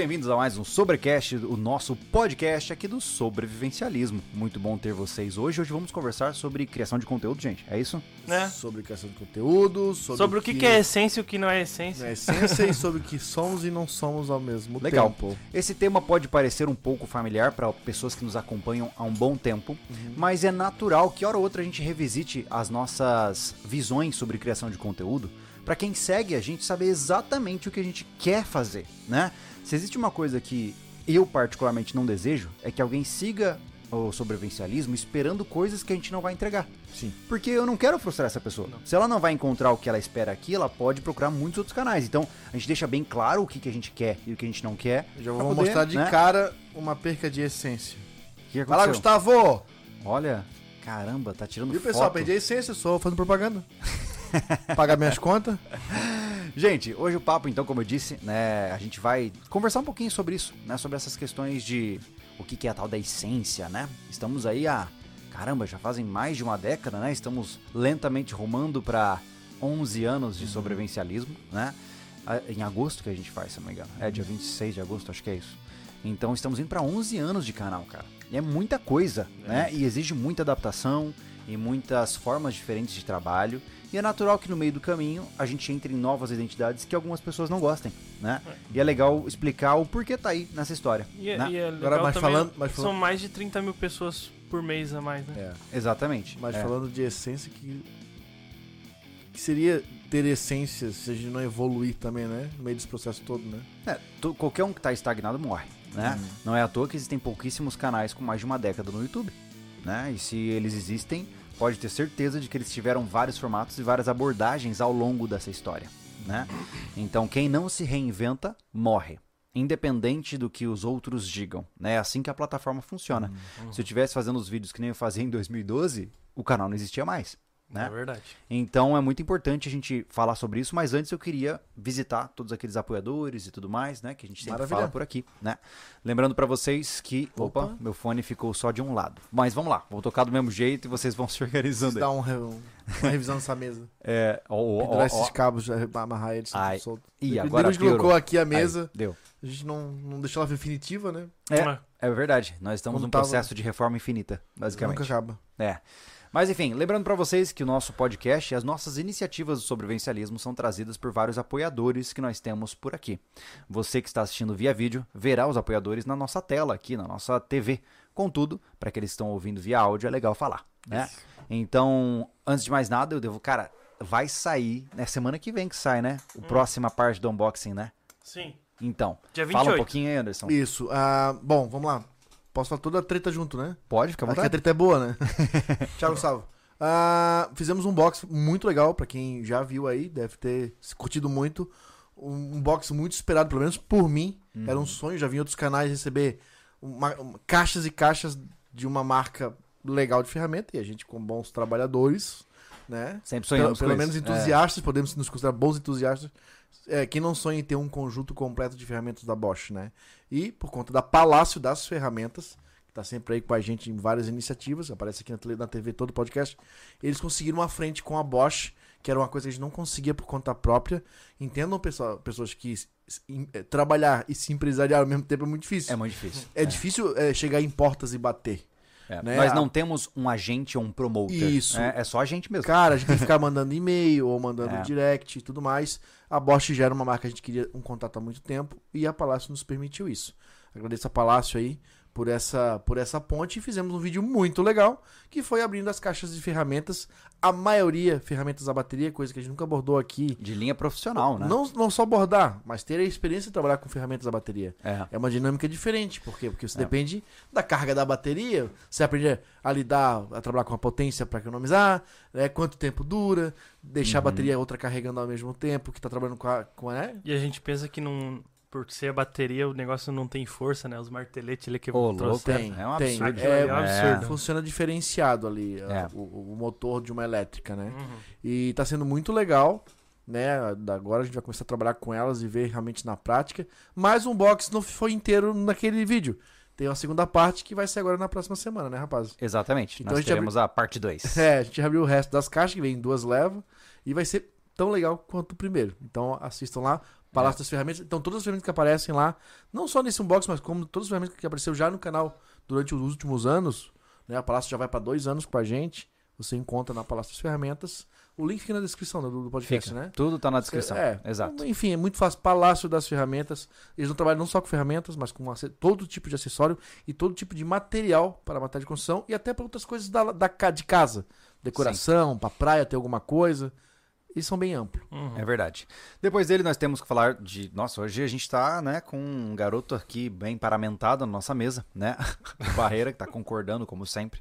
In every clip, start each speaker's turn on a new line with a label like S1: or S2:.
S1: bem-vindos a mais um Sobrecast, o nosso podcast aqui do sobrevivencialismo. Muito bom ter vocês hoje. Hoje vamos conversar sobre criação de conteúdo, gente. É isso?
S2: Né?
S3: Sobre criação de conteúdo, sobre,
S2: Sobre o que, que é essência e o que não é essência.
S3: é essência e sobre o que somos e não somos ao mesmo
S1: Legal.
S3: tempo.
S1: Esse tema pode parecer um pouco familiar para pessoas que nos acompanham há um bom tempo, mas é natural que hora ou outra a gente revisite as nossas visões sobre criação de conteúdo para quem segue a gente saber exatamente o que a gente quer fazer, né? Se existe uma coisa que eu particularmente não desejo é que alguém siga o sobrevivencialismo esperando coisas que a gente não vai entregar.
S3: Sim.
S1: Porque eu não quero frustrar essa pessoa. Se ela não vai encontrar o que ela espera aqui, ela pode procurar muitos outros canais. Então, a gente deixa bem claro o que, que a gente quer e o que a gente não quer.
S3: Eu já vou
S1: poder,
S3: mostrar de
S1: né?
S3: cara uma perca de essência.
S1: O que
S3: Vai lá,
S1: aconteceu?
S3: Gustavo!
S1: Olha, caramba, tá tirando
S3: Viu, pessoal?
S1: foto.
S3: Perdi a essência, sou fazendo propaganda. Pagar minhas contas.
S1: Gente, hoje o papo, então, como eu disse, né, a gente vai conversar um pouquinho sobre isso, né, sobre essas questões de o que, que é a tal da essência, né? Estamos aí há, caramba, já fazem mais de uma década, né? Estamos lentamente rumando para 11 anos de sobrevivencialismo, né? Ah, Em agosto que a gente faz, se não me engano. É dia 26 de agosto, acho que é isso. Então estamos indo para 11 anos de canal, cara. E é muita coisa, né? E exige muita adaptação e muitas formas diferentes de trabalho. E é natural que no meio do caminho a gente entre em novas identidades que algumas pessoas não gostem, né? E é legal explicar o porquê tá aí nessa história.
S2: E, é-
S1: né?
S2: e é
S3: Agora,
S2: legal
S3: mas
S2: também,
S3: falando- mas falando-
S2: são mais de 30 mil pessoas por mês a mais, né?
S3: É.
S1: Exatamente.
S3: Mas
S1: é.
S3: falando de essência, que, que seria ter essência se a gente não evoluir também, né? No meio desse processo todo, né?
S1: É, qualquer um que tá estagnado morre, né?
S3: Uhum.
S1: Não é à toa que existem pouquíssimos canais com mais de uma década no YouTube, né? E se eles existem, pode ter certeza de que eles tiveram vários formatos e várias abordagens ao longo dessa história, né? Então, quem não se reinventa, morre. Independente do que os outros digam, né? É assim que a plataforma funciona. Se eu estivesse fazendo os vídeos que nem eu fazia em 2012, o canal não existia mais, né?
S2: É verdade.
S1: Então é muito importante a gente falar sobre isso, mas antes eu queria visitar todos aqueles apoiadores e tudo mais, né? Que a gente sempre
S3: Maravilha.
S1: fala por aqui, né? Lembrando pra vocês que. Opa.
S3: Opa.
S1: meu fone ficou só de um lado. Mas vamos lá, vou tocar do mesmo jeito e vocês vão se organizando aí.
S3: Dá um, um- uma revisão nessa mesa.
S1: É. Ó, ó, ó,
S3: esses cabos, amarrar eles
S1: Ai.
S3: solto. Depois
S1: agora
S3: a gente colocou aqui a
S1: Aí,
S3: mesa,
S1: deu.
S3: a gente não, não deixou ela definitiva, né?
S1: É, é verdade. Nós estamos
S3: Quando
S1: num
S3: tava-
S1: processo de reforma infinita, basicamente.
S3: Nunca acaba.
S1: É. Mas enfim, lembrando pra vocês que o nosso podcast e as nossas iniciativas do sobrevivencialismo são trazidas por vários apoiadores que nós temos por aqui. Você que está assistindo via vídeo verá os apoiadores na nossa tela aqui, na nossa TV. Contudo, para aqueles que estão ouvindo via áudio é legal falar, né? Então, antes de mais nada, eu devo, cara, vai sair, é semana que vem que sai, né?
S3: Hum.
S1: O próxima parte do unboxing, né?
S2: Sim.
S1: Então,
S2: Dia
S1: fala um
S2: 28.
S1: pouquinho aí, Anderson.
S3: Isso. ah, bom, vamos lá. Posso falar toda a treta junto, né?
S1: Pode, fica à
S3: Aqui a
S1: vontade.
S3: treta é boa, né? Tchau, Gustavo. Ah, fizemos um box muito legal, pra quem já viu aí, deve ter se curtido muito. Um, um box muito esperado, pelo menos por mim. Era um sonho, já vi em outros canais receber uma- uma- caixas e caixas de uma marca legal de ferramenta. E a gente, com bons trabalhadores, né?
S1: Sempre
S3: Pelo,
S1: sonhamos
S3: pelo
S1: com
S3: menos.
S1: É.
S3: entusiastas, podemos nos considerar bons entusiastas. É, quem não sonha em ter um conjunto completo de ferramentas da Bosch, né? E por conta da Palácio das Ferramentas, que tá sempre aí com a gente em várias iniciativas, aparece aqui na, TV todo podcast, eles conseguiram uma frente com a Bosch, que era uma coisa que a gente não conseguia por conta própria. Entendam, pessoal, pessoas que eh, trabalhar e se empresariar ao mesmo tempo é muito difícil.
S1: É muito difícil.
S3: É, difícil eh, chegar em portas e bater.
S1: É,
S3: né?
S1: Nós não temos um agente ou um promoter.
S3: Isso.
S1: É, é só a gente mesmo.
S3: Cara, a gente tem que ficar mandando e-mail ou mandando
S1: É.
S3: direct e tudo mais. A Bosch já era uma marca que a gente queria um contato há muito tempo e a Palácio nos permitiu isso. Agradeço a Palácio aí por essa, por essa ponte e fizemos um vídeo muito legal que foi abrindo as caixas de ferramentas. A maioria ferramentas a bateria, coisa que a gente nunca abordou aqui.
S1: De linha profissional, né?
S3: Não, não só abordar, mas ter a experiência de trabalhar com ferramentas a bateria.
S1: É.
S3: É uma dinâmica diferente, por quê? Porque você
S1: É.
S3: depende da carga da bateria, você aprende a lidar, a trabalhar com a potência para economizar, né? quanto tempo dura, deixar
S1: Uhum.
S3: a bateria outra carregando ao mesmo tempo, que tá trabalhando com a, com a né?
S2: E a gente pensa que não. Por ser a bateria, o negócio não tem força, né? Os marteletes ali que
S1: Ô,
S2: trouxeram.
S3: Tem,
S1: é um
S3: tem.
S1: absurdo.
S2: Ali é um absurdo.
S3: Funciona diferenciado ali, a-
S1: É.
S3: o, o motor de uma elétrica, né?
S2: Uhum.
S3: E tá sendo muito legal, né? Agora a gente vai começar a trabalhar com elas e ver realmente na prática. Mas o unboxing não foi inteiro naquele vídeo. Tem uma segunda parte que vai ser agora na próxima semana, né, rapaz?
S1: Exatamente.
S3: Então
S1: Nós
S3: a
S1: teremos a parte 2.
S3: É, a gente abriu o resto das caixas, que vem em duas levas, e vai ser tão legal quanto o primeiro. Então assistam lá, Palácio das Ferramentas. Então, todas as ferramentas que aparecem lá, não só nesse unbox, mas como todas as ferramentas que apareceu já no canal durante os últimos anos, né? A Palácio já vai para dois anos com a gente. Você encontra na Palácio das Ferramentas. O link fica na descrição do, do podcast,
S1: Fica.
S3: né?
S1: Tudo tá na descrição.
S3: É,
S1: Exato.
S3: Enfim, é muito fácil. Palácio das Ferramentas. Eles não trabalham não só com ferramentas, mas com todo tipo de acessório e todo tipo de material para matéria de construção e até para outras coisas da, da, de casa. Decoração, para praia ter alguma coisa. Eles são bem amplos.
S2: Uhum.
S1: É verdade. Depois dele, nós temos que falar de. Nossa, hoje a gente tá, né, com um garoto aqui bem paramentado na nossa mesa, né? Barreira, que tá concordando, como sempre.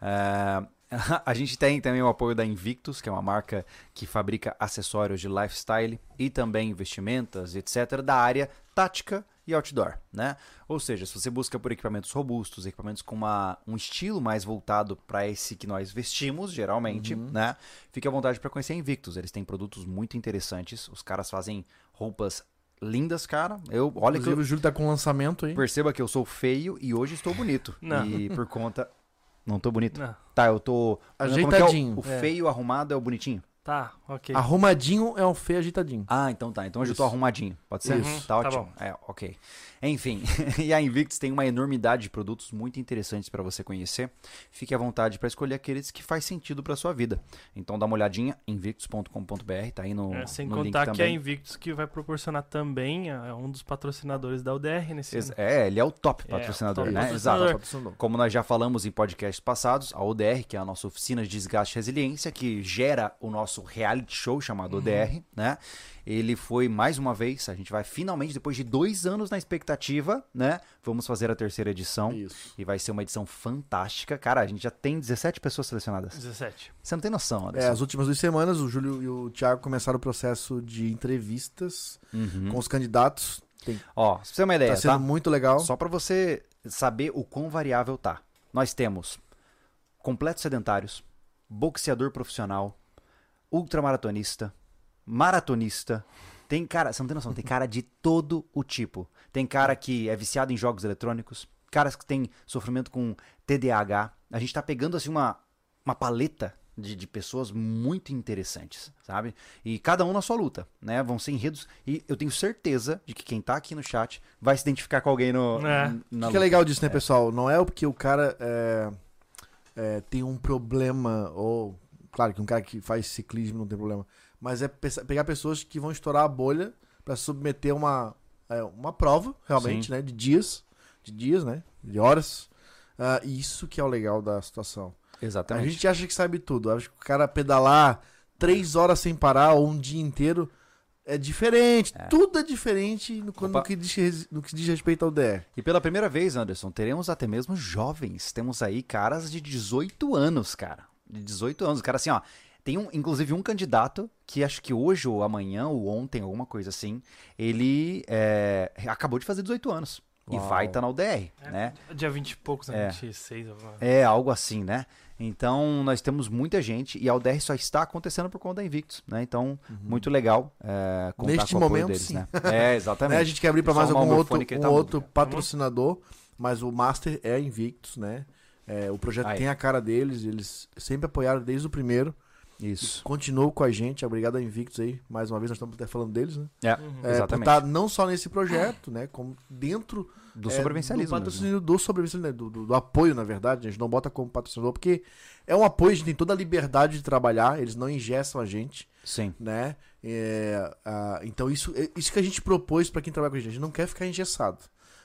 S1: É, A gente tem também o apoio da Invictus, que é uma marca que fabrica acessórios de lifestyle e também vestimentas, etc., da área tática e outdoor, né? Ou seja, se você busca por equipamentos robustos, equipamentos com uma, um estilo mais voltado para esse que nós vestimos, geralmente, né? Fique à vontade para conhecer a Invictus. Eles têm produtos muito interessantes. Os caras fazem roupas lindas, cara. Eu, olha que
S3: Inclusive,
S1: eu,
S3: o Júlio tá com lançamento aí.
S1: perceba que eu sou feio e hoje estou bonito.
S2: Não.
S1: E por conta não tô bonito.
S2: Não.
S1: Tá, eu tô como é que é o-
S3: Ajeitadinho.
S1: O,
S2: É.
S1: feio arrumado é o bonitinho.
S2: Tá, ok.
S3: Arrumadinho é um feio ajeitadinho.
S1: Ah, então tá. Então hoje eu tô
S3: Isso.
S1: arrumadinho. Pode ser?
S2: Isso.
S1: Tá
S2: Tá
S1: ótimo. é, ok. Enfim, e a Invictus tem uma enormidade de produtos muito interessantes para você conhecer. Fique à vontade para escolher aqueles que faz sentido para sua vida. Então dá uma olhadinha invictus.com.br, tá aí no,
S2: É, sem
S1: no link
S2: contar que a
S1: também.
S2: Invictus que vai proporcionar também é um dos patrocinadores da UDR nesse
S1: Ex-
S2: ano.
S1: É, ele é o top
S2: É,
S1: patrocinador,
S2: top
S1: né?
S2: patrocinador.
S1: Exato. Como nós já falamos em podcasts passados, a ODR, que é a nossa oficina de desgaste e resiliência, que gera o nosso reality show chamado ODR, né? Ele foi mais uma vez, a gente vai finalmente, depois de dois anos na expectativa, né? Vamos fazer a terceira edição.
S3: Isso.
S1: E vai ser uma edição fantástica. Cara, a gente já tem 17 pessoas selecionadas.
S2: 17.
S1: Você não tem noção,
S3: É,
S1: Anderson.
S3: as últimas duas semanas, o Júlio e o Thiago começaram o processo de entrevistas
S1: Uhum.
S3: com os candidatos. Tem,
S1: Ó, pra você ter uma ideia,
S3: tá sendo
S1: tá?
S3: muito legal.
S1: Só pra você saber o quão variável tá. Nós temos completos sedentários, boxeador profissional, ultramaratonista, maratonista. Tem cara, você não tem noção, tem cara de todo o tipo. Tem cara que é viciado em jogos eletrônicos, caras que tem sofrimento com TDAH. A gente tá pegando assim uma, uma paleta de, de pessoas muito interessantes, sabe? E cada um na sua luta, né? Vão ser enredos. E eu tenho certeza de que quem tá aqui no chat vai se identificar com alguém no,
S2: É.
S1: n-
S3: O que, que é legal disso, né, pessoal? Não é porque o cara é, é, tem um problema, ou. Claro que um cara que faz ciclismo não tem problema. Mas é pe- pegar pessoas que vão estourar a bolha pra se submeter a uma, é, uma prova, realmente,
S1: Sim.
S3: né? De dias. De dias, né? De horas. E isso que é o legal da situação. A
S1: Exatamente.
S3: gente acha que sabe tudo. Acho que o cara pedalar três horas sem parar ou um dia inteiro é diferente.
S1: É.
S3: Tudo é diferente no, no que, diz, no que diz respeito ao DR.
S1: E pela primeira vez, Anderson, teremos até mesmo jovens. Temos aí caras de 18 anos, cara. De 18 anos. Cara, assim, ó. Tem um, inclusive um candidato que acho que hoje ou amanhã ou ontem, alguma coisa assim, ele é, acabou de fazer 18 anos. E
S3: Uau.
S1: vai estar na UDR, né?
S2: Dia 20 e poucos, né?
S1: É.
S2: 26. alguma-
S1: É algo assim, né? Então, nós temos muita gente e a UDR só está acontecendo por conta da Invictus, né? Então, muito legal é, contar
S3: Uhum. Neste
S1: com o
S3: momento,
S1: deles,
S3: sim.
S1: né? É, exatamente.
S3: Né, a gente quer abrir para mais algum
S1: o
S3: outro, um
S1: tá
S3: outro
S1: cara.
S3: patrocinador, mas o Master é Invictus, né? É, o projeto
S1: Aí.
S3: tem a cara deles, eles sempre apoiaram desde o primeiro.
S1: Isso.
S3: Continuou com a gente, obrigado a Invictus aí. Mais uma vez nós estamos até falando deles, né?
S1: É,
S3: É, por
S1: exatamente.
S3: estar não só nesse projeto, né? Como dentro
S1: Do
S3: é,
S1: sobrevivencialismo.
S3: Do
S1: mesmo.
S3: patrocínio do sobrevivencialismo, né, do, do- do apoio, na verdade. A gente não bota como patrocinador, porque é um apoio, a gente tem toda a liberdade de trabalhar, eles não engessam a gente,
S1: Sim.
S3: né? É, ah, então, isso, é isso que a gente propôs para quem trabalha com a gente. A gente não quer ficar engessado.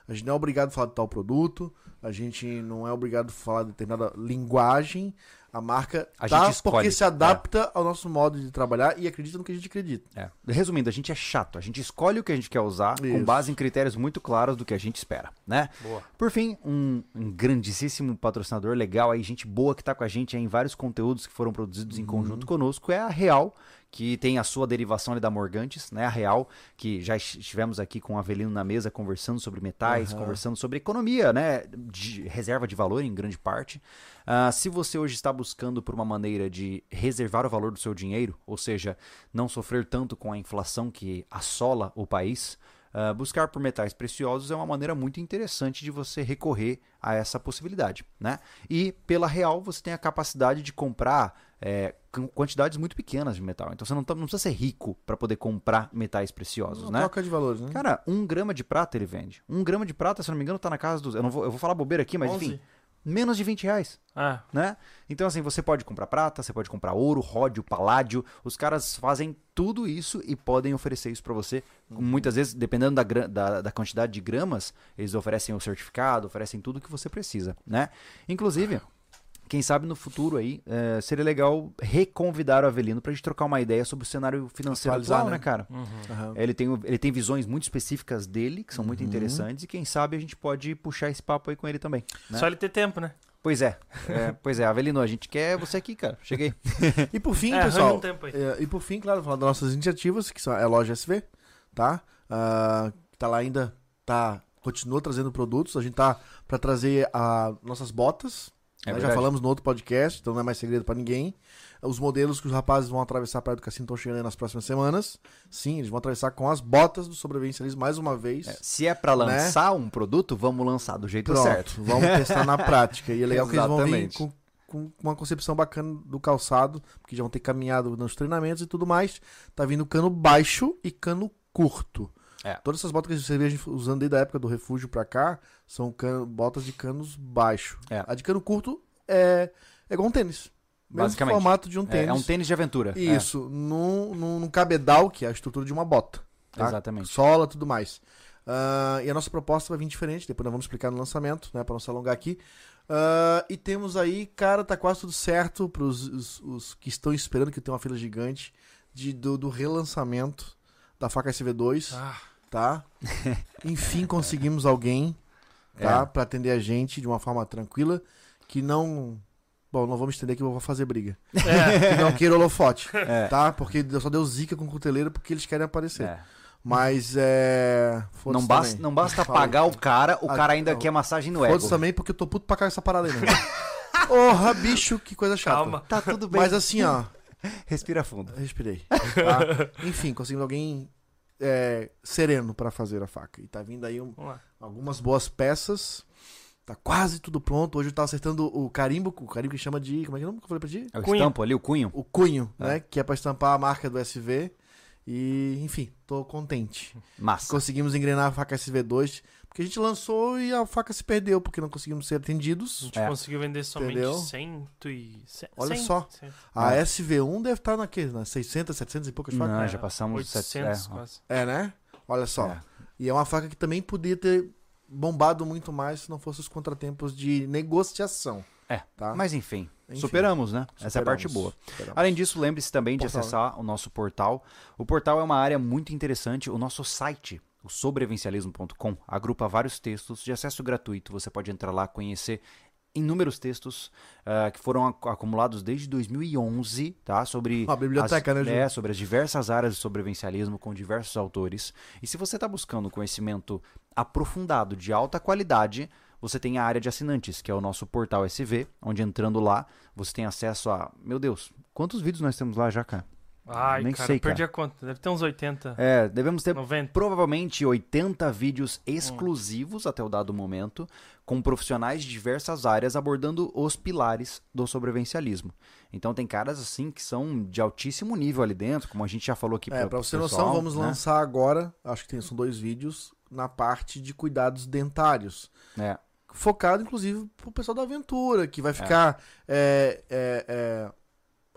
S3: A gente não é obrigado a falar de tal produto, a gente não é obrigado a falar de determinada linguagem. A marca
S1: A
S3: tá
S1: gente escolhe,
S3: porque se adapta ao nosso modo de trabalhar e acredita no que a gente acredita.
S1: É. Resumindo, a gente é chato. A gente escolhe o que a gente quer usar com
S3: Isso.
S1: base em critérios muito claros do que a gente espera, né?
S2: Boa.
S1: Por fim, um, um grandíssimo patrocinador legal aí, gente boa que tá com a gente aí em vários conteúdos que foram produzidos
S3: Uhum.
S1: em conjunto conosco, é a Real, que tem a sua derivação ali da Morgantes, né? A Real, que já est- estivemos aqui com o Avelino na mesa conversando sobre metais,
S3: Aham.
S1: conversando sobre economia, né? De reserva de valor em grande parte. Ah, se você hoje está buscando por uma maneira de reservar o valor do seu dinheiro, ou seja, não sofrer tanto com a inflação que assola o país, ah, buscar por metais preciosos é uma maneira muito interessante de você recorrer a essa possibilidade, né? E pela Real você tem a capacidade de comprar é, com quantidades muito pequenas de metal. Então você não, tá- não precisa ser rico para poder comprar metais preciosos,
S3: Uma
S1: né?
S3: troca de valores, né?
S1: Cara, um grama de prata ele vende. Um grama de prata, se não me engano, tá na casa dos. Eu, não vou, eu vou falar bobeira aqui, mas
S2: 11.
S1: enfim, menos de 20 reais
S2: Ah,
S1: né? Então, assim, você pode comprar prata, você pode comprar ouro, ródio, paládio. Os caras fazem tudo isso e podem oferecer isso pra você. Muitas vezes, dependendo da, da, da quantidade de gramas, eles oferecem o certificado, oferecem tudo que você precisa, né? Inclusive, quem sabe no futuro aí, eh, seria legal reconvidar o Avelino pra gente trocar uma ideia sobre o cenário financeiro
S3: Atualizar,
S1: atual,
S3: né?
S1: né, cara?
S2: uhum.
S3: Aham.
S1: Ele tem, ele tem visões muito específicas dele, que são muito
S3: Uhum.
S1: interessantes, e quem sabe a gente pode puxar esse papo aí com ele também. né?
S2: Só ele ter tempo, né?
S1: Pois é, é, pois é, Avelino, a gente quer você aqui, cara. Cheguei.
S3: E por fim,
S2: é,
S3: pessoal,
S2: um tempo aí.
S3: É, e por fim, claro, falar das nossas iniciativas, que são é a loja SV, tá? Ah, tá lá ainda, tá, continua trazendo produtos. A gente tá pra trazer a, nossas botas.
S1: É
S3: né? Já falamos no outro podcast, então não é mais segredo pra ninguém. Os modelos que os rapazes vão atravessar a Praia do Cassino estão chegando nas próximas semanas. Sim, eles vão atravessar com as botas do sobrevivencialismo mais uma vez.
S1: É, se é pra lançar um produto, vamos lançar do jeito
S3: Pronto,
S1: certo.
S3: vamos testar na prática. E é legal que eles vão vir com, com uma concepção bacana do calçado, porque já vão ter caminhado nos treinamentos e tudo mais. Tá vindo cano baixo e cano curto.
S1: É.
S3: Todas essas botas que você vê usando desde a época do refúgio pra cá são cano- botas de canos baixo.
S1: É.
S3: A de cano curto é, é igual um tênis. Mesmo
S1: Basicamente.
S3: formato de um
S1: É,
S3: tênis.
S1: é um tênis de aventura. É,
S3: Isso, num, num, num cabedal, que é a estrutura de uma bota. tá?
S1: Exatamente.
S3: Sola, tudo mais. Ah, e a nossa proposta vai vir diferente, depois nós vamos explicar no lançamento, né, para não se alongar aqui. Ah, e temos aí, cara, tá quase tudo certo para os, os que estão esperando, que tem uma fila gigante, de, do, do relançamento da faca SV2,
S2: Ah,
S3: tá? Enfim, conseguimos alguém, tá?
S1: É.
S3: Pra atender a gente de uma forma tranquila, que não... Bom, não vamos estender que eu vou fazer briga.
S2: é,
S3: Que não queira holofote,
S1: É.
S3: tá? Porque só deu zica com o cuteleiro porque eles querem aparecer.
S1: É.
S3: Mas é.
S1: Não, basta,
S3: também.
S1: não basta pagar o cara, o
S3: Ah,
S1: cara ainda
S3: não.
S1: quer massagem no ego.
S3: Foda-se também porque eu tô puto pra caralho essa parada aí, né? Porra, bicho, que coisa chata.
S2: calma.
S1: Tá tudo bem.
S3: Mas assim, ó,
S1: Respira fundo.
S3: respirei. tá? Enfim, conseguimos alguém é, sereno pra fazer a faca. E tá vindo aí um- algumas boas peças. Tá quase tudo pronto. Hoje eu tava acertando o carimbo, o carimbo que chama de. Como é que é o nome que eu falei pra ti?
S1: É o
S2: Cunho.
S1: estampo ali, o cunho.
S3: O cunho,
S1: É.
S3: né? Que é pra estampar a marca do SV. E, enfim, tô contente.
S1: Massa.
S3: Conseguimos engrenar a faca SV2, porque a gente lançou e a faca se perdeu, porque não conseguimos ser
S2: A
S3: atendidos.
S2: gente
S1: É.
S2: conseguiu vender somente
S3: Entendeu?
S2: 100 e... cem-
S3: Olha
S2: cem-
S3: só.
S2: cem-
S3: A
S1: É.
S3: SV1 deve estar naquele, nas 600, 700 e poucas facas.
S1: Não,
S2: É,
S1: já passamos
S2: 800
S1: sete- é,
S2: quase.
S3: É, né? Olha só.
S1: É.
S3: E é uma faca que também podia ter bombado muito mais se não fosse os contratempos de negociação.
S1: É,
S3: Tá?
S1: Mas enfim,
S3: Enfim.
S1: superamos, né? Essa é a parte
S3: Superamos.
S1: boa.
S3: Superamos.
S1: Além disso, lembre-se também de
S3: Portal, né?
S1: acessar o nosso portal. O portal é uma área muito interessante. O nosso site, o sobrevivencialismo.com, agrupa vários textos de acesso gratuito. Você pode entrar lá, conhecer inúmeros textos ah, que foram ac- acumulados desde 2011, tá? Sobre
S3: Uma biblioteca,
S1: as,
S3: né, Ju?
S1: é, sobre as diversas áreas de sobrevivencialismo com diversos autores. E se você está buscando conhecimento aprofundado de alta qualidade, você tem a área de assinantes, que é o nosso portal SV, onde entrando lá, você tem acesso a, meu Deus, quantos vídeos nós temos lá já, cara?
S2: Ai,
S1: Nem
S2: cara,
S1: sei,
S2: perdi
S1: cara.
S2: a conta. Deve ter uns 80,
S1: É, devemos ter
S2: 90.
S1: provavelmente 80 vídeos exclusivos até o dado momento, com profissionais de diversas áreas abordando os pilares do sobrevivencialismo. Então tem caras assim que são de altíssimo nível ali dentro, como a gente já falou aqui
S3: É,
S1: pro-
S3: pra
S1: pro
S3: você ter noção, vamos
S1: né?
S3: lançar agora, acho que tem, são dois vídeos, na parte de cuidados dentários.
S1: É,
S3: focado, inclusive, pro pessoal da aventura, que vai ficar é, é, é,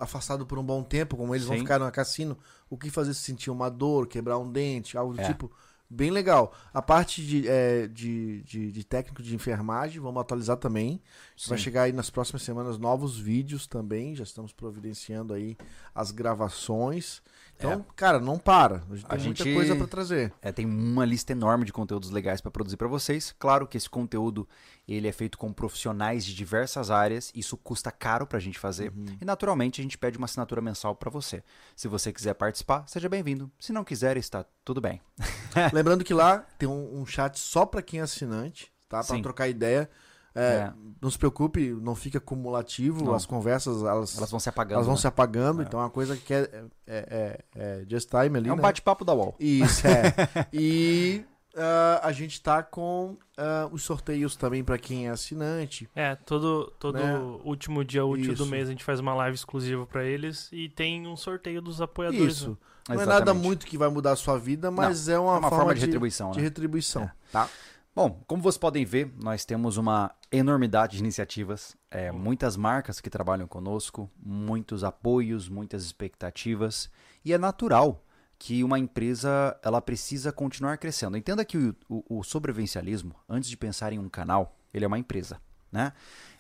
S3: afastado por um bom tempo, como eles vão
S1: Sim.
S3: ficar no cassino, o que fazer se sentir uma dor, quebrar um dente, algo do
S1: É.
S3: tipo. Bem legal. A parte de, é, de, de, de técnico de enfermagem, vamos atualizar também. Vai
S1: sim.
S3: chegar aí nas próximas semanas novos vídeos também. Já estamos providenciando aí as gravações. Então, cara, não para. A gente
S1: É. A
S3: tem muita
S1: gente-
S3: coisa pra trazer.
S1: É, tem uma lista enorme de conteúdos legais para produzir para vocês. Claro que esse conteúdo ele é feito com profissionais de diversas áreas. Isso custa caro para a gente fazer.
S3: Uhum.
S1: E naturalmente a gente pede uma assinatura mensal para você. Se você quiser participar, seja bem-vindo. Se não quiser, está tudo bem.
S3: Lembrando que lá tem um, um chat só pra quem é assinante, tá? Pra
S1: Sim.
S3: trocar ideia. É,
S1: É.
S3: Não se preocupe, não fica acumulativo.
S1: Não.
S3: As conversas, elas,
S1: Elas vão se apagando.
S3: elas vão
S1: né?
S3: se apagando. Então é uma coisa que é, é, é, é just time ali,
S1: É um
S3: né?
S1: bate-papo da UOL.
S3: Isso, é. e ah, a gente tá com ah, os sorteios também pra quem é assinante.
S2: É, todo, todo
S3: Né?
S2: último dia útil
S3: Isso.
S2: do mês a gente faz uma live exclusiva pra eles e tem um sorteio dos apoiadores.
S3: Isso.
S2: né?
S3: Não é nada muito que vai mudar a sua vida, mas é uma,
S1: É uma forma, de retribuição,
S3: de
S1: né?
S3: retribuição.
S1: É.
S3: Tá?
S1: Bom, como vocês podem ver, nós temos uma enormidade de iniciativas, é, muitas marcas que trabalham conosco, muitos apoios, muitas expectativas, e é natural que uma empresa ela precisa continuar crescendo. Entenda que o, o, o sobrevivencialismo, antes de pensar em um canal, ele é uma empresa, né?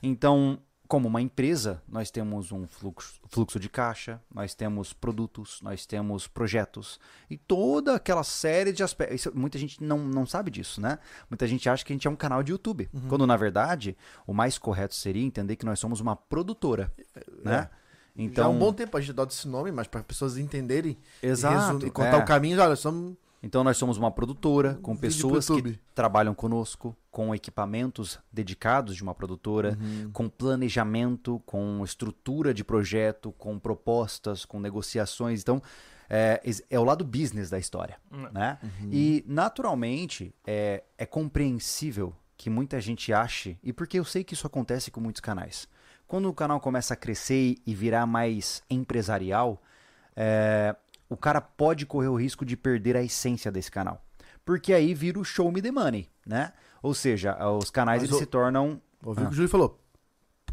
S1: Então, como uma empresa, nós temos um fluxo, fluxo de caixa, nós temos produtos, nós temos projetos e toda aquela série de aspectos. Isso- muita gente não, não sabe disso, né? Muita gente acha que a gente é um canal de YouTube, quando na verdade o mais correto seria entender que nós somos uma produtora, né?
S3: Então, Já há um bom tempo a gente adota esse nome, mas para pessoas entenderem e
S1: exato,
S3: resumir- e contar
S1: é.
S3: o caminho, olha, somos
S1: Então nós somos uma produtora com pessoas que trabalham conosco, com equipamentos dedicados de uma produtora,
S3: Uhum.
S1: com planejamento, com estrutura de projeto, com propostas, com negociações. Então é, é o lado business da história,
S2: Hum.
S1: né?
S3: Uhum.
S1: E naturalmente é, é compreensível que muita gente ache, e porque eu sei que isso acontece com muitos canais. Quando o canal começa a crescer e virar mais empresarial, é, o cara pode correr o risco de perder a essência desse canal. Porque aí vira o show me the money, né? Ou seja, os canais
S3: o-
S1: se tornam.
S3: Ouviu o
S1: Ah.
S3: que o Júlio falou?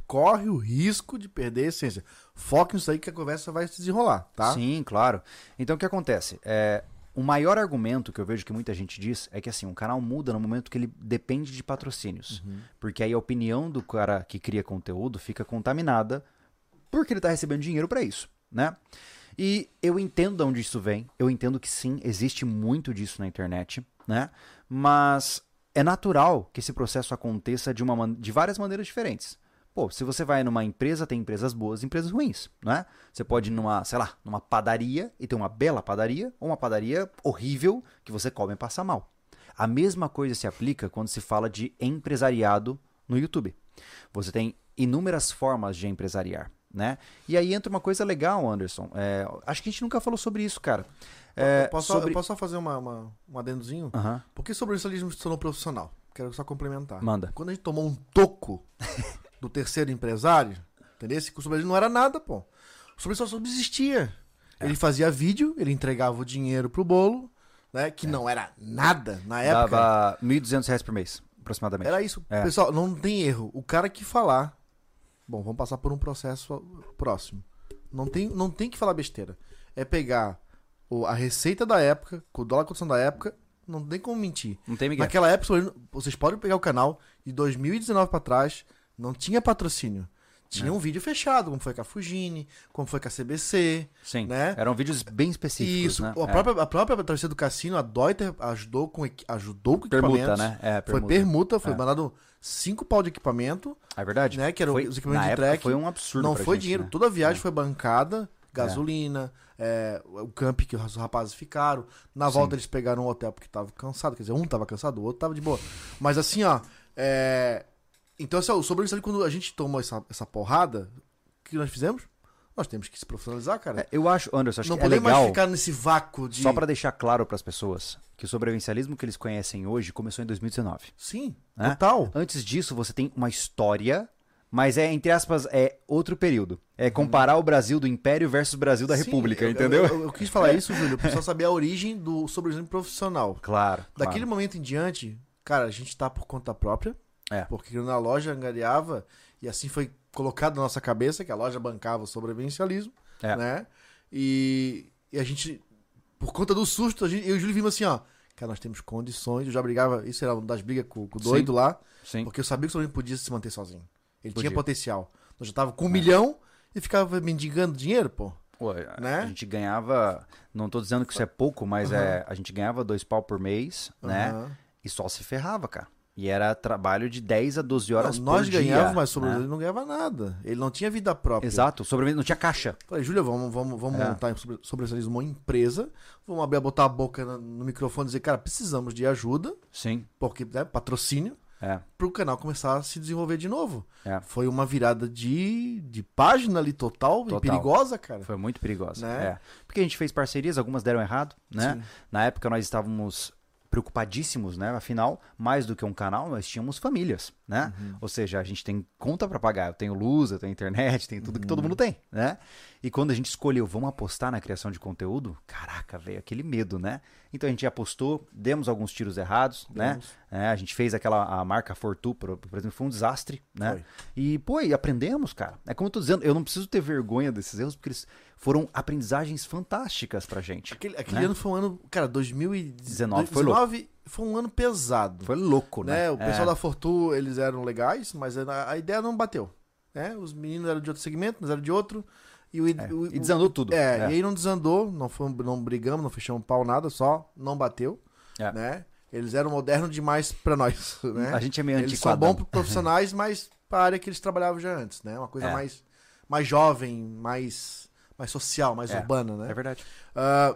S3: Corre o risco de perder a essência. Foque nisso aí que a conversa vai se desenrolar, tá?
S1: Sim, claro. Então o que acontece? É, o maior argumento que eu vejo que muita gente diz é que assim, um canal muda no momento que ele depende de patrocínios.
S3: Uhum.
S1: Porque aí a opinião do cara que cria conteúdo fica contaminada porque ele está recebendo dinheiro para isso, né? E eu entendo de onde isso vem. Eu entendo que sim, existe muito disso na internet, né? Mas é natural que esse processo aconteça de, uma, de várias maneiras diferentes. Pô, se você vai numa empresa, tem empresas boas e empresas ruins, né? Você pode ir numa, sei lá, numa padaria e ter uma bela padaria, ou uma padaria horrível que você come e passa mal. A mesma coisa se aplica quando se fala de empresariado no YouTube. Você tem inúmeras formas de empresariar, né? E aí entra uma coisa legal, Anderson. É, acho que a gente nunca falou sobre isso, cara. É,
S3: eu, posso só,
S1: sobre...
S3: eu posso só fazer uma, uma- um adendozinho?
S1: Aham,
S3: Por que sobrevivencialismo se tornou profissional? Quero só complementar.
S1: manda.
S3: Quando a gente tomou um toco do terceiro empresário, entendeu? Esse que o sobrevivencialismo não era nada, pô. O sobrevivencialismo só subsistia.
S1: É.
S3: Ele fazia vídeo, ele entregava o dinheiro pro bolo, né? Que não era nada na época.
S1: É. Dava 1.200 reais por mês, aproximadamente.
S3: Era isso.
S1: É.
S3: Pessoal, não tem erro. O cara que falar. Bom, vamos passar por um processo próximo. Não tem, não tem que falar besteira. É pegar o- a receita da época, com o dólar cotação da época, não tem como mentir.
S1: Não tem Miguel.
S3: Naquela época, vocês podem pegar o canal de 2019 pra trás, não tinha patrocínio. Tinha
S1: É.
S3: um vídeo fechado, como foi com a Fugine, como foi com a CBC.
S1: Sim,
S3: né?
S1: eram vídeos bem específicos,
S3: Isso.
S1: né?
S3: A,
S1: É.
S3: própria, a própria torcida do cassino, a Deuter, ajudou com, ajudou com
S1: Permuta,
S3: equipamentos.
S1: né? É,
S3: Foi
S1: permuta.
S3: permuta, foi
S1: É.
S3: mandado cinco pau de equipamento,
S1: É verdade.
S3: né? Que eram
S1: Foi-
S3: os equipamentos de track.
S1: foi um absurdo
S3: não foi
S1: gente,
S3: dinheiro.
S1: né?
S3: Toda a viagem foi bancada, gasolina, é, o camp que os rapazes ficaram. Na
S1: Sim.
S3: volta eles pegaram um hotel porque tava cansado. Quer dizer, um tava cansado, o outro tava de boa. Mas assim, ó. é, Então, assim, o sobrevivencialismo, quando a gente tomou essa, essa porrada, o que nós fizemos? Nós temos que se profissionalizar, cara.
S1: É, eu acho, Anderson, acho
S3: não
S1: que é
S3: podemos
S1: legal,
S3: mais ficar nesse vácuo de.
S1: só pra deixar claro pras pessoas, que o sobrevivencialismo que eles conhecem hoje começou em 2019.
S3: Sim,
S1: Né?
S3: total.
S1: Antes disso, você tem uma história, mas é, entre aspas, é outro período. É comparar o Brasil do Império versus o Brasil da
S3: Sim,
S1: República,
S3: eu-
S1: entendeu?
S3: Eu, eu- eu quis falar isso, Júlio, pra só saber a origem do sobrevivencialismo profissional.
S1: Claro.
S3: Daquele
S1: claro.
S3: momento em diante, cara, a gente tá por conta própria.
S1: É.
S3: Porque na loja angariava, e assim foi colocado na nossa cabeça que a loja bancava o sobrevivencialismo,
S1: É.
S3: né? E, e a gente, por conta do susto, a gente, eu e o Júlio vimos assim, ó. Cara, nós temos condições. Eu já brigava, isso era uma das brigas com, com o
S1: Sim.
S3: doido lá,
S1: Sim.
S3: porque eu sabia que o sobrevivencialismo podia se manter sozinho. Ele
S1: Podia.
S3: tinha potencial. Nós já tava com um milhão e ficava mendigando dinheiro, pô.
S1: Pô, a-
S3: Né?
S1: A gente ganhava, não tô dizendo que isso é pouco, mas é, a gente ganhava dois pau por mês, né?
S3: Aham.
S1: E só se ferrava, cara. E era trabalho de 10 a 12 horas
S3: Não,
S1: por
S3: nós
S1: dia.
S3: ganhávamos, mas sobre
S1: né?
S3: não ganhava nada. Ele não tinha vida própria.
S1: Exato, sobrevivendo, não tinha caixa.
S3: Falei, Júlia, vamos, vamos, vamos
S1: É.
S3: montar sobre, sobrevivencialismo uma empresa. Vamos abrir, botar a boca no, no microfone e dizer, cara, precisamos de ajuda,
S1: Sim,
S3: porque né, patrocínio,
S1: é.
S3: para o canal começar a se desenvolver de novo.
S1: É.
S3: Foi uma virada de, de página ali total,
S1: Total.
S3: e perigosa, cara.
S1: Foi muito perigosa.
S3: Né?
S1: É. Porque a gente fez parcerias, algumas deram errado, né?
S3: Sim.
S1: Na época nós estávamos preocupadíssimos, né? Afinal, mais do que um canal, nós tínhamos famílias, né? Ou seja, a gente tem conta para pagar. Eu tenho luz, eu tenho internet, tem tudo que todo mundo tem, né? E quando a gente escolheu, vamos apostar na criação de conteúdo, caraca, veio aquele medo, né? Então a gente apostou, demos alguns tiros errados, né?
S3: Demos.
S1: É, a gente fez aquela a marca Fortu, por, por exemplo, foi um desastre, né?
S3: Foi.
S1: E, pô, e aprendemos, cara. É como eu tô dizendo, eu não preciso ter vergonha desses erros, porque eles foram aprendizagens fantásticas pra gente.
S3: Aquele, aquele
S1: né?
S3: ano foi um ano, cara, 2019
S1: foi louco.
S3: 19 foi um ano pesado.
S1: Foi louco, né?
S3: né? O pessoal
S1: É.
S3: da Fortu, eles eram legais, mas a, a ideia não bateu. Né? Os meninos eram de outro segmento, nós eram de outro. E, o,
S1: É,
S3: o-
S1: e desandou tudo.
S3: É,
S1: É.
S3: e aí não desandou, não, foi, não brigamos, não fechamos pau, nada, só não bateu.
S1: É.
S3: Né? Eles eram modernos demais pra nós. Né?
S1: A gente é meio
S3: Eles são bons profissionais, mas pra área que eles trabalhavam já antes, né? Uma coisa
S1: É.
S3: mais, mais jovem, mais, mais social, mais
S1: É,
S3: urbana, né?
S1: É verdade.
S3: Ah,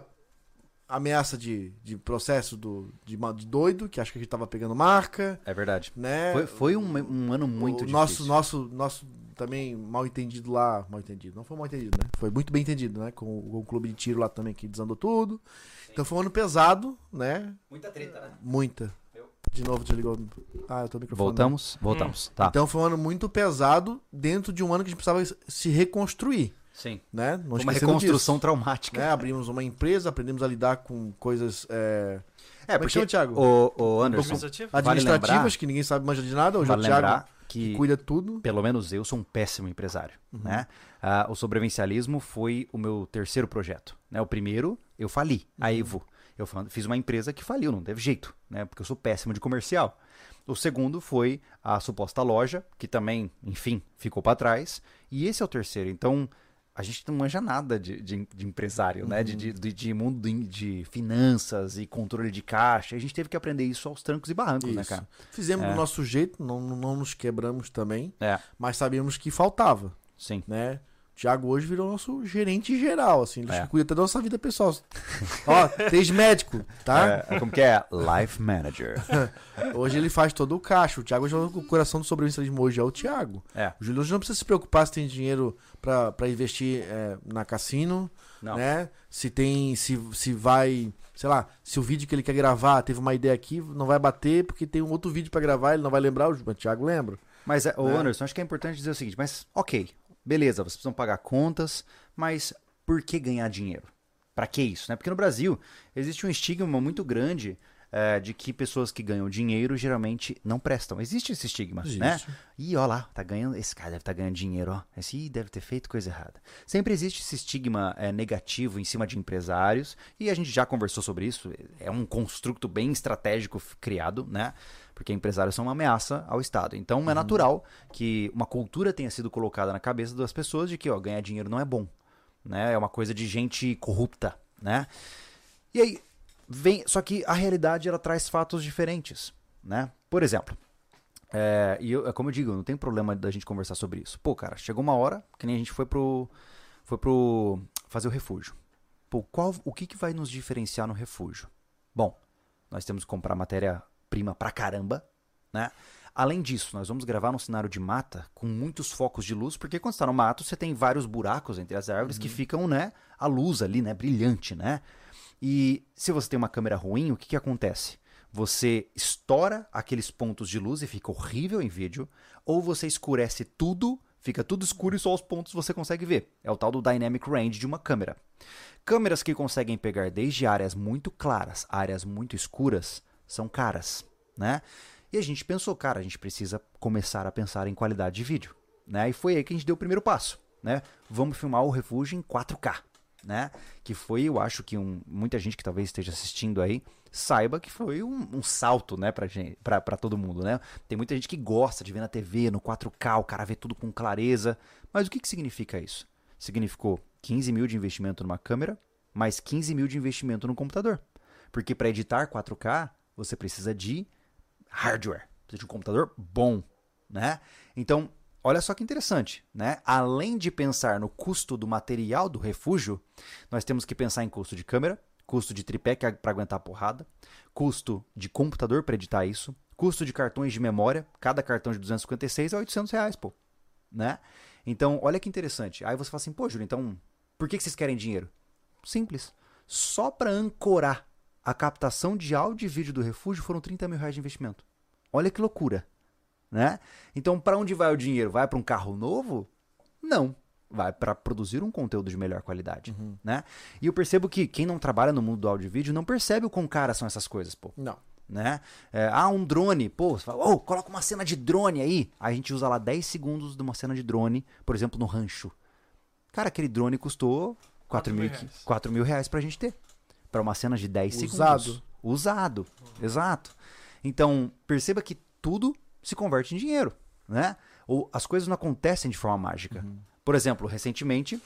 S3: ameaça de, de processo do, de, de doido, que acho que a gente tava pegando marca,
S1: É verdade.
S3: né?
S1: Foi, foi um, um ano muito
S3: o
S1: difícil.
S3: nosso, nosso, nosso também mal entendido lá, mal entendido, não foi mal entendido, né? Foi muito bem entendido, né? Com, o- com o clube de tiro lá também que desandou tudo. Então foi um ano pesado, né?
S1: Muita treta, né?
S3: Muita. De novo, desligou. Ah, eu tô no microfone.
S1: Voltamos? Voltamos. Tá.
S3: Então foi um ano muito pesado dentro de um ano que a gente precisava se reconstruir,
S1: Sim.
S3: né? Não
S1: uma reconstrução
S3: disso,
S1: traumática.
S3: né? Abrimos uma empresa, aprendemos a lidar com coisas é,
S1: É,
S3: é que
S1: porque,
S3: chama, Thiago?
S1: o, o Anderson,
S2: Administrativo?
S1: Vale
S3: administrativas,
S1: lembrar-
S3: que ninguém sabe manja de nada. Hoje
S1: vale
S3: é o Thiago
S1: lembrar
S3: que
S1: que,
S3: cuida tudo.
S1: pelo menos eu, sou um péssimo empresário.
S3: Uhum.
S1: Né? Ah, o sobrevivencialismo foi o meu terceiro projeto. Né? O primeiro, eu fali, a
S3: Uhum.
S1: Evo. Eu fiz uma empresa que faliu, não teve jeito, né? porque eu sou péssimo de comercial. O segundo foi a suposta loja, que também, enfim, ficou para trás. E esse é o terceiro. Então, a gente não manja nada de, de- de empresário, né?
S3: Uhum.
S1: De, de, de- de mundo de, finanças e controle de caixa. A gente teve que aprender isso aos trancos e barrancos, né,
S3: Isso.
S1: cara?
S3: Fizemos
S1: É.
S3: do nosso jeito, não, não nos quebramos também,
S1: É,
S3: mas sabíamos que faltava,
S1: sim.
S3: né? O Thiago hoje virou nosso gerente geral, assim, ele
S1: É.
S3: cuida até da nossa vida pessoal. Ó, tem médico, tá?
S1: É, como que é? Life Manager.
S3: Hoje ele faz todo o caixa. O Thiago hoje é o coração do sobrevivencialismo hoje é o Thiago.
S1: É,
S3: O Júlio hoje não precisa se preocupar se tem dinheiro pra pra investir é, na cassino,
S1: não.
S3: né? Se tem, se, se vai, sei lá, se o vídeo que ele quer gravar teve uma ideia aqui, não vai bater porque tem um outro vídeo pra gravar, ele não vai lembrar, o Thiago lembra.
S1: Mas, é, ô
S3: É.
S1: Anderson, acho que é importante dizer o seguinte, mas ok, beleza, vocês precisam pagar contas, mas por que ganhar dinheiro? Pra que isso, né? Porque no Brasil existe um estigma muito grande é, de que pessoas que ganham dinheiro geralmente não prestam. Existe esse estigma, né?
S3: Existe.
S1: Ih, ó lá, tá ganhando, esse cara deve estar ganhando dinheiro, ó. Esse ih, deve ter feito coisa errada. Sempre existe esse estigma é, negativo em cima de empresários, e a gente já conversou sobre isso. É um construto bem estratégico criado, né? Porque empresários são uma ameaça ao Estado. Então é natural que uma cultura tenha sido colocada na cabeça das pessoas de que, ó, ganhar dinheiro não é bom, né? É uma coisa de gente corrupta, né? E aí, vem. Só que a realidade ela traz fatos diferentes, né? Por exemplo, é, e eu, é como eu digo, não tem problema da gente conversar sobre isso. Pô, cara, chegou uma hora que nem a gente foi pro. Foi pro. fazer o refúgio. Pô, qual, o que, que vai nos diferenciar no refúgio? Bom, nós temos que comprar matéria-prima pra caramba, né? Além disso, nós vamos gravar num cenário de mata com muitos focos de luz, porque quando está no mato, você tem vários buracos entre as árvores que ficam, né, a luz ali, né, brilhante, né? E se você tem uma câmera ruim, o que, que acontece? Você estoura aqueles pontos de luz e fica horrível em vídeo, ou você escurece tudo, fica tudo escuro e só os pontos você consegue ver. É o tal do dynamic range de uma câmera. Câmeras que conseguem pegar desde áreas muito claras áreas muito escuras são caras, né? E a gente pensou, cara, a gente precisa começar a pensar em qualidade de vídeo, né? E foi aí que a gente deu o primeiro passo, né? Vamos filmar o refúgio em 4K, né? Que foi, eu acho que um- muita gente que talvez esteja assistindo aí saiba que foi um, um salto, né, pra, gente, pra, pra todo mundo, né? Tem muita gente que gosta de ver na TV, no 4K, o cara vê tudo com clareza. Mas o que, que significa isso? Significou 15 mil de investimento numa câmera, mais 15 mil de investimento no computador. Porque para editar 4K, você precisa de hardware, precisa de um computador bom, né? Então, olha só que interessante, né? Além de pensar no custo do material do refúgio, nós temos que pensar em custo de câmera, custo de tripé para aguentar a porrada, custo de computador para editar isso, custo de cartões de memória, cada cartão de 256 é 800 reais, pô, né? Então, olha que interessante. Aí você fala assim, pô, Júlio, então, por que que vocês querem dinheiro? Simples. Só para ancorar a captação de áudio e vídeo do refúgio foram 30 mil reais de investimento. Olha que loucura, né? Então, para onde vai o dinheiro? Vai para um carro novo? Não. Vai para produzir um conteúdo de melhor qualidade, né? E eu percebo que quem não trabalha no mundo do áudio e vídeo não percebe o quão caras são essas coisas, pô
S3: Não.
S1: né? É, ah, um drone, pô, você fala, oh, coloca uma cena de drone aí. A gente usa lá 10 segundos de uma cena de drone, por exemplo, no rancho. Cara, aquele drone custou 4
S2: Quatro
S1: mil,
S2: mil reais.
S1: 4 mil reais pra gente ter. Pra uma cena de 10
S3: Usado.
S1: segundos. Usado. Exato. Então, perceba que tudo se converte em dinheiro, né? Ou as coisas não acontecem de forma mágica. Por exemplo, recentemente,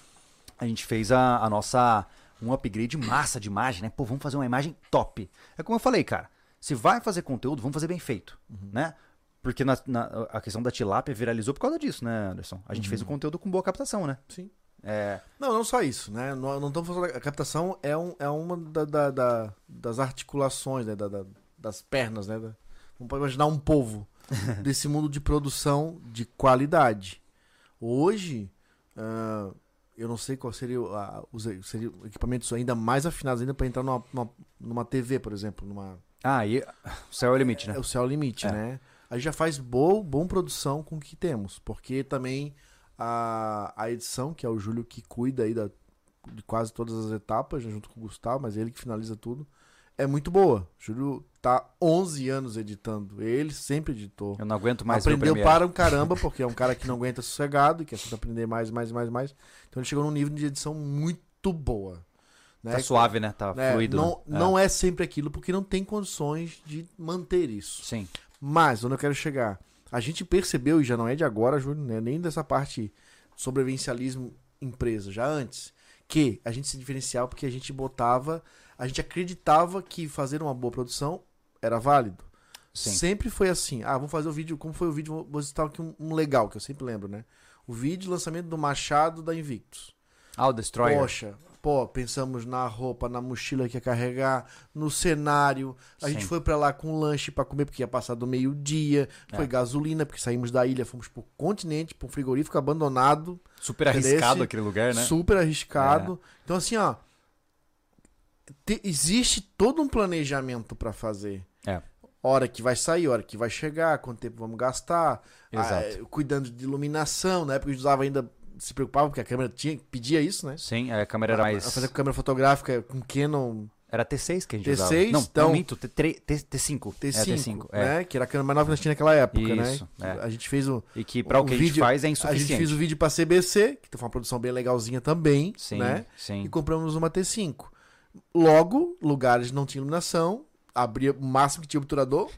S1: a gente fez a, a nossa um upgrade massa de imagem, né? Pô, vamos fazer uma imagem top. É como eu falei, cara. Se vai fazer conteúdo, vamos fazer bem feito, né? Porque na, na- a questão da tilápia viralizou por causa disso, né, Anderson? A gente fez o conteúdo com boa captação, né?
S3: Sim.
S1: É,
S3: Não, não só isso, né? Não, não estamos falando. A captação é, um, é uma da, da- da- das articulações, né? Da- da- das pernas, né? Não pode imaginar um povo desse mundo de produção de qualidade. Hoje, ah, eu não sei qual seria, o- a- os seria equipamentos ainda mais afinados ainda para entrar numa, numa, numa TV, por exemplo, numa
S1: Ah, e o céu é o limite, né?
S3: é o céu é o limite,
S1: É.
S3: né? A gente já faz boa, bom produção com o que temos, porque também a, a edição, que é o Júlio que cuida aí da, de quase todas as etapas, né, junto com o Gustavo, mas ele que finaliza tudo, é muito boa. O Júlio tá 11 anos editando, ele sempre editou.
S1: Eu não aguento mais
S3: Aprendeu para um caramba, porque é um cara que não aguenta sossegado e quer sempre aprender mais, mais, mais, mais. Então ele chegou num nível de edição muito boa. Né?
S1: Tá suave, né? Tá
S3: É,
S1: fluido.
S3: não,
S1: né?
S3: não é sempre aquilo, porque não tem condições de manter isso.
S1: Sim.
S3: Mas, onde eu quero chegar? A gente percebeu, e já não é de agora, Júlio, né, nem dessa parte sobrevivencialismo empresa, já antes, que a gente se diferenciava porque a gente botava, a gente acreditava que fazer uma boa produção era válido.
S1: Sim.
S3: Sempre foi assim. Ah, vamos fazer o vídeo, como foi o vídeo, vou citar aqui um, um legal, que eu sempre lembro, né? O vídeo de lançamento do Machado da Invictus.
S1: Ah, o Destroyer.
S3: Poxa, pô, pensamos na roupa, na mochila que ia carregar, no cenário. A gente
S1: Sim.
S3: foi pra lá com lanche pra comer, porque ia passar do meio-dia. Foi
S1: É.
S3: gasolina, porque saímos da ilha, fomos pro continente, pro frigorífico abandonado.
S1: Super
S3: Entendesse?
S1: arriscado aquele lugar, né?
S3: Super arriscado. Então, assim, ó. Te- existe todo um planejamento pra fazer.
S1: É.
S3: Hora que vai sair, hora que vai chegar, quanto tempo vamos gastar.
S1: Exato.
S3: ah, é, cuidando de iluminação. Na época a gente usava ainda. Se preocupava, porque a câmera tinha, pedia isso, né?
S1: Sim, a câmera era
S3: A-
S1: mais.
S3: a fazer com câmera fotográfica com Canon
S1: Era T6 que a gente
S3: T6,
S1: usava. Não,
S3: então-
S1: não minto, T3, T, T5.
S3: T5,
S1: É, T5. É.
S3: né? Que era a câmera mais nova que nós tinha naquela época,
S1: Isso,
S3: né?
S1: é.
S3: A gente fez o,
S1: E que pra o,
S3: O
S1: que a gente
S3: vídeo-
S1: faz é
S3: a gente
S1: insuficiente.
S3: fez o vídeo pra CBC, que foi uma produção bem legalzinha também,
S1: Sim,
S3: né?
S1: sim.
S3: E compramos uma T5. Logo, lugares não tinha iluminação, abria o máximo que tinha obturador.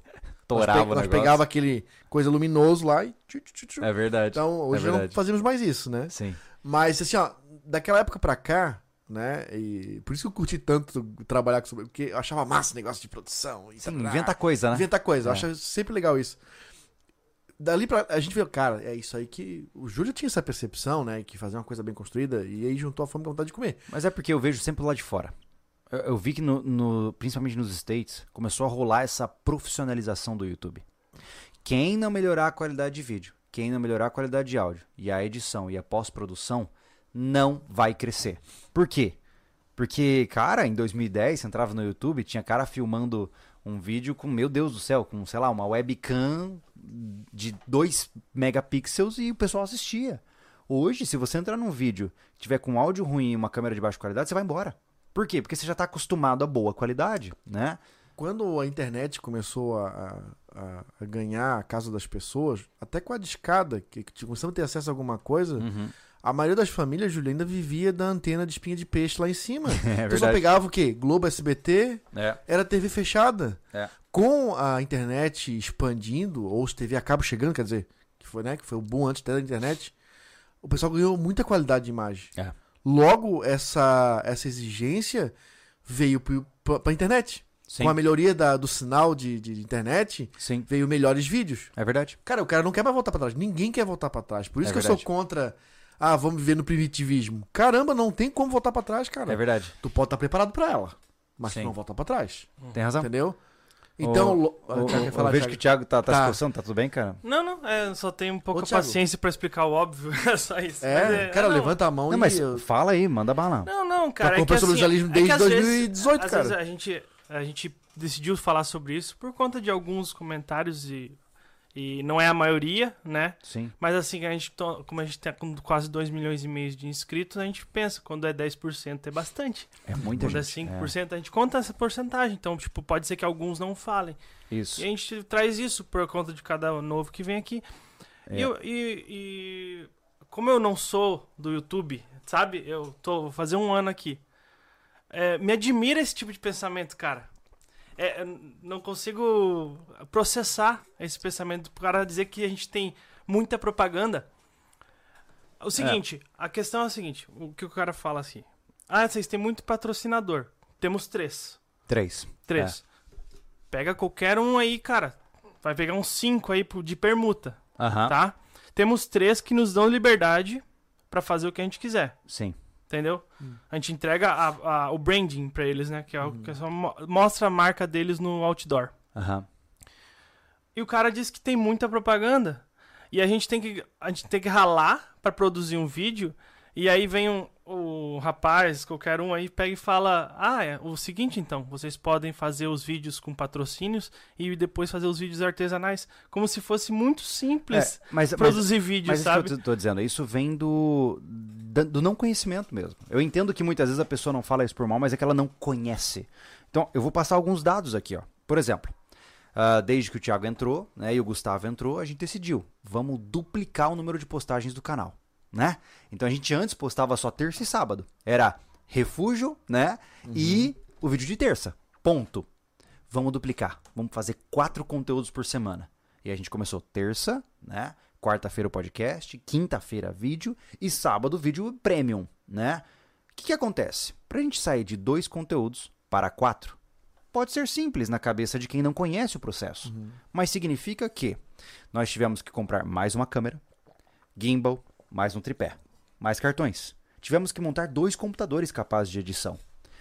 S1: Torava
S3: nós, pe- nós pegava aquele coisa luminoso lá e tchu, tchu, tchu.
S1: É verdade.
S3: Então, hoje
S1: é
S3: já não
S1: verdade.
S3: fazemos mais isso, né?
S1: Sim.
S3: Mas assim, ó, daquela época pra cá, né? E por isso que eu curti tanto trabalhar com isso, porque eu achava massa o negócio de produção. E
S1: Sim,
S3: tarará.
S1: inventa coisa, né?
S3: Inventa coisa, eu
S1: É.
S3: acho sempre legal isso. Dali pra. A gente viu, cara, é isso aí que. O Júlio tinha essa percepção, né? Que fazer uma coisa bem construída, e aí juntou a fome com a vontade de comer.
S1: Mas é porque eu vejo sempre lá de fora. Eu, eu vi que, no, no- principalmente nos States, começou a rolar essa profissionalização do YouTube. Quem não melhorar a qualidade de vídeo, quem não melhorar a qualidade de áudio, e a edição e a pós-produção, não vai crescer. Por quê? Porque, cara, em 2010, você entrava no YouTube, tinha cara filmando um vídeo com, meu Deus do céu, com, sei lá, uma webcam de 2 megapixels e o pessoal assistia. Hoje, se você entrar num vídeo tiver com áudio ruim e uma câmera de baixa qualidade, você vai embora. Por quê? Porque você já está acostumado a boa qualidade, né?
S3: Quando a internet começou a, a- a ganhar a casa das pessoas, até com a discada, que, que começamos a ter acesso a alguma coisa,
S1: Uhum.
S3: a maioria das famílias, Júlio, ainda vivia da antena de espinha de peixe lá em cima.
S1: É
S3: então só
S1: verdade.
S3: pegava o quê? Globo SBT,
S1: É.
S3: era TV fechada.
S1: É.
S3: Com a internet expandindo, ou os TV a cabo chegando, quer dizer, que foi, né, que foi o boom antes da internet, o pessoal ganhou muita qualidade de imagem.
S1: É.
S3: Logo, essa, essa exigência veio pra, pra internet.
S1: Sim.
S3: Com a melhoria da- do sinal de, de internet,
S1: Sim.
S3: veio melhores vídeos.
S1: É verdade.
S3: Cara, o cara não quer mais voltar pra trás. Ninguém quer voltar pra trás. Por isso
S1: É
S3: que eu
S1: verdade.
S3: sou contra. Ah, vamos viver no primitivismo. Caramba, não tem como voltar pra trás, cara.
S1: É verdade.
S3: Tu pode estar preparado pra ela, mas tu não volta pra trás.
S1: Tem razão.
S3: Entendeu? Então, lo-
S1: Ô,
S3: Ah,
S1: ô,
S3: quer
S1: eu
S3: falar,
S1: vejo
S3: Thiago?
S1: que o Thiago tá, tá,
S3: Tá.
S1: se coçando, tá tudo bem, cara?
S2: Não, não, é, só tenho pouca
S3: Ô,
S2: paciência pra explicar o óbvio, é só isso.
S3: É,
S2: Mas
S3: cara,
S2: não,
S3: levanta a mão
S1: Não,
S3: e.
S1: mas fala aí, manda bala.
S2: Não, não, cara. é que assim,
S3: jornalismo
S2: é
S3: desde
S2: vezes-
S3: 2018,
S2: às
S3: cara.
S2: vezes a gente. a gente decidiu falar sobre isso por conta de alguns comentários e, e não é a maioria, né?
S1: Sim.
S2: Mas assim, a gente, como a gente tem quase 2 milhões e meio de inscritos, a gente pensa, quando é 10% é bastante.
S1: É muita
S2: quando
S1: gente.
S2: é 5%, a gente conta essa porcentagem. Então, tipo, pode ser que alguns não falem.
S1: É, isso.
S2: E a gente traz isso por conta de cada novo que vem aqui.
S1: É.
S2: E, eu- e- e como eu não sou do YouTube, sabe? Eu tô vou fazer um ano aqui. É, me admira esse tipo de pensamento, cara. É, não consigo processar esse pensamento pro cara dizer que a gente tem muita propaganda. O seguinte, a questão é a seguinte, o que o cara fala assim. Ah, vocês têm muito patrocinador. Temos três.
S1: Três.
S2: Três. Pega qualquer um aí, cara. Vai pegar uns cinco aí de permuta,
S1: Aham.
S2: tá? Temos três que nos dão liberdade pra fazer o que a gente quiser,
S1: Sim.
S2: Entendeu? A gente entrega a- a- o branding pra eles, né? Que é o que só mo- mostra a marca deles no outdoor.
S1: Aham.
S2: E o cara diz que tem muita propaganda. E a gente tem que, a gente tem que ralar pra produzir um vídeo. E aí vem um, o rapaz, qualquer um aí, pega e fala: Ah, é o seguinte então, vocês podem fazer os vídeos com patrocínios e depois fazer os vídeos artesanais. Como se fosse muito simples
S1: É, mas, mas,
S2: produzir
S1: mas isso
S2: sabe?
S1: que eu tô- dizendo, isso vem do, do não conhecimento mesmo. Eu entendo que muitas vezes a pessoa não fala isso por mal, mas é que ela não conhece. Então, eu vou passar alguns dados aqui, ó. Por exemplo, ah, desde que o Thiago entrou, né, e o Gustavo entrou, a gente decidiu, vamos duplicar o número de postagens do canal, né? Então a gente antes postava só terça e sábado. Era refúgio, né? E o vídeo de terça. Ponto. Vamos duplicar. Vamos fazer quatro conteúdos por semana. E a gente começou terça, né? Quarta-feira o podcast, quinta-feira vídeo e sábado vídeo premium, né? O que, que acontece? Pra gente sair de dois conteúdos para quatro, pode ser simples na cabeça de quem não conhece o processo. Mas significa que nós tivemos que comprar mais uma câmera, gimbal, mais um tripé, mais cartões. Tivemos que montar dois computadores capazes de edição.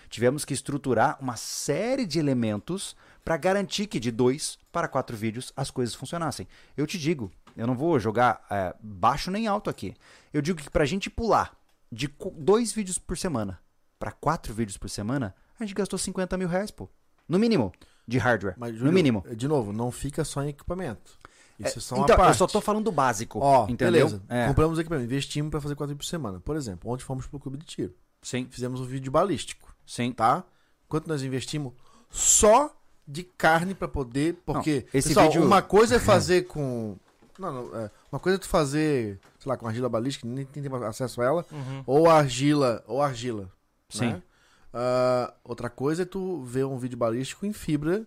S1: Tivemos que estruturar uma série de elementos para garantir que de dois para quatro vídeos as coisas funcionassem. Eu te digo, eu não vou jogar é, baixo nem alto aqui. Eu digo que para a gente pular de dois vídeos por semana para quatro vídeos por semana, a gente gastou 50 mil reais, pô. No mínimo, de hardware.
S3: Mas,
S1: no mínimo.
S3: De novo, não fica só em equipamento. Isso é, só uma
S1: então,
S3: parte.
S1: eu só tô falando do básico.
S3: Ó,
S1: entendeu?
S3: beleza.
S1: É,
S3: Compramos equipamento, investimos pra fazer quatro vídeos por semana. Por exemplo, ontem fomos pro clube de tiro.
S1: sim,
S3: Fizemos um vídeo balístico,
S1: sim.
S3: tá? Quanto nós investimos só de carne pra poder. Porque,
S1: Não, esse
S3: pessoal,
S1: vídeo-
S3: uma coisa é fazer com. Não, não, é, uma coisa é tu fazer, sei lá, com argila balística, nem tem acesso a ela,
S2: Uhum.
S3: ou argila, ou argila.
S1: Sim.
S3: né? Ah, outra coisa é tu ver um vídeo balístico em fibra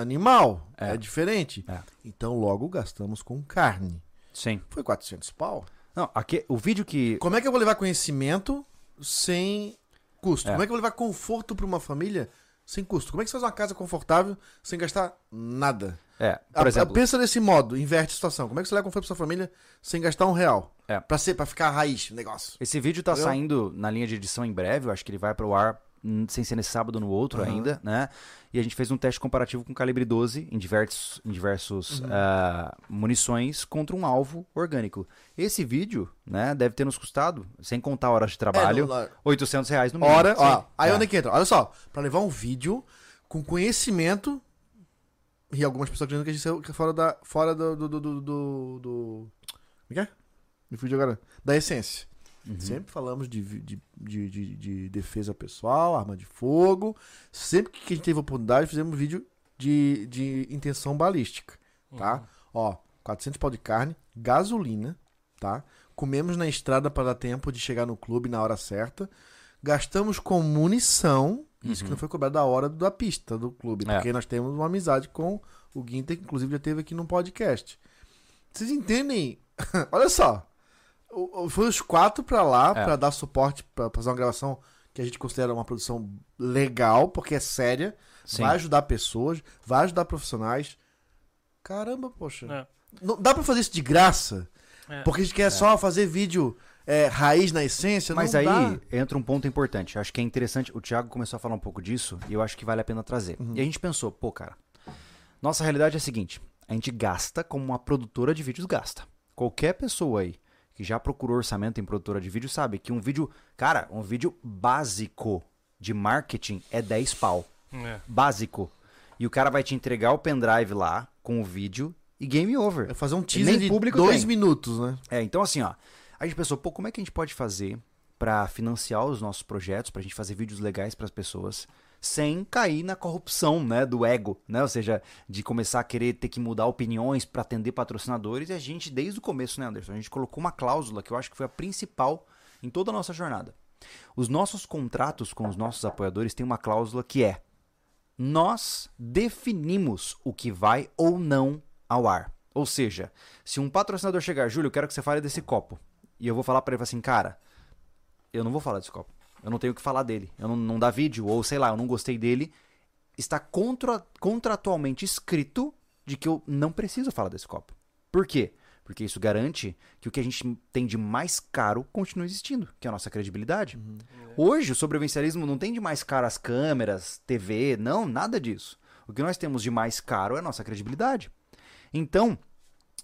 S3: animal. É,
S1: É.
S3: diferente.
S1: É.
S3: Então logo gastamos com carne.
S1: Sim.
S3: Foi 400 pau.
S1: Não, aqui, o vídeo que.
S3: Como é que eu vou levar conhecimento sem custo?
S1: É.
S3: Como é que eu vou levar conforto pra uma família sem custo? Como é que você faz uma casa confortável sem gastar nada?
S1: É, por
S3: A-
S1: exemplo.
S3: Pensa desse modo, inverte a situação. Como é que você leva conforto pra sua família sem gastar um real?
S1: É.
S3: Pra, ser, pra ficar a raiz o negócio.
S1: Esse vídeo tá
S3: Entendeu?
S1: saindo na linha de edição em breve, eu acho que ele vai pro ar hum, sem ser nesse sábado no outro
S3: Aham.
S1: ainda, né? E a gente fez um teste comparativo com calibre 12 em diversos, em diversos
S3: Uhum.
S1: ah, munições contra um alvo orgânico. Esse vídeo, né, deve ter nos custado, sem contar horas de trabalho,
S3: É, não, não.
S1: 800 reais no mínimo.
S3: Hora, ó. Aí
S1: É.
S3: onde é que entra? Olha só, pra levar um vídeo com conhecimento. E algumas pessoas dizendo que a gente saiu fora da. Fora do. do. do. do. do, do como é é? Me fugiu agora. Da essência.
S1: Uhum.
S3: Sempre falamos de, de, de, de, de defesa pessoal, arma de fogo. Sempre que a gente teve oportunidade, fizemos vídeo de, de intenção balística. Tá? Ó, 400 pau de carne, gasolina, tá? Comemos na estrada para dar tempo de chegar no clube na hora certa. Gastamos com munição, isso que não foi cobrado da hora da pista do clube,
S1: É.
S3: porque nós temos uma amizade com o Guinter, que inclusive já teve aqui no podcast. Vocês entendem? Olha só. Foi os quatro pra lá
S1: É.
S3: pra dar suporte pra fazer uma gravação que a gente considera uma produção legal, porque é séria,
S1: Sim.
S3: vai ajudar pessoas, vai ajudar profissionais. Caramba, poxa.
S2: É.
S3: Não, dá pra fazer isso de graça?
S2: É.
S3: Porque a gente quer só fazer vídeo é, raiz na essência?
S1: Mas
S3: não
S1: aí
S3: dá.
S1: entra um ponto importante. Acho que é interessante. O Thiago começou a falar um pouco disso e eu acho que vale a pena trazer.
S3: Uhum.
S1: E a gente pensou, pô, cara, nossa realidade é a seguinte: a gente gasta como uma produtora de vídeos gasta. Qualquer pessoa aí que já procurou orçamento em produtora de vídeo sabe que um vídeo, cara, um vídeo básico de marketing é 10 pau.
S2: É.
S1: Básico. E o cara vai te entregar o pendrive lá com o vídeo e game over.
S3: É fazer um teaser
S1: Nem
S3: de
S1: público
S3: dois
S1: tem.
S3: minutos, né?
S1: É, então assim, ó. A gente pensou, pô, como é que a gente pode fazer pra financiar os nossos projetos, pra gente fazer vídeos legais pras pessoas, sem cair na corrupção, né, do ego, né? Ou seja, de começar a querer ter que mudar opiniões pra atender patrocinadores. E a gente, desde o começo, né, Anderson, a gente colocou uma cláusula que eu acho que foi a principal em toda a nossa jornada. Os nossos contratos com os nossos apoiadores têm uma cláusula que é: nós definimos o que vai ou não ao ar. Ou seja, se um patrocinador chegar, Júlio, eu quero que você fale desse copo. E eu vou falar pra ele assim, cara, eu não vou falar desse copo. Eu não tenho o que falar dele. Eu não, não dá vídeo, ou sei lá, eu não gostei dele. Está contra, contratualmente escrito de que eu não preciso falar desse copo. Por quê? Porque isso garante que o que a gente tem de mais caro continue existindo, que é a nossa credibilidade. Hoje, o sobrevivencialismo não tem de mais caro as câmeras, TV, não, nada disso. O que nós temos de mais caro é a nossa credibilidade. Então,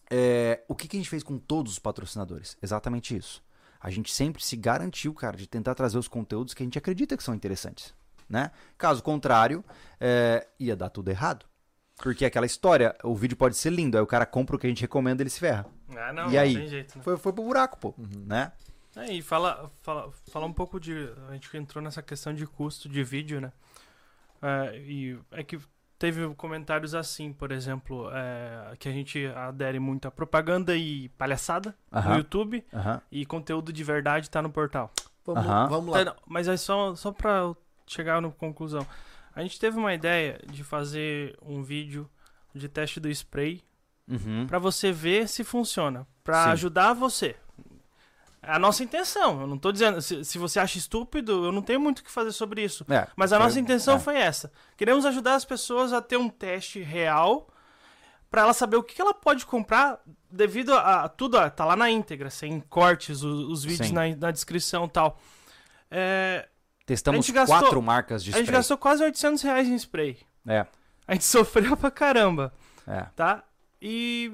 S1: é, o que, que a gente fez com todos os patrocinadores? Exatamente isso. A gente sempre se garantiu, cara, de tentar trazer os conteúdos que a gente acredita que são interessantes. Né? Caso contrário, é, ia dar tudo errado. Porque aquela história, o vídeo pode ser lindo, aí o cara compra o que a gente recomenda e ele se ferra.
S2: Ah, não,
S1: E
S2: não
S1: aí?
S2: tem jeito, né?
S1: Foi, foi pro buraco, pô. Né?
S2: É, e fala, fala, fala um pouco de. A gente entrou nessa questão de custo de vídeo, né? É, e é que teve comentários assim, por exemplo, é, que a gente adere muito a propaganda e palhaçada no
S1: Aham.
S2: YouTube
S1: Aham.
S2: e conteúdo de verdade tá no portal.
S3: Vamos,
S1: Aham.
S3: vamos
S2: Tá,
S3: lá.
S2: não, mas é só, só pra chegar na conclusão. A gente teve uma ideia de fazer um vídeo de teste do spray
S1: Uhum.
S2: Pra você ver se funciona, Pra
S1: Sim.
S2: ajudar você. É a nossa intenção. Eu não tô dizendo se, se você acha estúpido, eu não tenho muito o que fazer sobre isso.
S1: É,
S2: Mas a nossa intenção
S1: é.
S2: foi essa. Queremos ajudar as pessoas a ter um teste real pra ela saber o que ela pode comprar devido a, a tudo, ó, tá lá na íntegra, sem cortes, os, os vídeos na, na descrição e tal. É,
S1: Testamos
S2: gastou-
S1: quatro marcas de
S2: a gente
S1: spray.
S2: gastou quase 800 reais em spray.
S1: É,
S2: A gente sofreu pra caramba,
S1: é.
S2: tá? E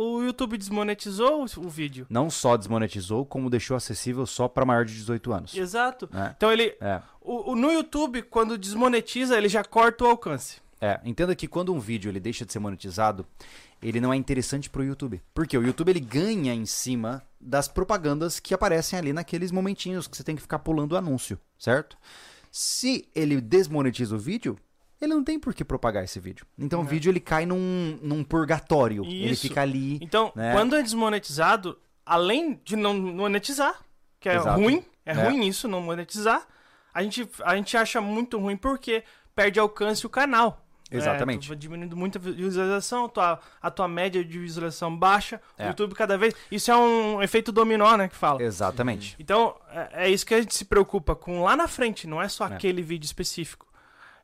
S2: o YouTube desmonetizou o- o vídeo.
S1: Não só desmonetizou, como deixou acessível só pra maior de 18 anos.
S2: Exato.
S1: É.
S2: Então ele.
S1: É.
S2: O, o- no YouTube, quando desmonetiza, ele já corta o alcance.
S1: É, entenda que quando um vídeo ele deixa de ser monetizado, ele não é interessante pro YouTube. Porque o YouTube ele ganha em cima das propagandas que aparecem ali naqueles momentinhos que você tem que ficar pulando o anúncio, certo? Se ele desmonetiza o vídeo, ele não tem por que propagar esse vídeo. Então o vídeo ele cai num, num purgatório. Ele
S2: Isso.
S1: fica ali.
S2: Então,
S1: né?
S2: quando é desmonetizado, além de não monetizar, que é
S1: Exato.
S2: ruim, é,
S1: É.
S2: ruim isso, não monetizar, a gente, a gente acha muito ruim porque perde alcance o canal.
S1: Exatamente.
S2: É, tu vai diminuindo muita visualização, tua, a tua média de visualização baixa,
S1: É.
S2: o YouTube cada vez. Isso é um efeito dominó, né? Que fala.
S1: Exatamente.
S2: Então, é, é isso que a gente se preocupa com lá na frente, não é só
S1: É.
S2: aquele vídeo específico.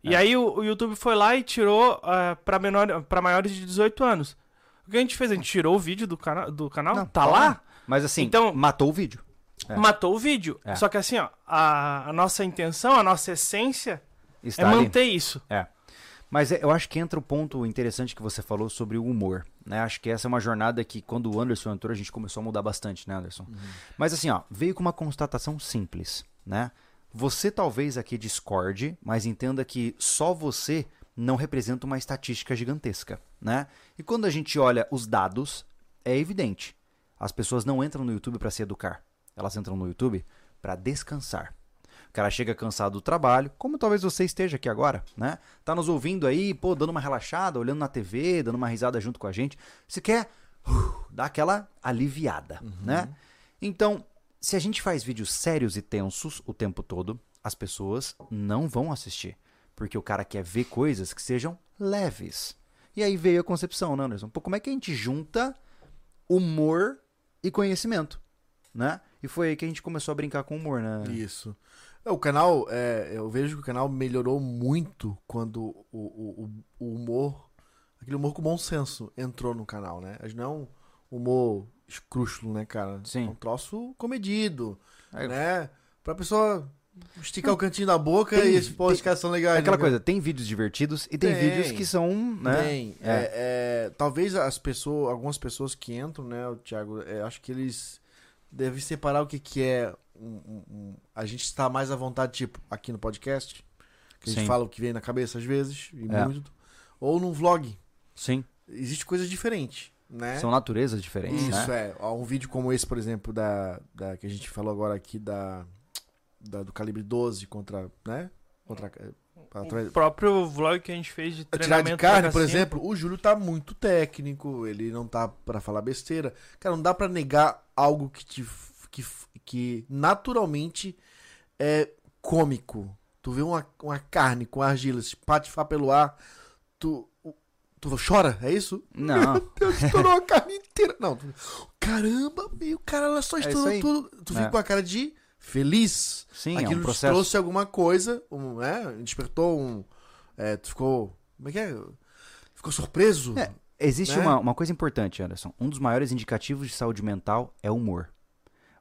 S2: E aí o, o YouTube foi lá e tirou uh, para menor, para maiores de 18 anos. O que a gente fez? A gente tirou o vídeo do, cana do canal,
S1: Não,
S2: tá
S1: tá
S2: lá,
S1: lá. Mas assim,
S2: Então-
S1: matou o vídeo. É.
S2: matou o vídeo.
S1: É.
S2: Só que assim, ó, a, a nossa intenção, a nossa essência
S1: Está
S2: é
S1: ali.
S2: manter isso.
S1: É. Mas é- eu acho que entra o ponto interessante que você falou sobre o humor. Né? Acho que essa é uma jornada que, quando o Anderson entrou, a gente começou a mudar bastante, né, Anderson? Mas assim, ó, veio com uma constatação simples, né? Você talvez aqui discorde, mas entenda que só você não representa uma estatística gigantesca, né? E quando a gente olha os dados, é evidente. As pessoas não entram no YouTube para se educar. Elas entram no YouTube para descansar. O cara chega cansado do trabalho, como talvez você esteja aqui agora, né? Tá nos ouvindo aí, pô, dando uma relaxada, olhando na TV, dando uma risada junto com a gente. Você quer uh, dar aquela aliviada, né? Então, se a gente faz vídeos sérios e tensos o tempo todo, as pessoas não vão assistir. Porque o cara quer ver coisas que sejam leves. E aí veio a concepção, né, Anderson? Pô, como é que a gente junta humor e conhecimento, né? E foi aí que a gente começou a brincar com humor, né?
S3: Isso. É, O canal, é, eu vejo que o canal melhorou muito quando o, o, o- humor, aquele humor com bom senso entrou no canal, né? Não é um humor escrúxulo, né, cara?
S1: Sim.
S3: É um troço comedido,
S1: É.
S3: né? Pra pessoa esticar o cantinho da boca
S1: Tem-
S3: e esses podcasts são legais.
S1: É aquela
S3: né,
S1: coisa, tem vídeos divertidos e tem,
S3: Tem.
S1: vídeos que são, né?
S3: Tem. É, é, talvez as pessoas, algumas pessoas que entram, né, o Thiago, é, acho que eles devem separar o que, que é um- um- um- a gente estar mais à vontade, tipo, aqui no podcast. que a gente
S1: Sim.
S3: fala o que vem na cabeça às vezes, e
S1: É.
S3: muito, ou num vlog.
S1: Sim.
S3: Existe coisas diferentes, né?
S1: São naturezas diferentes,
S3: Isso,
S1: né?
S3: é. Um vídeo como esse, por exemplo, da, da que a gente falou agora aqui da, da- do calibre 12 contra, né? Contra,
S2: O próprio vlog que a gente fez de
S3: A tirar
S2: treinamento
S3: de carne, por
S2: K5.
S3: exemplo, o Júlio tá muito técnico, ele não tá pra falar besteira. Cara, não dá pra negar algo que te que, que naturalmente é cômico. Tu vê uma, uma carne com argila se patifar pelo ar, tu tu chora, é isso?
S1: Não.
S3: Deus, estourou a carne inteira. Não, caramba, meu, cara, ela só
S1: É
S3: estourou
S1: aí.
S3: tudo. Tu fica
S1: É.
S3: com a cara de feliz.
S1: Sim, é
S3: Aquilo
S1: um
S3: te
S1: processo.
S3: trouxe alguma coisa, um, né? Despertou um. É, tu ficou. Como é que é? Ficou surpreso?
S1: É, Existe
S3: né?
S1: uma, uma coisa importante, Anderson. Um dos maiores indicativos de saúde mental é o humor.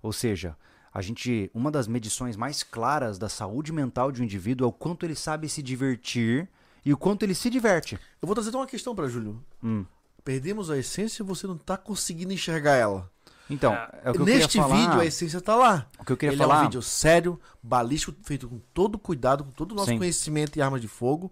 S1: Ou seja, a gente, uma das medições mais claras da saúde mental de um indivíduo é o quanto ele sabe se divertir e o quanto ele se diverte.
S3: Eu vou trazer então uma questão pra Júlio.
S1: Hum.
S3: Perdemos a essência e você não tá conseguindo enxergar ela.
S1: Então,
S2: É.
S1: é o que eu
S3: Neste
S1: queria falar.
S3: vídeo a essência tá lá.
S1: O que eu queria
S3: Ele é
S1: falar.
S3: um vídeo sério, balístico, feito com todo cuidado, com todo o nosso
S1: Sim.
S3: conhecimento em armas de fogo.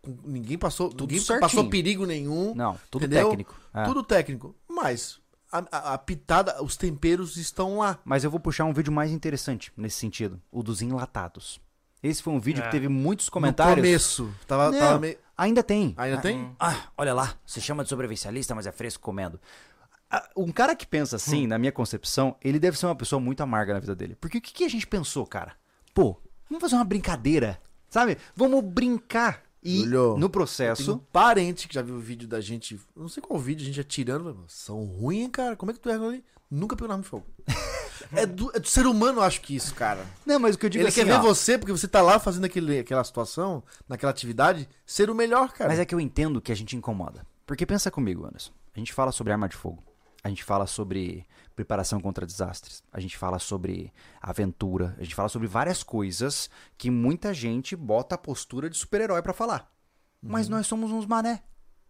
S3: Com- Ninguém passou, ninguém
S1: certinho.
S3: passou perigo nenhum.
S1: Não, tudo
S3: Entendeu?
S1: técnico. É.
S3: Tudo técnico. Mas a, a- a pitada, os temperos estão lá.
S1: Mas eu vou puxar um vídeo mais interessante nesse sentido, o dos enlatados. Esse foi um vídeo
S2: É.
S1: que teve muitos
S3: No
S1: comentários.
S3: começo. Tava,
S1: Não.
S3: tava meio.
S1: Ainda tem.
S3: Ainda
S1: Ah,
S3: tem?
S1: Ah, olha lá, se chama de sobrevivencialista, mas é fresco comendo. Ah, Um cara que pensa assim, na minha concepção, ele deve ser uma pessoa muito amarga na vida dele. Porque o que, que a gente pensou, cara? Pô, vamos fazer uma brincadeira, sabe? Vamos brincar. E
S3: Júlio,
S1: no
S3: Tem um
S1: processo.
S3: parente que já viu o vídeo da gente. Não sei qual vídeo, a gente atirando. São ruins, hein, cara. Como é que tu erra ali? Nunca pegou na arma de fogo. é, do, é do ser humano, eu acho que isso, cara.
S1: Não, mas o que eu digo
S3: Ele
S1: assim,
S3: quer ver
S1: ó,
S3: você, porque você tá lá fazendo aquele, aquela situação, naquela atividade, ser o melhor, cara.
S1: Mas é que eu entendo que a gente incomoda. Porque pensa comigo, Anderson. A gente fala sobre arma de fogo. A gente fala sobre preparação contra desastres. A gente fala sobre aventura. A gente fala sobre várias coisas que muita gente bota a postura de super-herói pra falar. Mas nós somos uns mané.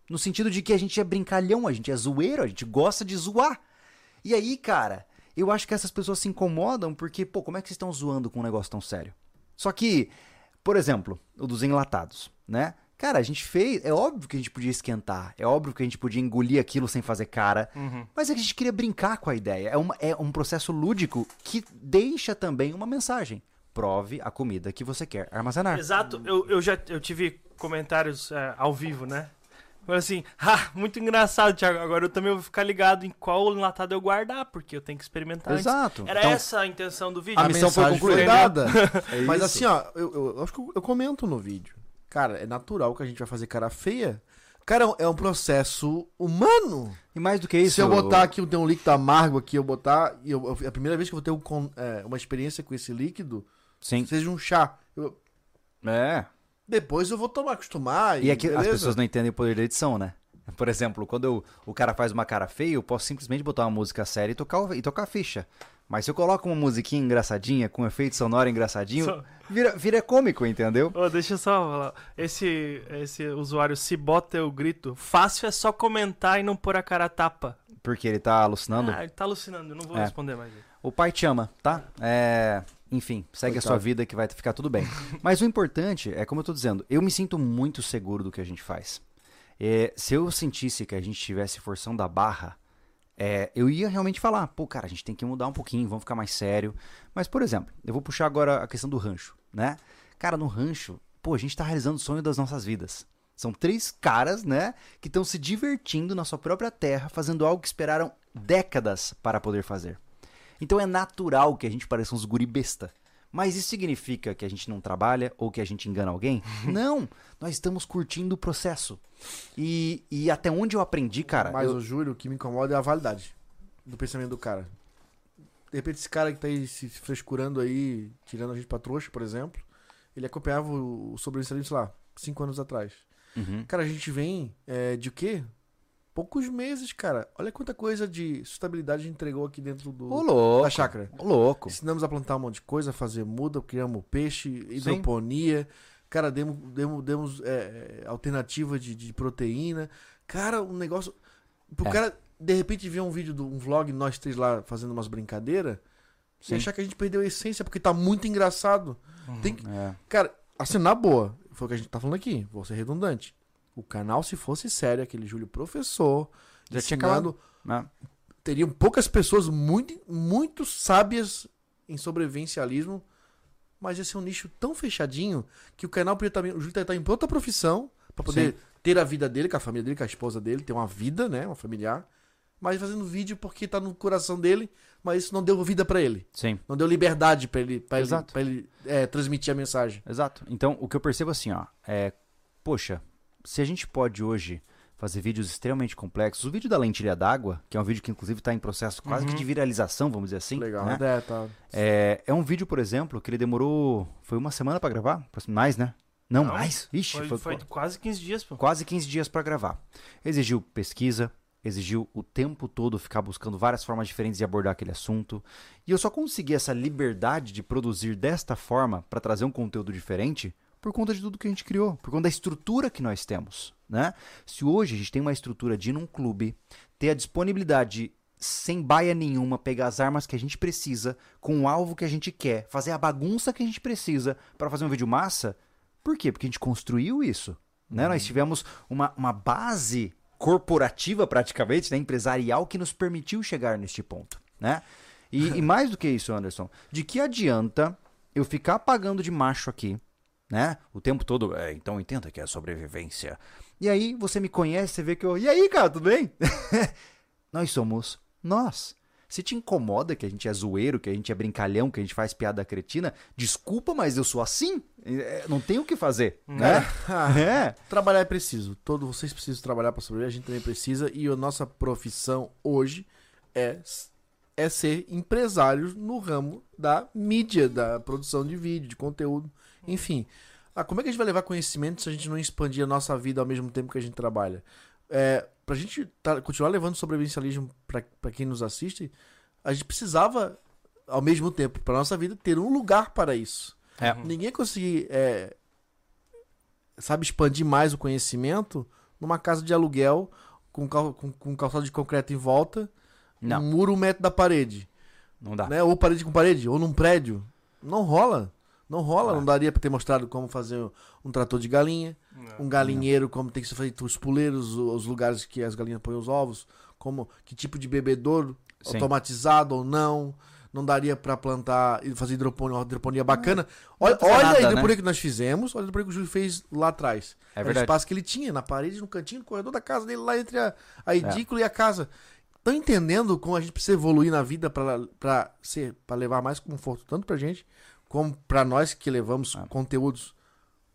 S1: No sentido de que a gente é brincalhão, a gente é zoeiro, a gente gosta de zoar. E aí, cara, eu acho que essas pessoas se incomodam porque, pô, como é que vocês estão zoando com um negócio tão sério? Só que, por exemplo, o dos enlatados, né? Cara, a gente fez. É óbvio que a gente podia esquentar. É óbvio que a gente podia engolir aquilo sem fazer cara. Mas é que a gente queria brincar com a ideia. É, uma- é um processo lúdico que deixa também uma mensagem. Prove a comida que você quer armazenar.
S2: Exato, eu, eu já eu tive comentários é, ao vivo, né? Falei assim, ah, muito engraçado, Thiago. Agora eu também vou ficar ligado em qual enlatado eu guardar, porque eu tenho que experimentar. antes."
S1: Exato.
S2: Era
S1: Então,
S2: essa a intenção do vídeo.
S1: A missão foi concluída. É
S3: Mas assim, ó, eu, eu- eu acho que eu, eu comento no vídeo. Cara, é natural que a gente vai fazer cara feia. Cara, é um- é processo humano.
S1: E mais do que isso.
S3: Se eu botar aqui, tem um líquido amargo aqui, eu botar. E eu, eu- a primeira vez que eu vou ter um é, uma experiência com esse líquido,
S1: Sim.
S3: seja um chá. eu-
S1: É.
S3: depois eu vou tomar, acostumar.
S1: E aqui as
S3: beleza?
S1: pessoas não entendem o poder da edição, né? Por exemplo, quando eu- o cara faz uma cara feia, eu posso simplesmente botar uma música séria e tocar, e tocar a ficha. Mas se eu coloco uma musiquinha engraçadinha, com efeito sonoro engraçadinho,
S2: Só-
S1: vira, vira cômico, entendeu?
S2: Ô, deixa eu só falar. Esse, esse usuário, se bota eu grito, fácil é só comentar e não pôr a cara a tapa.
S1: Porque ele tá alucinando.
S2: Ah, ele tá alucinando, eu não vou
S1: É.
S2: responder mais.
S1: O pai te ama, tá? É... Enfim, segue a
S3: Coitado.
S1: sua vida que vai ficar tudo bem. Mas o importante é, como eu tô dizendo, eu me sinto muito seguro do que a gente faz. É, se eu sentisse que a gente estivesse forçando a barra, é, eu ia realmente falar, pô, cara, a gente tem que mudar um pouquinho, vamos ficar mais sério. Mas, por exemplo, eu vou puxar agora a questão do rancho, né? Cara, no rancho, pô, a gente tá realizando o sonho das nossas vidas. São três caras, né, que estão se divertindo na sua própria terra, fazendo algo que esperaram décadas para poder fazer. Então é natural que a gente pareça uns guri besta. Mas isso significa que a gente não trabalha ou que a gente engana alguém? não! Nós estamos curtindo o processo. E, e até onde eu aprendi, cara.
S3: Mas
S1: eu-
S3: o Júlio, o que me incomoda é a validade do pensamento do cara. De repente, esse cara que tá aí se frescurando aí, tirando a gente pra trouxa, por exemplo, ele acompanhava o, o sobrevivencialismo, sei lá, cinco anos atrás.
S1: Uhum.
S3: Cara, a gente vem é, de o quê? Poucos meses, cara. Olha quanta coisa de sustentabilidade a gente entregou aqui dentro do,
S1: Ô, louco.
S3: da chácara.
S1: Ô, louco.
S3: Ensinamos a plantar um monte de coisa, fazer muda, criamos peixe, hidroponia. Cara, demos, demos, demos é, é, alternativa de, de proteína. Cara, um negócio. Pro
S1: É.
S3: cara, de repente, ver um vídeo, do, um vlog, nós três lá fazendo umas brincadeiras,
S1: Sim.
S3: achar que a gente perdeu a essência, porque tá muito engraçado. Tem que-
S1: É.
S3: Cara, assim, na boa. foi o que a gente tá falando aqui, vou ser redundante. O canal, se fosse sério, aquele Júlio professor,
S1: Já tinha
S3: ensinando,
S1: né?
S3: teriam poucas pessoas muito, muito sábias em sobrevivencialismo, mas ia ser um nicho tão fechadinho que o canal podia estar, o Júlio estar em outra profissão pra poder
S1: Sim.
S3: ter a vida dele, com a família dele, com a esposa dele, ter uma vida, né, uma familiar, mas fazendo vídeo porque tá no coração dele, mas isso não deu vida pra ele,
S1: Sim.
S3: não deu liberdade pra ele, para ele, pra ele é, transmitir a mensagem.
S1: Exato. Então, o que eu percebo assim, ó, é, poxa, se a gente pode hoje fazer vídeos extremamente complexos, o vídeo da lentilha d'água, que é um vídeo que inclusive está em processo quase que de viralização, vamos dizer assim,
S3: Legal,
S1: né?
S3: É, tá.
S1: É, é um vídeo, por exemplo, que ele demorou, foi uma semana pra gravar, mais, né? Não,
S2: Não,
S1: mais. Ixi,
S2: Foi,
S1: foi,
S2: foi quase 15 dias, pô.
S1: quase 15 dias pra gravar. Exigiu pesquisa, exigiu o tempo todo ficar buscando várias formas diferentes de abordar aquele assunto. E eu só consegui essa liberdade de produzir desta forma para trazer um conteúdo diferente por conta de tudo que a gente criou, por conta da estrutura que nós temos, né? Se hoje a gente tem uma estrutura de ir num clube, ter a disponibilidade de, sem baia nenhuma, pegar as armas que a gente precisa, com o alvo que a gente quer, fazer a bagunça que a gente precisa para fazer um vídeo massa, por quê? Porque a gente construiu isso. Né? Nós tivemos uma, uma base corporativa, praticamente, né? empresarial, que nos permitiu chegar neste ponto. Né? E, e mais do que isso, Anderson, de que adianta eu ficar pagando de macho aqui, né? O tempo todo, é, então entenda que é sobrevivência. E aí você me conhece, você vê que eu. E aí, cara, tudo bem? nós somos nós. Se te incomoda que a gente é zoeiro, que a gente é brincalhão, que a gente faz piada cretina, desculpa, mas eu sou assim. É, Não tem o que fazer, né? É.
S3: Trabalhar é preciso. Todos vocês precisam trabalhar para sobreviver, a gente também precisa. E a nossa profissão hoje é, é ser empresários no ramo da mídia, da produção de vídeo, de conteúdo, enfim. Ah, como é que a gente vai levar conhecimento se a gente não expandir a nossa vida ao mesmo tempo que a gente trabalha? É, pra gente tá- continuar levando sobrevivencialismo pra quem nos assiste, a gente precisava, ao mesmo tempo, pra nossa vida, ter um lugar para isso.
S1: É.
S3: Ninguém ia conseguir, é, sabe, expandir mais o conhecimento numa casa de aluguel com, cal, com, com calçado de concreto em volta,
S1: Não,
S3: um muro um metro da parede,
S1: não dá.
S3: né? Ou parede com parede, ou num prédio. Não rola. Não rola,
S1: Ah.
S3: não daria pra ter mostrado como fazer um trator de galinha, um galinheiro, como tem que ser feito os puleiros, os lugares que as galinhas põem os ovos, como que tipo de bebedouro,
S1: Sim.
S3: automatizado ou não. Não daria pra plantar e fazer hidroponia, uma hidroponia bacana. Olha,
S1: precisa
S3: olha
S1: nada,
S3: a
S1: né?
S3: hidroponia que nós fizemos, olha a hidroponia que o Júlio fez lá atrás.
S1: É
S3: Era o
S1: verdade.
S3: espaço que ele tinha, na parede, no cantinho, no corredor da casa dele, lá entre a,
S1: É.
S3: a edícula e a casa. Estão entendendo como a gente precisa evoluir na vida para levar mais conforto tanto pra gente como pra nós que levamos
S1: É.
S3: conteúdos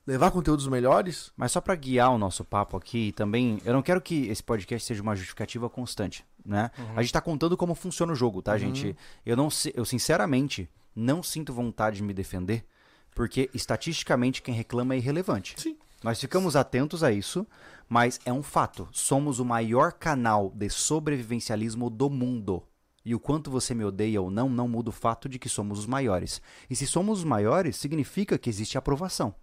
S3: levar conteúdos melhores?
S1: Mas só pra guiar o nosso papo aqui, também, eu não quero que esse podcast seja uma justificativa constante, né? A gente tá contando como funciona o jogo, tá, gente? Eu não eu sinceramente não sinto vontade de me defender, porque estatisticamente quem reclama é irrelevante.
S3: Sim.
S1: Nós ficamos atentos a isso, mas é um fato. Somos o maior canal de sobrevivencialismo do mundo. E o quanto você me odeia ou não, não muda o fato de que somos os maiores. E se somos os maiores, significa que existe aprovação.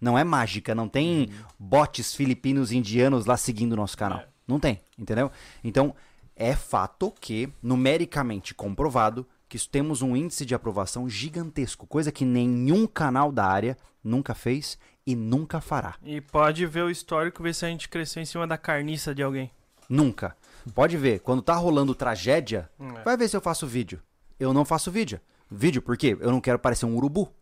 S1: Não é mágica, não tem bots filipinos e indianos lá seguindo o nosso canal.
S2: É.
S1: Não tem, entendeu? Então, é fato que, numericamente comprovado, que temos um índice de aprovação gigantesco, coisa que nenhum canal da área nunca fez e nunca fará.
S2: E pode ver o histórico, ver se a gente cresceu em cima da carniça de alguém.
S1: Nunca. Pode ver, quando tá rolando tragédia,
S2: É.
S1: vai ver se eu faço vídeo. Eu não faço vídeo. Vídeo por quê? Eu não quero parecer um urubu.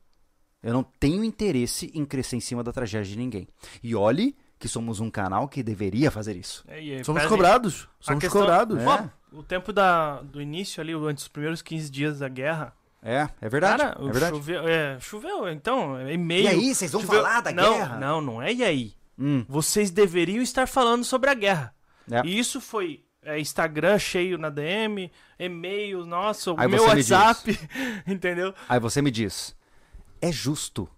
S1: Eu não tenho interesse em crescer em cima da tragédia de ninguém. E olhe que somos um canal que deveria fazer isso.
S2: É,
S3: Somos cobrados. Somos
S2: questão-
S3: cobrados.
S1: É.
S2: O tempo da, do início ali, antes dos primeiros 15 dias da guerra.
S1: É, é verdade.
S2: Cara,
S1: é verdade.
S2: Choveu, é, choveu, então, é e-mail.
S1: E aí, vocês vão
S2: choveu-
S1: falar da
S2: não,
S1: guerra?
S2: Não, não é e aí.
S1: Hum,
S2: Vocês deveriam estar falando sobre a guerra.
S1: é.
S2: E isso foi é, Instagram cheio na DM, e-mail, nossa, o
S1: Aí
S2: meu
S1: você me.
S2: WhatsApp, entendeu?
S1: Aí você me diz: é justo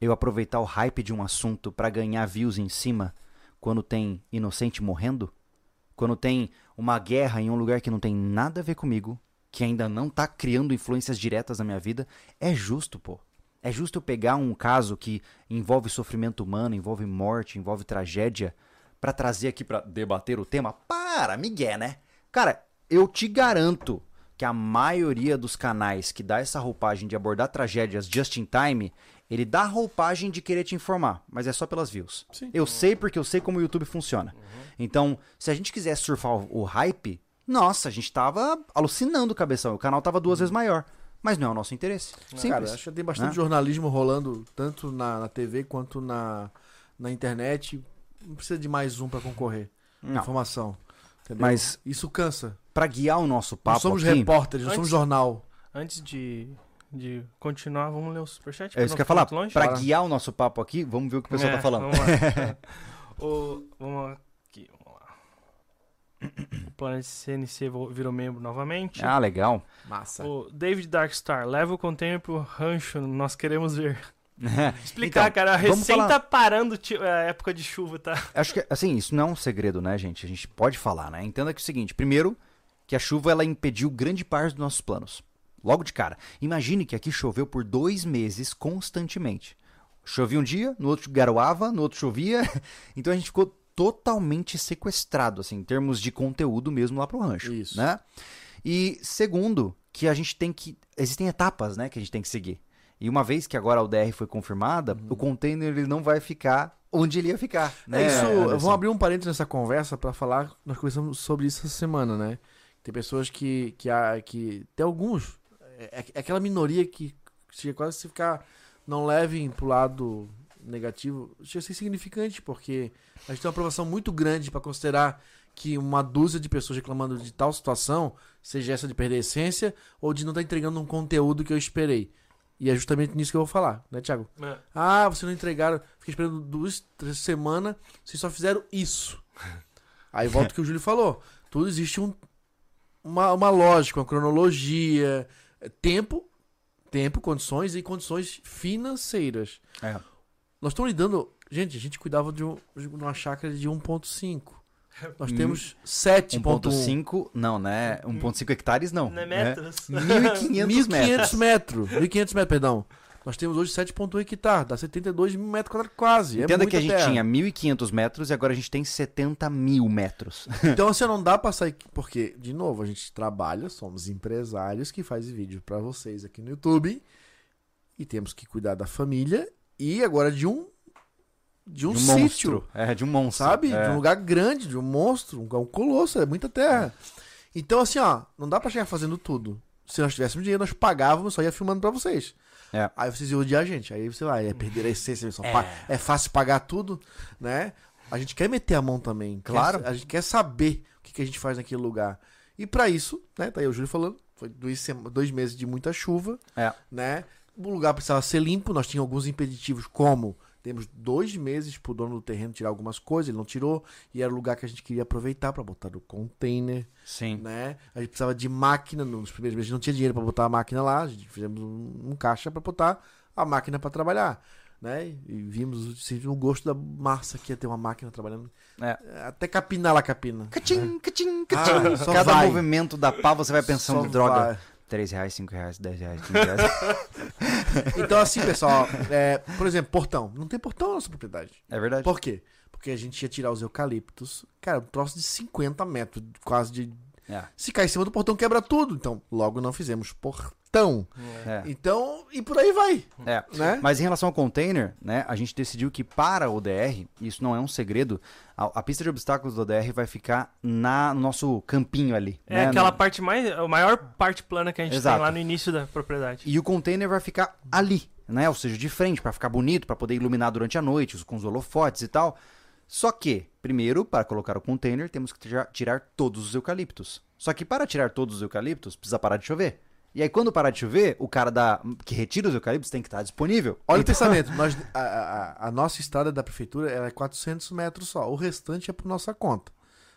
S1: eu aproveitar o hype de um assunto pra ganhar views em cima quando tem inocente morrendo? Quando tem uma guerra em um lugar que não tem nada a ver comigo, que ainda não tá criando influências diretas na minha vida? É justo, pô. É justo eu pegar um caso que envolve sofrimento humano, envolve morte, envolve tragédia, pra trazer aqui pra debater o tema? Para, Miguel, né? Cara, eu te garanto que a maioria dos canais que dá essa roupagem de abordar tragédias just in time, ele dá a roupagem de querer te informar, mas é só pelas views.
S3: Sim.
S1: Eu sei porque eu sei como o YouTube funciona. Então, se a gente quiser surfar o, hype, nossa, a gente tava alucinando o cabeção. O canal tava duas vezes maior. Mas não é o nosso interesse. Simples.
S3: Cara, acho que tem bastante
S1: né?
S3: jornalismo rolando, tanto na, na TV quanto na, na internet. Não precisa de mais um pra concorrer.
S1: Não.
S3: Informação. Entendeu?
S1: Mas
S3: Isso cansa.
S1: pra guiar o nosso papo
S3: Nós somos
S1: aqui,
S3: repórteres, nós somos jornal.
S2: Antes de, de continuar, vamos ler o superchat?
S1: é isso que eu ia falar.
S3: Bora.
S1: guiar o nosso papo aqui, vamos ver o que o pessoal
S2: É,
S1: tá falando.
S2: Vamos lá. o, vamos aqui, vamos lá. O Planet CNC virou membro novamente.
S1: Ah, legal.
S3: Massa.
S2: O David Darkstar, leva o container pro rancho, nós queremos ver. Explicar,
S1: Então,
S2: cara, recém
S1: falar-
S2: tá parando a época de chuva, tá?
S1: Acho que, assim, isso não é um segredo, né, gente? A gente pode falar, né? Entenda que é o seguinte: primeiro, que a chuva ela impediu grande parte dos nossos planos. Logo de cara. Imagine que aqui choveu por dois meses constantemente. Chovia um dia, no outro garoava, no outro chovia. Então a gente ficou totalmente sequestrado, assim, em termos de conteúdo mesmo lá pro rancho.
S3: Isso.
S1: Né? E segundo, que a gente tem que. Existem etapas, né, que a gente tem que seguir. E uma vez que agora a UDR foi confirmada, o container ele não vai ficar onde ele ia ficar. Né,
S3: É isso,
S1: Anderson?
S3: vamos abrir um parênteses nessa conversa pra falar. Nós conversamos sobre isso essa semana, né? Tem pessoas que. que, há- que tem alguns. É, é aquela minoria que chega quase a se ficar. Não levem pro lado negativo. Chega a ser insignificante, porque a gente tem uma aprovação muito grande pra considerar que uma dúzia de pessoas reclamando de tal situação, seja essa de perder a essência ou de não estar entregando um conteúdo que eu esperei. E é justamente nisso que eu vou falar, né, Thiago? Ah, vocês não entregaram. Fiquei esperando duas, três semanas. Vocês só fizeram isso. Aí volta o que o Júlio falou. Tudo existe um, uma, uma lógica, uma cronologia, é, tempo, tempo, condições e condições financeiras.
S1: É.
S3: Nós estamos lidando. Gente, a gente cuidava de, um, de uma chácara de 1,5. Nós temos 7,1.
S1: 1.5, não, né? 1.5 hectares, não.
S2: Não é
S1: né?
S2: metros?
S1: 1.500 metros.
S3: 1.500 metros. 1.500 metros, perdão. Nós temos hoje 7,1 hectare, dá 72 mil metros quadrados quase. é
S1: Entenda que
S3: muita
S1: a gente
S3: terra.
S1: tinha 1.500 metros e agora a gente tem 70 mil metros.
S3: Então assim, não dá pra sair. Porque, de novo, a gente trabalha, somos empresários que fazem vídeo pra vocês aqui no YouTube. E temos que cuidar da família. E agora de um. De um,
S1: de um
S3: sítio.
S1: monstro. É, de um monstro.
S3: Sabe?
S1: É.
S3: De um lugar grande, de um monstro, um, um colosso, é muita terra. Então, assim, ó, não dá pra chegar fazendo tudo. Se nós tivéssemos dinheiro, nós pagávamos, só ia filmando pra vocês.
S1: É.
S3: Aí vocês iam odiar a gente. Aí você vai, ia perder a essência. Só pa- é. fácil pagar tudo, né? A gente quer meter a mão também. quer-
S1: Claro.
S3: a gente quer saber o que, que a gente faz naquele lugar. E pra isso, né? Tá aí o Júlio falando. Foi dois, dois meses de muita chuva,
S1: É.
S3: né? O lugar precisava ser limpo. Nós tínhamos alguns impeditivos, como temos dois meses pro dono do terreno tirar algumas coisas, ele não tirou. E era o lugar que a gente queria aproveitar pra botar no container,
S1: Sim.
S3: né? A gente precisava de máquina. Nos primeiros meses a gente não tinha dinheiro pra botar a máquina lá. A gente fizemos um, um caixa pra botar a máquina pra trabalhar. Né? E vimos sentimos o gosto da massa que ia ter uma máquina trabalhando.
S1: É.
S3: Até capinar lá capina.
S1: Cachim, cachim,
S3: Ah,
S1: cachim.
S3: só
S1: Cada
S3: vai.
S1: movimento da pá você vai pensando,
S3: Só
S1: droga.
S3: vai.
S1: 3 reais, 5 reais, 10 reais, 15 reais.
S3: Então, assim, pessoal, é, por exemplo, portão. Não tem portão na nossa propriedade.
S1: É verdade.
S3: Por quê? Porque a gente ia tirar os eucaliptos. Cara, um troço de 50 metros, quase de.
S1: É.
S3: Se cair em cima do portão, quebra tudo. Então, logo não fizemos portão.
S1: É.
S3: Então, e por aí vai.
S1: É.
S3: Né?
S1: Mas em relação ao container, né, a gente decidiu que para o DR, isso não é um segredo, a, a pista de obstáculos do ODR vai ficar na, no nosso campinho ali.
S2: É
S1: né,
S2: aquela
S1: no-
S2: parte mais. A maior parte plana que a gente
S1: Exato.
S2: tem lá no início da propriedade.
S1: E o container vai ficar ali, né? Ou seja, de frente, para ficar bonito, para poder iluminar durante a noite, os- com os holofotes e tal. Só que, primeiro, para colocar o container, temos que tirar, todos os eucaliptos. Só que para tirar todos os eucaliptos, precisa parar de chover. E aí, quando parar de chover, o cara da, que retira os eucaliptos tem que estar disponível.
S3: Olha o
S1: Então-
S3: pensamento. Nós, a, a- a nossa estrada da prefeitura é 400 metros só. O restante é por nossa conta.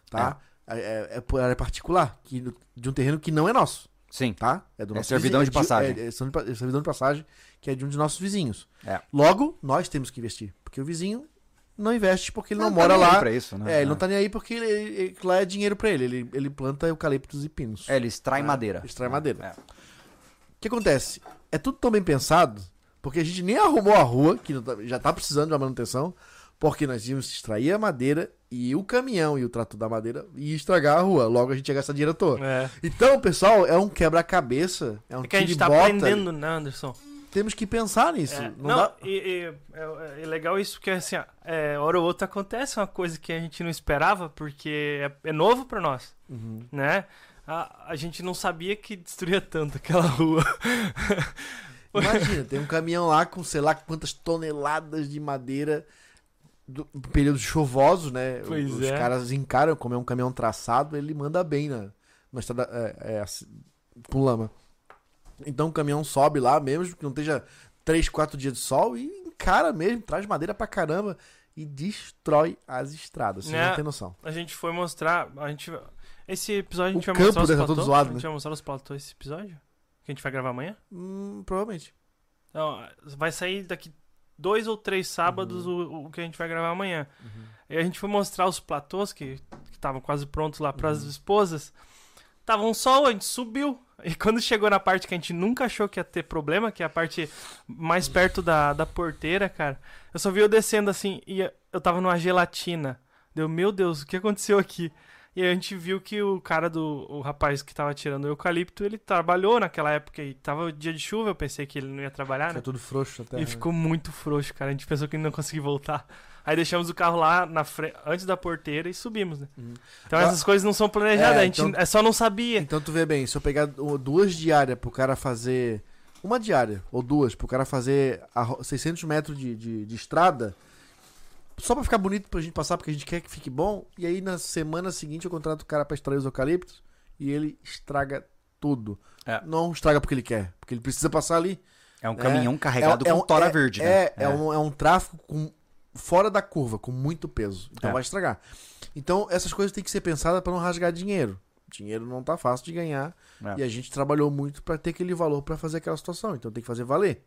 S3: Tá? É, é, é por área particular, que, de um terreno que não é nosso.
S1: Sim.
S3: Tá? É do
S1: É
S3: nosso
S1: servidão
S3: vizinho,
S1: de passagem.
S3: É, é servidão de pa- é servidão de passagem, que é de um de nossos vizinhos.
S1: É.
S3: Logo, nós temos que investir. Porque o vizinho não investe porque ele não,
S1: tá
S3: mora
S1: aí
S3: lá.
S1: Pra isso, né?
S3: É, ele não tá nem aí porque ele, ele- lá é dinheiro pra ele. ele. Ele planta eucaliptos e pinos.
S1: É, ele extrai
S3: É,
S1: madeira.
S3: extrai madeira.
S1: É.
S3: O que acontece? É tudo tão bem pensado, porque a gente nem arrumou a rua, que não tá- já tá precisando de uma manutenção, porque nós íamos extrair a madeira e o caminhão e o trator da madeira ia estragar a rua. Logo a gente ia gastar dinheiro à toa.
S2: É.
S3: Então, pessoal, é um quebra-cabeça. É um
S2: É que a gente tá aprendendo, né, Anderson?
S3: Temos que pensar nisso.
S2: É,
S3: Não
S2: não,
S3: dá-
S2: e, e- é, é legal isso porque assim, é, hora ou outra acontece uma coisa que a gente não esperava porque é, é novo pra nós,
S3: Uhum.
S2: né? A, a gente não sabia que destruía tanto aquela rua.
S3: Imagina, tem um caminhão lá com sei lá quantas toneladas de madeira do períodos chuvosos, né?
S2: Pois
S3: Os
S2: é.
S3: caras encaram, como é um caminhão traçado, ele manda bem na, na estrada é, é, assim, com lama. Então o caminhão sobe lá mesmo, que não esteja 3, 4 dias de sol, e encara mesmo, traz madeira pra caramba e destrói as estradas. Você
S2: Né?
S3: não tem noção.
S2: A gente foi mostrar, a gente esse episódio a gente
S3: O
S2: vai mostrar
S3: campo
S2: os
S3: tá todo
S2: platôs?
S3: zoado,
S2: A gente
S3: né?
S2: vai mostrar os platôs esse episódio? Que a gente vai gravar amanhã?
S3: Hum, provavelmente.
S2: Não, vai sair daqui dois ou três sábados
S3: Uhum.
S2: o, o que a gente vai gravar amanhã. E a gente foi mostrar os platôs que estavam quase prontos lá para as
S3: Uhum.
S2: esposas. Tava um sol, a gente subiu. E quando chegou na parte que a gente nunca achou que ia ter problema, que é a parte mais perto da, da porteira, cara, eu só vi eu descendo assim e eu tava numa gelatina. Deu, meu Deus, o que aconteceu aqui? E aí a gente viu que o cara do. O rapaz que tava tirando o eucalipto, ele trabalhou naquela época e tava dia de chuva, eu pensei que ele não ia trabalhar, né?
S3: Fica tudo frouxo até.
S2: E
S3: né?
S2: ficou muito frouxo, cara. A gente pensou que ele não conseguia voltar. Aí deixamos o carro lá na fre... antes da porteira e subimos, né?
S3: Uhum.
S2: Então
S3: Ah,
S2: essas coisas não são planejadas,
S3: é,
S2: a gente
S3: então-
S2: é só não sabia.
S3: Então tu vê bem, se eu pegar du- duas diárias pro cara fazer. Uma diária, ou duas, pro cara fazer a ro- 600 metros de, de, de estrada, só pra ficar bonito pra gente passar, porque a gente quer que fique bom, e aí na semana seguinte eu contrato o cara pra extrair os eucaliptos e ele estraga tudo.
S1: É.
S3: Não estraga porque ele quer, porque ele precisa passar ali.
S1: É um caminhão carregado
S3: é
S1: com
S3: um-
S1: tora
S3: é-
S1: verde, né?
S3: É, é, Um, é um tráfego com, fora da curva, com muito peso. Então
S1: É.
S3: vai estragar. Então essas coisas têm que ser pensadas pra não rasgar dinheiro. Dinheiro não tá fácil de ganhar.
S1: É.
S3: E a gente trabalhou muito pra ter aquele valor pra fazer aquela situação. Então tem que fazer valer.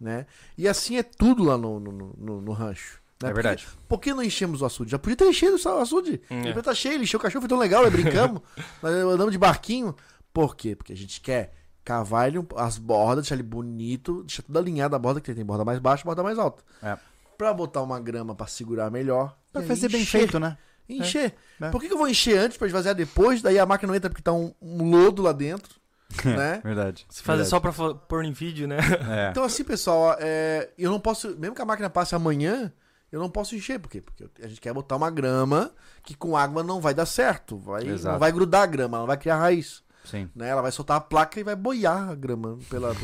S3: Né? E assim é tudo lá no, no, no- no- rancho. né?
S1: É verdade.
S3: Porque, por que não enchemos o açude? Já podia ter enchido o açude.
S2: Hum, é.
S3: Depois tá cheio, ele encheu o cachorro, foi tão legal, nós brincamos. nós andamos de barquinho. Por quê? Porque a gente quer cavar ele as bordas, deixar ele bonito, deixar tudo alinhado a borda, que tem borda mais baixa e borda mais alta.
S1: É.
S3: Pra botar uma grama pra segurar melhor.
S1: Pra fazer bem
S3: encher.
S1: feito, né?
S3: Encher.
S1: É.
S3: Por que, que eu vou encher antes pra esvaziar depois? Daí a máquina não entra porque tá um, um lodo lá dentro. né?
S1: Verdade.
S2: Se fazer
S1: Verdade.
S2: só pra pôr em vídeo, né?
S1: É.
S3: Então, assim, pessoal, é, eu não posso. Mesmo que a máquina passe amanhã, eu não posso encher. Por quê? Porque a gente quer botar uma grama que com água não vai dar certo. Vai,
S1: Exato.
S3: não vai grudar a grama, ela não vai criar raiz.
S1: Sim.
S3: Né? Ela vai soltar a placa e vai boiar a grama pela.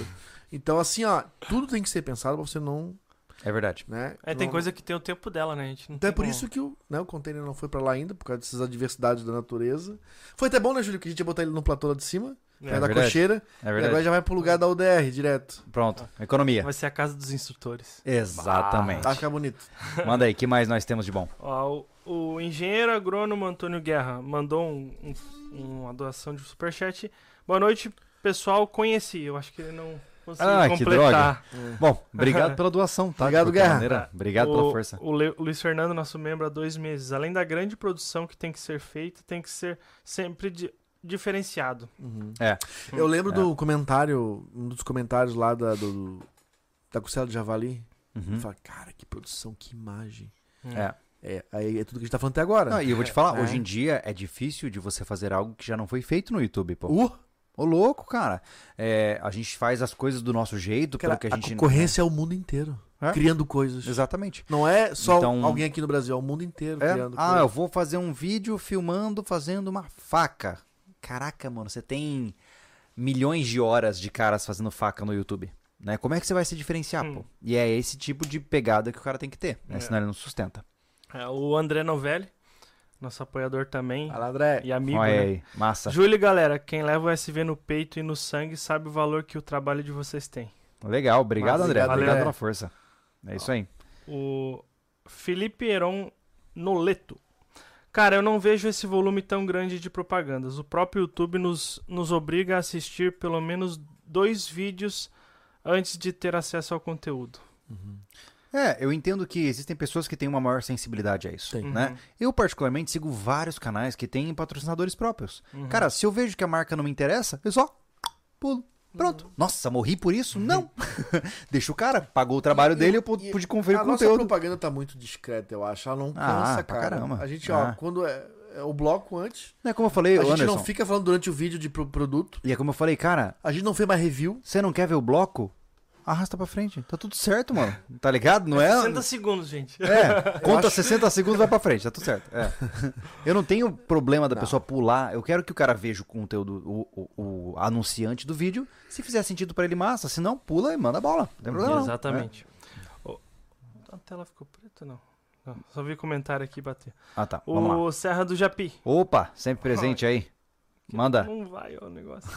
S3: Então, assim, ó, tudo tem que ser pensado pra você não.
S1: É verdade.
S3: Né,
S2: É, tem
S3: não-
S2: coisa que tem o tempo dela, né? A gente não
S3: Então é por
S2: como-
S3: isso que o, né, o container não foi pra lá ainda, por causa dessas adversidades da natureza. Foi até bom, né, Júlio, que a gente ia botar ele no platô lá de cima,
S2: É,
S3: perto da
S1: verdade.
S3: cocheira,
S1: É
S3: e agora
S1: verdade.
S3: já vai pro lugar da UDR direto.
S1: Pronto. Economia.
S2: Vai ser a casa dos instrutores.
S1: Exatamente.
S3: Vai ficar bonito.
S1: Manda aí, que mais nós temos de bom?
S2: Ó, o, o engenheiro agrônomo Antônio Guerra mandou um- um- uma doação de superchat. Boa noite, pessoal. Conheci. Eu acho que ele não
S1: Ah, que
S2: completar.
S1: Bom, obrigado pela doação, tá?
S3: Obrigado,
S1: De
S3: Guerra.
S1: maneira, Obrigado
S2: o,
S1: pela força.
S2: O, Le- o Luiz Fernando, nosso membro há dois meses. Além da grande produção que tem que ser feita, tem que ser sempre di- diferenciado.
S1: É.
S3: Eu lembro
S1: É.
S3: do comentário, um dos comentários lá da, do, da Costela de Javali.
S1: Uhum.
S3: Eu falo, cara, que produção, que imagem.
S1: É.
S3: É, aí é tudo que a gente tá falando até agora.
S1: Não, e eu vou te falar,
S3: É.
S1: hoje em dia é difícil de você fazer algo que já não foi feito no YouTube, pô.
S3: Uh,
S1: Ô, louco, cara. É, a gente faz as coisas do nosso jeito,
S3: cara,
S1: pelo que a gente...
S3: concorrência é o mundo inteiro.
S1: É.
S3: Criando coisas.
S1: Exatamente.
S3: Não é só
S1: Então-
S3: alguém aqui no Brasil, é o mundo inteiro
S1: É,
S3: criando
S1: ah,
S3: coisas.
S1: eu vou fazer um vídeo filmando fazendo uma faca. Caraca, mano, você tem milhões de horas de caras fazendo faca no YouTube. Né? Como é que você vai se diferenciar,
S2: Hum.
S1: pô? E é esse tipo de pegada que o cara tem que ter, né?
S2: É.
S1: Senão ele não sustenta.
S2: É, o André Novelli, nosso apoiador também.
S3: Fala, André.
S2: E amigo,
S1: Olha
S2: né?
S1: aí, massa.
S2: Júlio e galera, quem leva o SV no peito e no sangue sabe o valor que o trabalho de vocês tem.
S1: Legal, obrigado,
S3: Massa,
S1: André.
S3: obrigado,
S1: Obrigado pela força. É isso aí.
S2: O Felipe Heron Noleto. Cara, eu não vejo esse volume tão grande de propagandas. O próprio YouTube nos, nos obriga a assistir pelo menos dois vídeos antes de ter acesso ao conteúdo.
S1: É, eu entendo que existem pessoas que têm uma maior sensibilidade a isso,
S3: Tem.
S1: né? Eu, particularmente, sigo vários canais que têm patrocinadores próprios.
S2: Uhum.
S1: Cara, se eu vejo que a marca não me interessa, eu só pulo. Pronto. Nossa, morri por isso? Não. Deixa o cara, pagou o trabalho dele, eu pu-
S3: E
S1: pude conferir
S3: a
S1: o
S3: nossa
S1: conteúdo.
S3: propaganda tá muito discreta, eu acho. Ela não
S1: Ah,
S3: cansa,
S1: pra
S3: cara.
S1: caramba.
S3: A gente, ó,
S1: Ah.
S3: quando é, é o bloco antes,
S1: Não é como eu falei,
S3: a gente
S1: Anderson.
S3: não fica falando durante o vídeo de pro- produto.
S1: E é como eu falei, cara,
S3: A gente não fez mais review.
S1: você não quer ver o bloco? Arrasta pra frente. Tá tudo certo, mano. Tá ligado? Não é?
S2: 60 segundos, gente.
S1: É, conta
S3: acho-
S1: 60 segundos vai pra frente, tá tudo certo. É. Eu não tenho problema da
S3: Não.
S1: pessoa pular. Eu quero que o cara veja o conteúdo, o, o- o anunciante do vídeo. Se fizer sentido pra ele, massa. Se não, pula e manda bola. Não tem problema. não.
S2: Exatamente. Ô, A tela ficou preta, não? Não, só vi comentário aqui bater.
S1: Ah, tá. Vamos lá.
S2: O Serra do Japi.
S1: Opa, sempre presente aí. Manda.
S2: Não vai o negócio.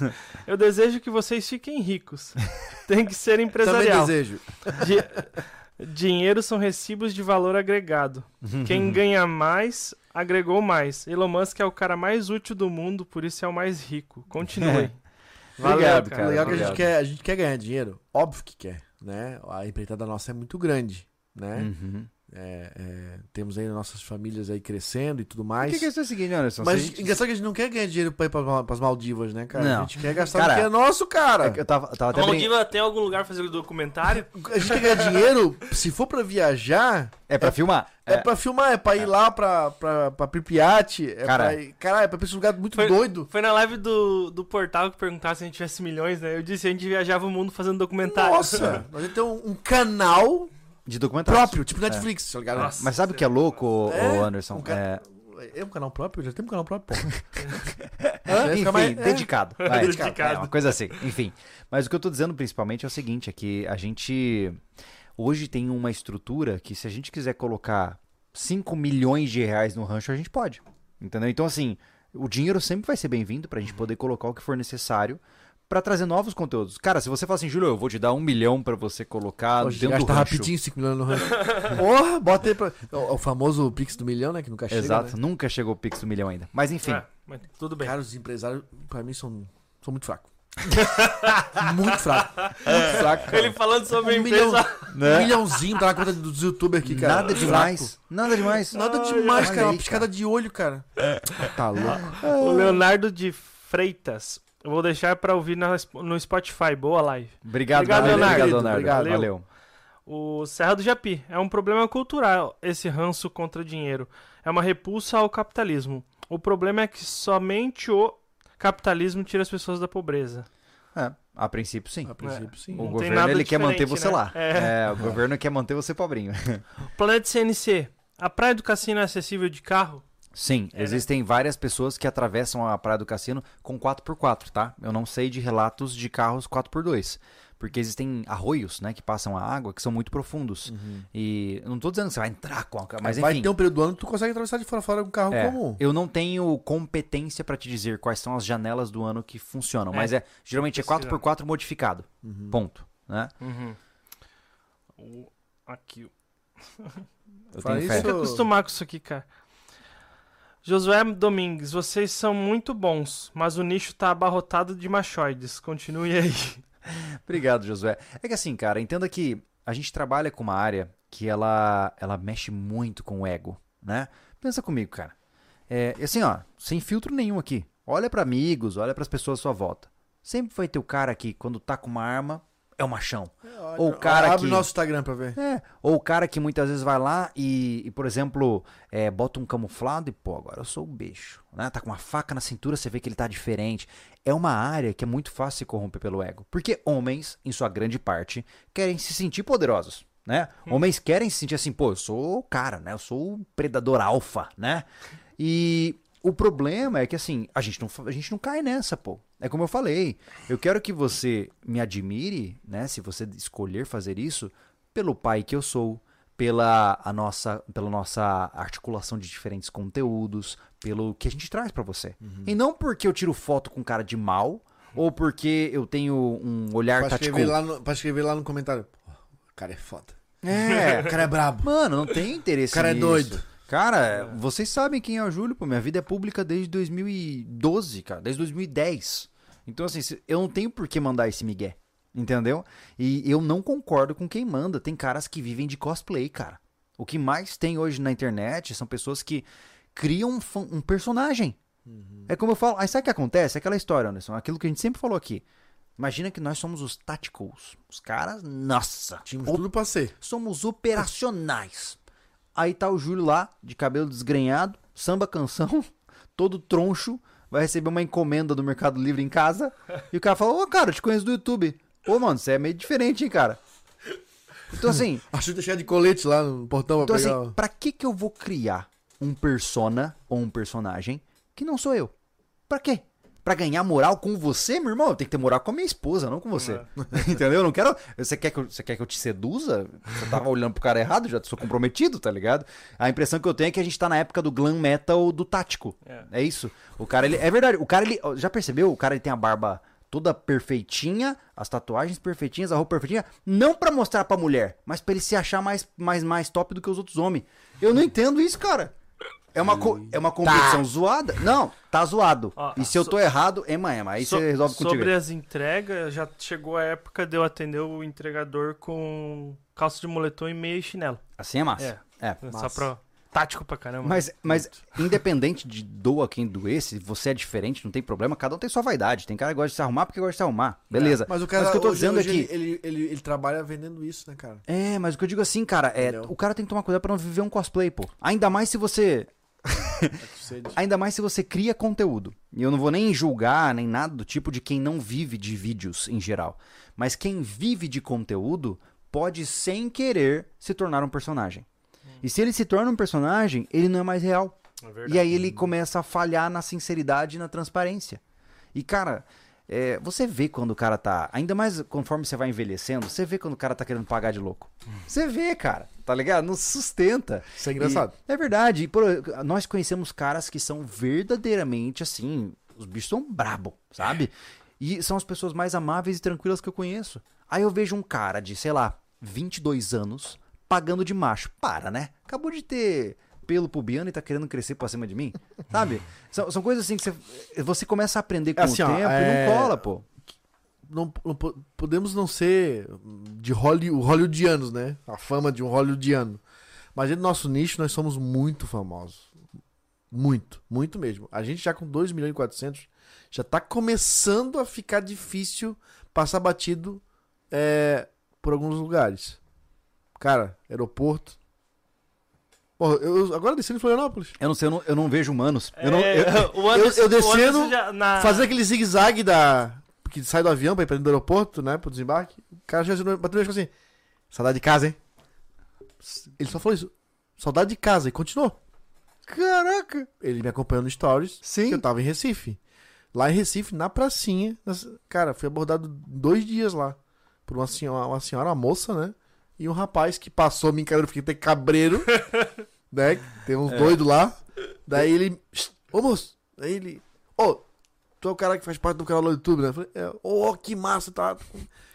S2: Eu desejo que vocês fiquem ricos. Tem que ser
S3: Também
S2: empresarial.
S3: desejo.
S2: Di- Dinheiro são recibos de valor agregado. Quem ganha mais, agregou mais. Elon Musk é o cara mais útil do mundo, por isso é o mais rico. Continue.
S1: Obrigado,
S3: O
S1: cara.
S3: legal é que a gente,
S1: obrigado.
S3: quer, a gente quer ganhar dinheiro. Óbvio que quer, né? A empreitada nossa é muito grande, né?
S1: Uhum.
S3: É, é, temos aí nossas famílias aí crescendo e tudo
S1: O
S3: mais.
S1: que, que é isso seguinte, Anderson?
S3: Mas
S1: Se-
S3: engraçado que a gente não quer ganhar dinheiro pra ir pra, pras Maldivas, né, cara?
S1: Não.
S3: A gente quer gastar
S1: Cara,
S3: o que é nosso, cara.
S1: É Eu tava, tava até
S2: A
S1: brin...
S2: Maldiva tem algum lugar pra fazer o documentário?
S3: A gente quer ganhar dinheiro, se for pra viajar,
S1: É pra filmar?
S3: é, pra filmar, é pra ir lá pra, pra, pra Pripyat, é
S1: Cara.
S3: pra ir, caralho, é pra esse lugar muito
S2: Foi-
S3: doido.
S2: Foi na live do, do portal que perguntaram se a gente tivesse milhões, né? Eu disse a gente viajava o mundo fazendo documentário.
S3: Nossa, nós ter um, um canal
S1: De documentário.
S3: próprio, tipo Netflix, tá ligado?
S2: Nossa.
S1: Mas sabe o que é louco, ô-
S3: É,
S1: Anderson?
S3: um ca-
S1: É,
S3: É um canal próprio? Já tem um canal próprio.
S1: Enfim,
S3: mais- é.
S1: dedicado. Vai,
S2: Dedicado.
S1: É, uma coisa assim. Enfim. Mas o que eu tô dizendo principalmente é o seguinte: é que a gente hoje tem uma estrutura que, se a gente quiser colocar 5 milhões de reais no rancho, a gente pode. Entendeu? Então, assim, o dinheiro sempre vai ser bem-vindo pra gente poder colocar o que for necessário pra trazer novos conteúdos. Cara, se você fala assim, Júlio, eu vou te dar um milhão pra você colocar
S3: Hoje
S1: dentro do
S3: gasta
S1: rancho.
S3: rapidinho 5 milhões no rancho. Porra, bota aí pra... O, o famoso Pix do milhão, né? Que nunca chega,
S1: Exato,
S3: né?
S1: nunca chegou o Pix do milhão ainda. Mas enfim.
S2: É, mas tudo bem.
S3: Cara, os empresários, pra mim, são, são muito fracos. muito fraco. Muito fraco, cara.
S2: Ele falando sobre a
S3: Um milhão,
S2: empresa.
S3: um milhãozinho tá na conta dos youtubers aqui, cara.
S1: Nada demais. Nada demais.
S3: Nada
S2: Ai,
S3: demais, cara. Uma
S1: aí,
S3: piscada de olho, cara. Tá louco.
S2: O Leonardo de Freitas. Eu vou deixar pra ouvir na- no Spotify. Boa live.
S1: Obrigado,
S2: Obrigado,
S1: Leonardo.
S2: Leonardo.
S1: Obrigado, Leonardo.
S3: Obrigado.
S1: Valeu.
S2: O Serra do Japi. É um problema cultural esse ranço contra dinheiro. É uma repulsa ao capitalismo. O problema é que somente o capitalismo tira as pessoas da pobreza.
S1: É, a princípio, sim.
S3: A princípio, sim.
S1: O
S2: Não
S1: governo ele quer manter você
S2: né?
S1: lá.
S2: É.
S1: É. o governo quer manter você pobrinho.
S2: Planeta CNC. A praia do cassino é acessível de carro?
S1: Sim,
S2: É, né?
S1: existem várias pessoas que atravessam a praia do cassino com 4x4, tá? Eu não sei de relatos de carros 4x2. Porque existem arroios, né, que passam a água, que são muito profundos. E eu não tô dizendo que você vai entrar com a... Mas
S3: Uhum. Vai
S1: enfim,
S3: ter um período do ano que tu consegue atravessar de fora a fora com um carro
S1: é,
S3: comum.
S1: eu não tenho competência pra te dizer quais são as janelas do ano que funcionam.
S2: É.
S1: Mas é, geralmente é
S2: Precisa.
S1: 4x4 modificado.
S3: Uhum.
S1: Ponto. Né?
S2: Uhum. O- Aqui.
S1: Eu tenho fé.
S2: Acostumar com isso aqui, cara. Josué Domingues, vocês são muito bons, mas o nicho tá abarrotado de machoides. Continue aí.
S1: Obrigado, Josué. É que assim, cara, entenda que a gente trabalha com uma área que ela, ela mexe muito com o ego, né? Pensa comigo, cara. É, assim, ó, sem filtro nenhum aqui. Olha pra amigos, olha pras pessoas à sua volta. Sempre vai ter o cara que, quando tá com uma arma, é o machão. Ou o cara
S3: Abre
S1: que...
S3: nosso Instagram pra ver.
S1: É, ou o cara que muitas vezes vai lá e, e, por exemplo, é, bota um camuflado e, pô, agora eu sou o bicho, né? Tá com uma faca na cintura, você vê que ele tá diferente. É uma área que é muito fácil se corromper pelo ego. Porque homens, em sua grande parte, querem se sentir poderosos, né? Homens querem se sentir assim, pô, eu sou o cara, né? Eu sou o predador alfa, né? E o problema é que, assim, a gente não, a gente não cai nessa, pô. É como eu falei. Eu quero que você me admire, né? Se você escolher fazer isso, pelo pai que eu sou, pela a nossa, pela nossa articulação de diferentes conteúdos, pelo que a gente traz pra você. E não porque eu tiro foto com cara de mal ou porque eu tenho um olhar
S3: Pra
S1: tático.
S3: escrever, lá no, pra escrever lá no comentário. O cara é foda.
S1: É,
S3: O cara é brabo.
S1: Mano, não tem interesse
S3: O cara é
S1: nisso.
S3: doido.
S1: Cara, vocês sabem quem é o Júlio, pô. Minha vida é pública desde 2012, cara. Desde 2010. Então, assim, eu não tenho por que mandar esse migué. Entendeu? E eu não concordo com quem manda. Tem caras que vivem de cosplay, cara. O que mais tem hoje na internet são pessoas que criam um, um personagem. É como eu falo. Aí sabe o que acontece? Aquela história, Anderson. Aquilo que a gente sempre falou aqui. Imagina que nós somos os Tacticals. Os caras, nossa,
S3: Tínhamos tudo pra ser.
S1: somos operacionais. Aí tá o Júlio lá, de cabelo desgrenhado, samba canção, todo troncho, vai receber uma encomenda do Mercado Livre em casa. E o cara fala: Ô, cara, eu te conheço do YouTube. Ô, mano, você é meio diferente, hein, cara. Então, assim,
S3: A Xuxa cheia de colete lá no portão
S1: então,
S3: pra pegar.
S1: assim pra que que eu vou criar um persona ou um personagem que não sou eu? Pra quê? Pra ganhar moral com você, meu irmão? Eu tenho que ter moral com a minha esposa, não com você. Entendeu? Eu não quero. Você quer, que eu, você quer que eu te seduza? Você tava olhando pro cara errado, já sou comprometido, tá ligado? A impressão que eu tenho é que a gente tá na época do glam metal do tático.
S2: É.
S1: É isso. O cara, ele. É verdade, o cara, ele. Já percebeu? O cara ele tem a barba toda perfeitinha, as tatuagens perfeitinhas, a roupa perfeitinha, não pra mostrar pra mulher, mas pra ele se achar mais, mais, mais top do que os outros homens. Eu não entendo isso, cara. É uma, co- é uma competição zoada? Não, tá zoado.
S2: Ó,
S1: e se eu
S2: so-
S1: tô errado, ema, ema. Aí
S2: So-
S1: você resolve contigo.
S2: Sobre as entregas, já chegou a época de eu atender o entregador com calça de moletom e meia e chinelo.
S1: Assim é massa. É.
S2: Só
S3: Massa.
S2: pra. Tático pra caramba.
S1: Mas, mas independente de doa quem doer, se você é diferente, não tem problema, cada um tem sua vaidade. Tem cara que gosta de se arrumar porque gosta de se arrumar. Beleza.
S3: Mas o cara
S1: o que eu tô
S3: hoje-
S1: dizendo
S3: hoje
S1: é que.
S3: ele, ele, ele, ele trabalha vendendo isso, né, cara?
S1: É, mas o que eu digo assim, cara, é.
S3: Entendeu?
S1: O cara tem que tomar cuidado pra não viver um cosplay, pô. Ainda mais se você.
S3: Sede.
S1: Ainda mais se você cria conteúdo. E eu não vou nem julgar, nem nada do tipo de quem não vive de vídeos em geral. Mas quem vive de conteúdo pode, sem querer, se tornar um personagem. E se ele se torna um personagem, ele não é mais real.
S2: É.
S1: E aí ele começa a falhar na sinceridade e na transparência. E, cara, é, você vê quando o cara tá. Ainda mais conforme você vai envelhecendo, você vê quando o cara tá querendo pagar de louco. Você vê, cara, tá ligado? Não sustenta.
S3: Isso é engraçado.
S1: E- é verdade. E, pô, nós conhecemos caras que são verdadeiramente assim. Os bichos são brabo, sabe? E são as pessoas mais amáveis e tranquilas que eu conheço. Aí eu vejo um cara de, sei lá, 22 anos pagando de macho. Para, né? Acabou de ter pelo pubiano e tá querendo crescer pra cima de mim, sabe? São, são coisas assim que você, você começa a aprender com
S3: Assim,
S1: o
S3: ó,
S1: tempo
S3: é-
S1: e não cola, pô.
S3: Não, não po- podemos não ser de Holly, hollywoodianos, né? A fama de um hollywoodiano. Mas dentro do nosso nicho, nós somos muito famosos. Muito, muito mesmo. A gente já com 2 milhões e 400 já tá começando a ficar difícil passar batido é, por alguns lugares. Cara, aeroporto. Porra, eu agora descendo em Florianópolis.
S1: Eu não sei, eu não, eu não vejo humanos. Eu não,
S2: É,
S1: eu-
S2: o Anderson-
S3: eu
S2: o
S3: descendo,
S2: na-
S3: Fazer aquele zigue-zague da. Que sai do avião pra ir pra dentro do aeroporto, né? Pro desembarque. O cara já bateu e falou assim: Saudade de casa, hein? Ele só falou isso. Saudade de casa. E continuou.
S1: Caraca!
S3: Ele me acompanhou no Stories.
S1: Sim.
S3: Que eu tava em Recife. Lá em Recife, na pracinha. nas- Cara, fui abordado dois dias lá. Por uma senhora, uma senhora, uma moça, né? E um rapaz que passou me encarando, fiquei até cabreiro. né? Tem uns doidos lá. Daí ele. Ô moço! Aí ele. Ô, tu é o cara que faz parte do canal do YouTube, né? Eu falei, é, ô, que massa, tá?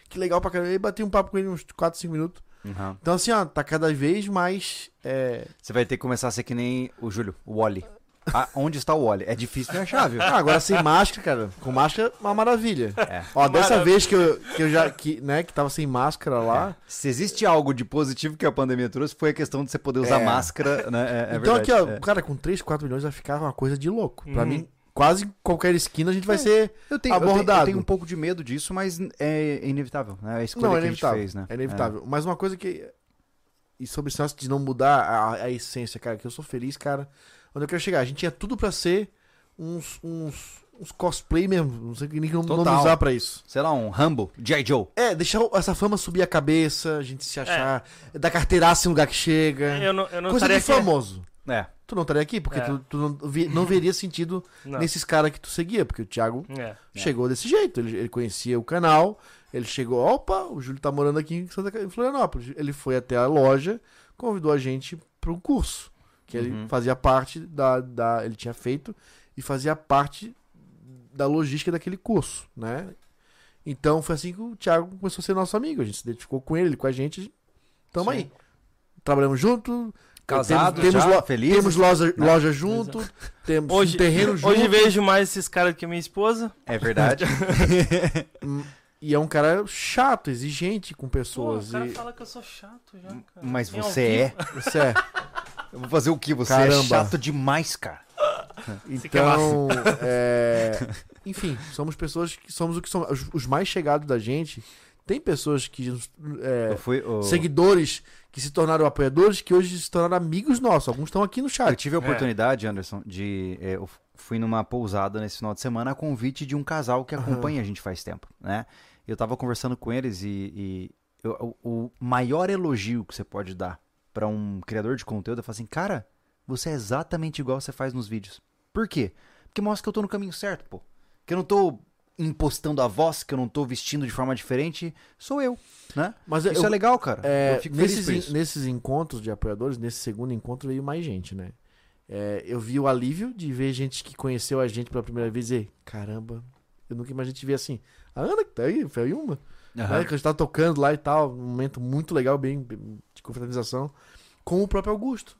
S3: Que legal pra caramba. Aí bati um papo com ele uns 4, 5 minutos.
S1: Uhum.
S3: Então, assim, ó, tá cada vez mais. É...
S1: Você vai ter que começar a ser que nem o Júlio, o Wally. Ah, onde está o Wally? É difícil de achar, viu?
S3: Ah, agora sem máscara, cara. Com máscara, uma maravilha.
S1: É.
S3: Ó, dessa
S2: Maravilha.
S3: vez que eu, que eu já, que, né, que tava sem máscara lá.
S1: Se existe algo de positivo que a pandemia trouxe, foi a questão de você poder usar
S3: É.
S1: máscara, né? É, é
S3: então
S1: verdade.
S3: aqui, ó,
S1: é.
S3: cara, com 3, 4 milhões vai ficar uma coisa de louco. Pra
S2: Uhum.
S3: mim, quase qualquer esquina a gente vai
S1: É.
S3: ser
S1: Eu tenho, eu tenho-
S3: abordado.
S1: Eu tenho, um pouco de medo disso, mas é inevitável, né? É a escolha
S3: Não, é
S1: que a gente
S3: inevitável.
S1: fez, né?
S3: É inevitável. Mas uma coisa que. E sobre esse de não mudar a, a essência, cara, que eu sou feliz, cara. Onde eu quero chegar? A gente tinha tudo pra ser uns, uns, uns cosplay mesmo. Não sei que nem nome
S1: Total.
S3: usar pra isso.
S1: Sei lá, um Rambo, G.I. Joe.
S3: É, deixar essa fama subir a cabeça, a gente se achar. Dar carteiraça em lugar que chega.
S2: Eu não, eu não
S3: Coisa
S2: estaria
S3: de
S2: aqui.
S3: famoso.
S1: É.
S3: Tu não estaria aqui, porque
S2: É.
S3: tu, tu não, vi- não veria sentido
S2: Não.
S3: nesses caras que tu seguia, porque o Thiago
S2: É.
S3: chegou desse jeito. Ele, ele conhecia o canal, ele chegou, opa, o Júlio tá morando aqui em, Santa, em Florianópolis. Ele foi até a loja, convidou a gente para um curso, que ele
S1: Uhum.
S3: fazia parte da, da. Ele tinha feito e fazia parte da logística daquele curso, né? Então foi assim que o Thiago começou a ser nosso amigo. A gente se identificou com ele, ele com a gente. Tamo
S2: Sim.
S3: aí. Trabalhamos junto.
S1: Casados
S3: temos,
S1: já,
S3: temos, lo-
S1: felizes.
S3: temos loja,
S1: Né?
S3: loja junto, temos
S2: Hoje,
S3: um terreno junto.
S2: hoje vejo mais esses caras que minha esposa.
S1: É verdade.
S3: E é um cara chato, exigente com
S2: Pô,
S3: pessoas.
S2: o cara
S3: e...
S2: fala que eu sou chato já, cara.
S1: Mas você é.
S3: Você é.
S1: Eu vou fazer o quê? Você
S3: Caramba.
S1: é chato demais, cara.
S2: Que é.
S3: Então, é, enfim, somos pessoas que somos o que somos. Os, mais chegados da gente. Tem pessoas que. é,
S1: Eu fui. o-
S3: Seguidores que se tornaram apoiadores que hoje se tornaram amigos nossos. Alguns estão aqui no
S1: Eu
S3: chat.
S1: tive a oportunidade, Anderson, de. é, eu fui numa pousada nesse final de semana a convite de um casal que acompanha a gente faz tempo, né? Eu tava conversando com eles e. e eu- o, o maior elogio que você pode dar pra um criador de conteúdo é falar assim, cara, você é exatamente igual você faz nos vídeos. Por quê? Porque mostra que eu tô no caminho certo, pô. Que eu não tô impostando a voz, que eu não tô vestindo de forma diferente. Sou eu, né?
S3: Mas
S1: Isso
S3: eu-
S1: é legal, cara.
S3: É,
S1: eu fico feliz
S3: nesses,
S1: isso.
S3: nesses encontros de apoiadores, nesse segundo encontro veio mais gente, né? É, eu vi o alívio de ver gente que conheceu a gente pela primeira vez e dizer, caramba, eu nunca imaginei te ver assim. A Ana que tá aí, foi uma,
S1: Aham.
S3: né? Que a gente tava tocando lá e tal, um momento muito legal, bem, bem de confraternização, com o próprio Augusto.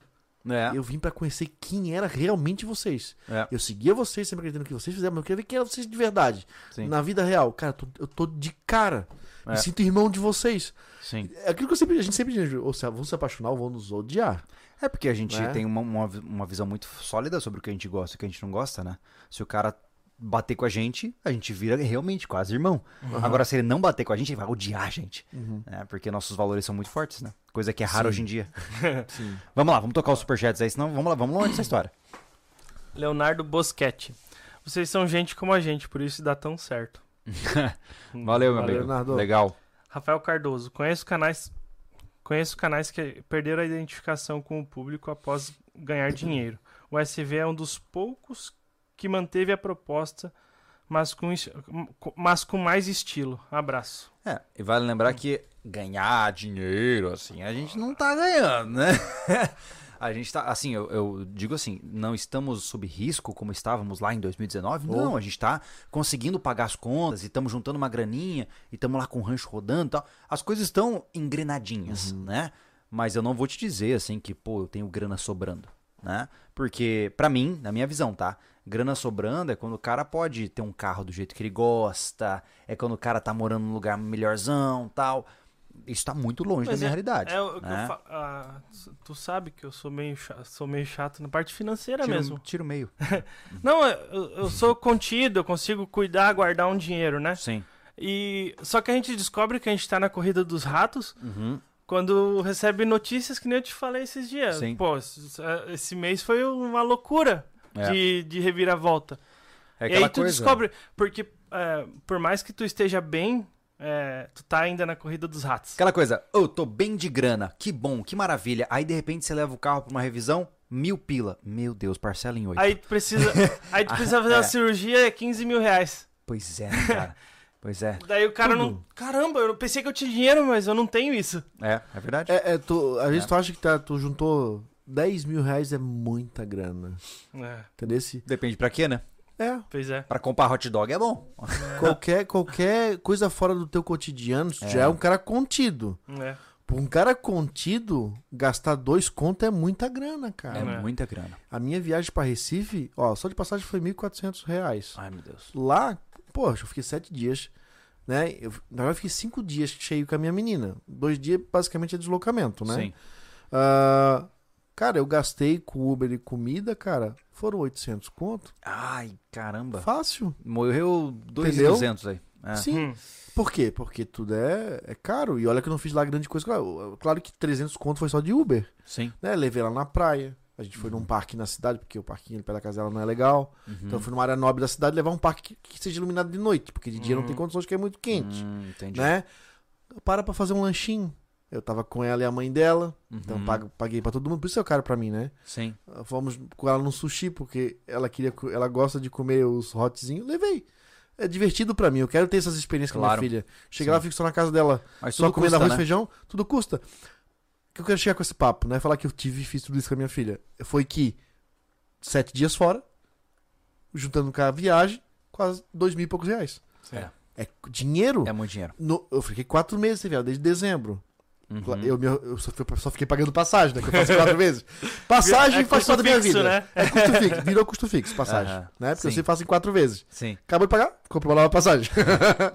S1: É,
S3: Eu vim pra conhecer quem era realmente vocês.
S1: é,
S3: Eu seguia vocês, sempre acreditando que vocês fizeram, mas eu queria ver quem eram vocês de verdade.
S1: sim,
S3: Na vida real, cara, eu tô, eu tô de cara.
S1: É.
S3: Me sinto irmão de vocês.
S1: sim.
S3: É aquilo que sempre, a gente sempre diz, ou se vão se apaixonar ou vão nos odiar.
S1: É porque a gente
S3: Né?
S1: tem uma, uma, uma visão muito sólida sobre o que a gente gosta e o que a gente não gosta, né? Se o cara bater com a gente, a gente vira realmente quase irmão. Agora, se ele não bater com a gente, ele vai odiar a gente. né? Porque nossos valores são muito fortes, né? Coisa que é raro
S3: Sim.
S1: hoje em dia.
S3: Sim.
S1: Vamos lá, vamos tocar os superchats aí, senão vamos lá, vamos longe dessa história.
S2: Leonardo Boschetti. Vocês são gente como a gente, por isso dá tão certo.
S1: Valeu, meu
S3: Valeu,
S1: amigo.
S3: Leonardo.
S1: Legal.
S2: Rafael Cardoso. Conheço canais, conheço canais que perderam a identificação com o público após ganhar dinheiro. O SV é um dos poucos que manteve a proposta, mas com, mas com mais estilo. Abraço.
S1: É, e vale lembrar que ganhar dinheiro, assim, a gente não tá ganhando, né? A gente tá, assim, eu, eu digo assim, não estamos sob risco como estávamos lá em 2019. Não, a gente tá conseguindo pagar as contas e estamos juntando uma graninha e estamos lá com o rancho rodando e tal. As coisas estão engrenadinhas, né? Mas eu não vou te dizer, assim, que, pô, eu tenho grana sobrando, né? Porque, pra mim, na minha visão, tá? Grana sobrando é quando o cara pode ter um carro do jeito que ele gosta, é quando o cara tá morando num lugar melhorzão tal. Isso tá muito longe
S2: Mas
S1: da minha
S2: é-
S1: realidade.
S2: É que
S1: né?
S2: eu fa- ah, tu sabe que eu sou meio, cha- sou meio chato na parte financeira
S1: Tiro-
S2: mesmo.
S1: Tiro meio.
S2: Não, eu, eu sou contido, eu consigo cuidar, guardar um dinheiro, né?
S1: Sim.
S2: E só que a gente descobre que a gente tá na corrida dos ratos
S1: Uhum.
S2: quando recebe notícias que nem eu te falei esses dias.
S1: Sim.
S2: Pô, esse mês foi uma loucura
S1: É.
S2: de, de reviravolta.
S1: É
S2: e aí tu
S1: coisa.
S2: descobre, porque é, por mais que tu esteja bem, é, tu tá ainda na corrida dos ratos.
S1: Aquela coisa, eu tô bem de grana, que bom, que maravilha. Aí de repente você leva o carro pra uma revisão, mil pila. Meu Deus, parcela em oito.
S2: Aí tu precisa, aí tu precisa fazer
S1: É.
S2: uma cirurgia, é 15 mil reais.
S1: Pois é, né, cara. pois é.
S2: Daí o cara
S3: Tudo.
S2: não. Caramba, eu pensei que eu tinha dinheiro, mas eu não tenho isso.
S1: É, é verdade.
S3: É, é, tu, às vezes
S1: É.
S3: tu acha que tá, tu juntou 10 mil reais é muita grana.
S2: É,
S3: Entendeu? Se-
S1: Depende pra quê, né?
S3: É,
S2: pois é.
S1: Pra comprar hot dog é bom.
S3: qualquer, qualquer coisa fora do teu cotidiano,
S1: É.
S3: já é um cara contido.
S2: É.
S3: Por um cara contido, gastar dois contos é muita grana, cara.
S1: É,
S2: É.
S1: muita grana.
S3: A minha viagem pra Recife, ó, só de passagem foi 1.400 reais.
S1: Ai, meu Deus.
S3: Lá, poxa, eu fiquei sete dias, né? Eu, na verdade, eu fiquei cinco dias cheio com a minha menina. Dois dias, basicamente, é deslocamento, né?
S1: Sim.
S3: Ah, cara, eu gastei com Uber e comida, cara, foram 800 conto.
S1: Ai, caramba.
S3: Fácil.
S1: Morreu
S3: Entendeu?
S1: 2,200 aí. É.
S3: Sim.
S2: Hum.
S3: Por quê? Porque tudo é, é caro. E olha que eu não fiz lá grande coisa. Claro, claro que 300 conto foi só de Uber,
S1: Sim.
S3: né? Levei ela na praia. A gente foi num parque na cidade, porque o parquinho ali perto da casa dela não é legal.
S1: Uhum.
S3: Então eu fui numa área nobre da cidade levar um parque que, que seja iluminado de noite, porque de dia não tem condições que é muito quente,
S1: Hum, entendi.
S3: né? Para pra fazer um lanchinho. Eu tava com ela e a mãe dela, então
S1: Uhum.
S3: pago- paguei pra todo mundo, por isso é caro pra mim, né?
S1: Sim.
S3: Fomos com ela no sushi, porque ela queria, ela gosta de comer os hotzinhos. Levei. É divertido pra mim, eu quero ter essas experiências com a
S1: Claro.
S3: minha filha. Chega
S1: Sim.
S3: lá, fico só na casa dela,
S1: Mas
S3: só comendo
S1: custa,
S3: arroz e
S1: né?
S3: feijão, tudo custa. O que eu quero chegar com esse papo, né? Falar que eu tive e fiz tudo isso com a minha filha. Foi que sete dias fora, juntando com a viagem, quase dois mil e poucos reais.
S1: É.
S3: É dinheiro.
S1: É muito dinheiro.
S3: No- eu fiquei quatro meses sem viagem, desde dezembro.
S1: Uhum.
S3: Eu, me- eu só, fui- só fiquei pagando passagem, né? Que eu faço quatro vezes. Passagem
S2: É
S3: faz parte da minha
S2: fixo,
S3: vida.
S2: né?
S3: É custo fixo. Virou custo fixo, passagem.
S1: Aham.
S3: Né? Porque
S1: Sim.
S3: eu sempre faço em quatro vezes.
S1: Sim.
S3: Acabou de pagar, comprou uma nova passagem.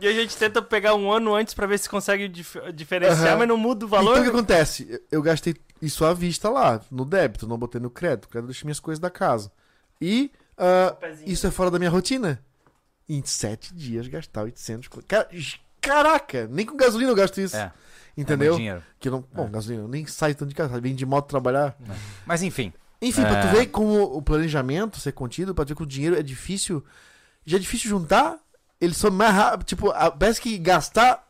S2: E a gente tenta pegar um ano antes pra ver se consegue dif- diferenciar,
S3: Aham.
S2: mas não muda o valor.
S3: Então o que acontece? Eu- Eu gastei isso à vista lá, no débito, não botei no crédito. O crédito eu deixei minhas coisas da casa. E
S2: pezinho.
S3: isso é fora da minha rotina. Em sete dias gastar 800. co- Cara, caraca, nem com gasolina eu gasto isso.
S1: É. É
S3: Entendeu?
S1: dinheiro.
S3: que eu não, bom, gasolina, eu nem saio tanto de casa, vem de moto trabalhar.
S1: Mas enfim.
S3: Enfim, pra tu
S1: É.
S3: ver como o planejamento ser contido, pra tu ver que o dinheiro é difícil. Já é difícil juntar, ele só mais rápido. Tipo, a- parece que gastar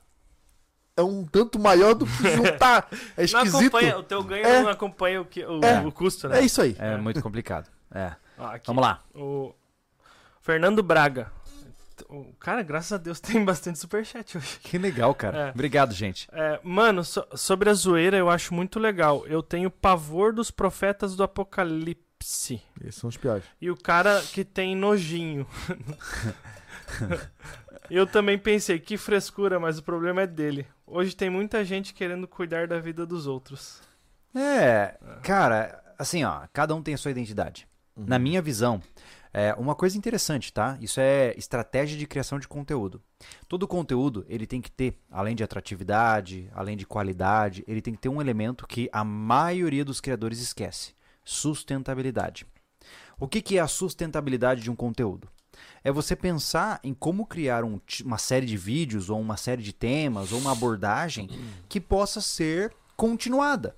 S3: é um tanto maior do que juntar. É
S2: Não
S3: esquisito.
S2: acompanha, o teu ganho
S3: É.
S2: não acompanha o, que, o,
S3: É.
S2: o custo, né?
S3: É isso aí.
S1: É muito complicado. É.
S2: Ó, aqui.
S1: Vamos lá.
S2: O Fernando Braga. O cara, graças a Deus, tem bastante superchat hoje.
S1: Que legal, cara.
S2: É.
S1: Obrigado, gente.
S2: É, mano, so- sobre a zoeira eu acho muito legal. Eu tenho pavor dos profetas do apocalipse.
S3: Esses são os piores.
S2: E o cara que tem nojinho. eu também pensei, que frescura, mas o problema é dele. Hoje tem muita gente querendo cuidar da vida dos outros.
S1: É, cara, assim, ó, cada um tem a sua identidade. Na minha visão, é uma coisa interessante, tá? Isso é estratégia de criação de conteúdo. Todo conteúdo, ele tem que ter, além de atratividade, além de qualidade, ele tem que ter um elemento que a maioria dos criadores esquece: sustentabilidade. O que, que é a sustentabilidade de um conteúdo? É você pensar em como criar um uma série de vídeos, ou uma série de temas, ou uma abordagem que possa ser continuada.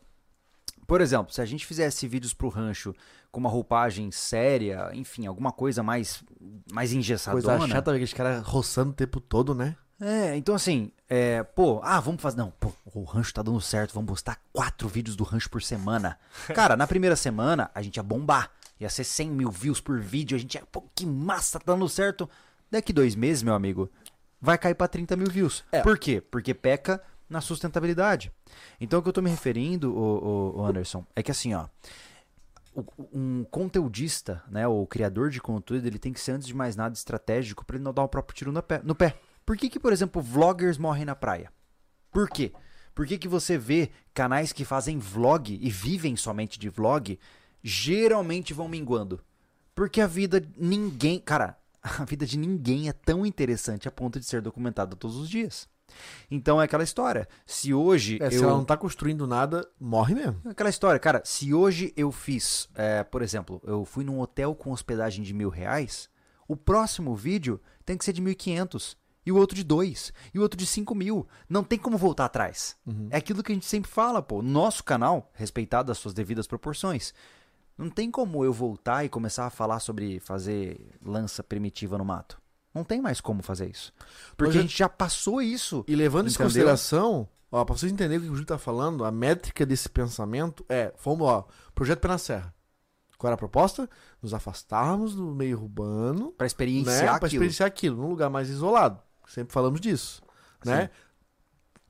S1: Por exemplo, se a gente fizesse vídeos pro rancho com uma roupagem séria, enfim, alguma coisa mais, mais engessadona.
S3: Coisa chata, aqueles caras roçando o tempo todo, né?
S1: É, então assim, é, pô, ah, vamos fazer. Não, pô, o rancho tá dando certo, vamos postar quatro vídeos do rancho por semana. Cara, na primeira semana a gente ia bombar. Ia ser 100 mil views por vídeo, a gente ia, pô, que massa, tá dando certo. Daqui dois meses, meu amigo, vai cair pra 30 mil views.
S3: É.
S1: Por quê? Porque peca na sustentabilidade. Então o que eu tô me referindo, o, o Anderson, é que assim, ó. Um conteudista, né, o criador de conteúdo, ele tem que ser antes de mais nada estratégico para ele não dar o próprio tiro no pé. No pé. Por que, que, por exemplo, vloggers morrem na praia? Por quê? Por que, que você vê canais que fazem vlog e vivem somente de vlog geralmente vão minguando? Porque a vida ninguém. Cara, a vida de ninguém é tão interessante a ponto de ser documentada todos os dias. Então é aquela história. Se hoje
S3: É,
S1: eu.
S3: Se ela não tá construindo nada, morre mesmo.
S1: Aquela história, cara, se hoje eu fiz, é, por exemplo, eu fui num hotel com hospedagem de mil reais, o próximo vídeo tem que ser de mil e quinhentos. E o outro de dois. E o outro de cinco mil. Não tem como voltar atrás. É aquilo que a gente sempre fala, pô. Nosso canal, respeitado as suas devidas proporções, não tem como eu voltar e começar a falar sobre fazer lança primitiva no mato. Não tem mais como fazer isso. Porque
S3: eu-
S1: a gente já passou isso.
S3: E levando isso em consideração, ó, pra vocês entenderem o que o Júlio tá falando, a métrica desse pensamento é, fomos, ó, projeto Pé na Serra. Qual era a proposta? Nos afastarmos do meio urbano,
S1: Pra
S3: né,
S1: experienciar
S3: pra
S1: aquilo.
S3: experienciar aquilo, num lugar mais isolado. Sempre falamos disso, né?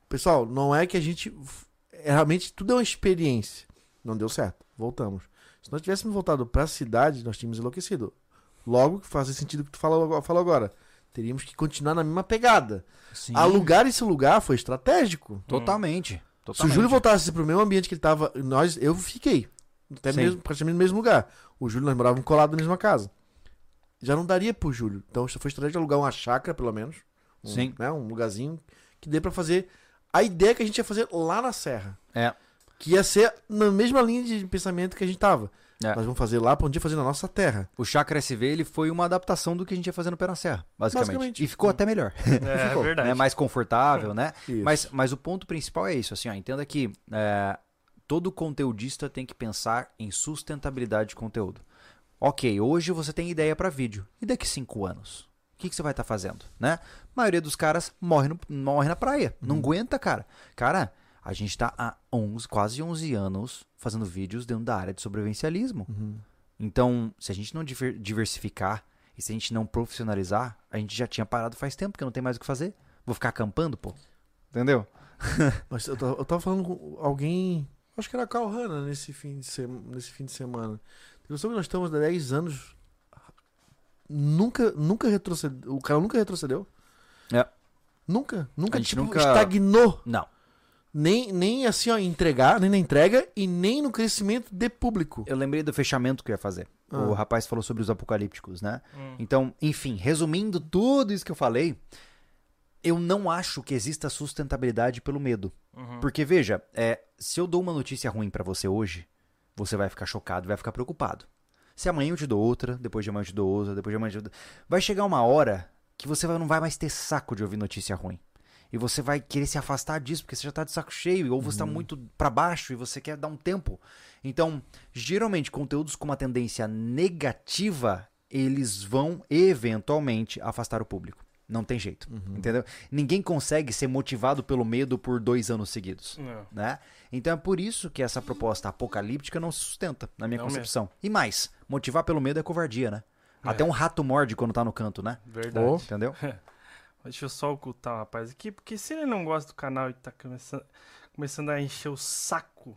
S3: Pessoal, não é que a gente é, realmente tudo é uma experiência. Não deu certo. Voltamos. Se nós tivéssemos voltado pra cidade, nós tínhamos enlouquecido. Logo que faz sentido o que tu falou, agora- falou agora. Teríamos que continuar na mesma pegada.
S1: Sim.
S3: Alugar esse lugar foi estratégico.
S1: Totalmente.
S3: Se o
S1: Totalmente.
S3: Júlio voltasse pro mesmo ambiente que ele tava, nós, eu fiquei. Até
S1: Sim.
S3: mesmo, praticamente no mesmo lugar. O Júlio nós morávamos colados na mesma casa. Já não daria pro Júlio. Então foi estratégia de alugar uma chácara, pelo menos. Um,
S1: Sim.
S3: Né, um lugarzinho que dê pra fazer a ideia que a gente ia fazer lá na Serra.
S1: É.
S3: Que ia ser na mesma linha de pensamento que a gente tava.
S1: É.
S3: Nós vamos fazer lá pra um dia fazer na nossa terra.
S1: O Chakra SV ele foi uma adaptação do que a gente ia fazer no Pé na Serra, basicamente.
S3: Basicamente.
S1: E ficou até melhor.
S2: É,
S3: Ficou,
S2: verdade.
S1: né? Mais confortável, né?
S3: Isso.
S1: Mas, mas o ponto principal é isso, assim, ó, entenda que é, todo conteudista tem que pensar em sustentabilidade de conteúdo. Ok, hoje você tem ideia para vídeo. E daqui cinco anos? O que, que você vai estar fazendo, né? A maioria dos caras morre, no- morre na praia. Não aguenta, cara. Cara, a gente tá há 11, quase 11 anos fazendo vídeos dentro da área de sobrevivencialismo. Então, se a gente não diver- diversificar e se a gente não profissionalizar, a gente já tinha parado faz tempo, porque não tem mais o que fazer. Vou ficar acampando, pô. Entendeu?
S3: Mas eu, tava- eu tava falando com alguém. Acho que era a Carl Hanna nesse fim de, se, nesse fim de semana. Tem noção que nós estamos há 10 anos. Nunca, nunca retrocedeu. O cara nunca retrocedeu.
S1: É.
S3: Nunca. Nunca, tipo,
S1: nunca-
S3: estagnou.
S1: Não.
S3: Nem, nem assim, ó, entregar, nem na entrega e nem no crescimento de público.
S1: Eu lembrei do fechamento que eu ia fazer. O
S3: Ah.
S1: rapaz falou sobre os apocalípticos, né?
S2: Hum.
S1: Então, enfim, resumindo tudo isso que eu falei, eu não acho que exista sustentabilidade pelo medo.
S2: Uhum.
S1: Porque, veja, é, se eu dou uma notícia ruim pra você hoje, você vai ficar chocado, vai ficar preocupado. Se amanhã eu te dou outra, depois de amanhã eu te dou outra, depois de amanhã eu te dou... Vai chegar uma hora que você vai- não vai mais ter saco de ouvir notícia ruim. E você vai querer se afastar disso, porque você já tá de saco cheio, ou você tá muito pra baixo e você quer dar um tempo. Então, geralmente, conteúdos com uma tendência negativa, eles vão eventualmente afastar o público. Não tem jeito, entendeu? Ninguém consegue ser motivado pelo medo por dois anos seguidos
S2: Não.
S1: né? Então é por isso que essa proposta apocalíptica não se sustenta, na minha
S2: Não
S1: concepção. E mais, motivar pelo medo é covardia, né? Até um rato morde quando tá no canto, né?
S2: Verdade.
S3: Oh.
S1: Entendeu?
S2: Deixa eu só ocultar o rapaz aqui, porque se ele não gosta do canal e tá começando, começando a encher o saco.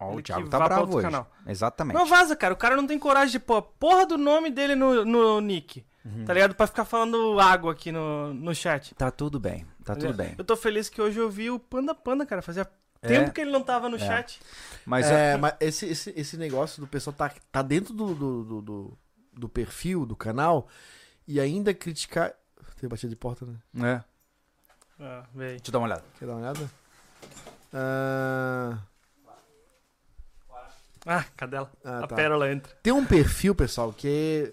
S1: Ó, o Thiago tá bravo hoje.
S2: canal.
S1: Exatamente.
S2: Não vaza, cara. O cara não tem coragem de pôr a porra do nome dele no, no nick.
S1: Uhum.
S2: Tá ligado? Pra ficar falando água aqui no, no chat.
S1: Tá tudo bem, tá tudo bem.
S2: Eu tô feliz que hoje eu vi o Panda Panda, cara. Fazia
S1: É.
S2: tempo que ele não tava no chat.
S1: Mas
S3: é, mas esse, esse, esse negócio do pessoal tá, tá dentro do, do, do, do, do perfil, do canal, e ainda criticar. Tem batida de porta, né?
S1: é,
S2: Ah, véi.
S1: deixa eu dar uma olhada.
S3: Quer dar uma olhada? Ah,
S2: Ah, cadela.
S3: ah,
S2: a
S3: tá.
S2: pérola entra.
S3: Tem um perfil, pessoal, que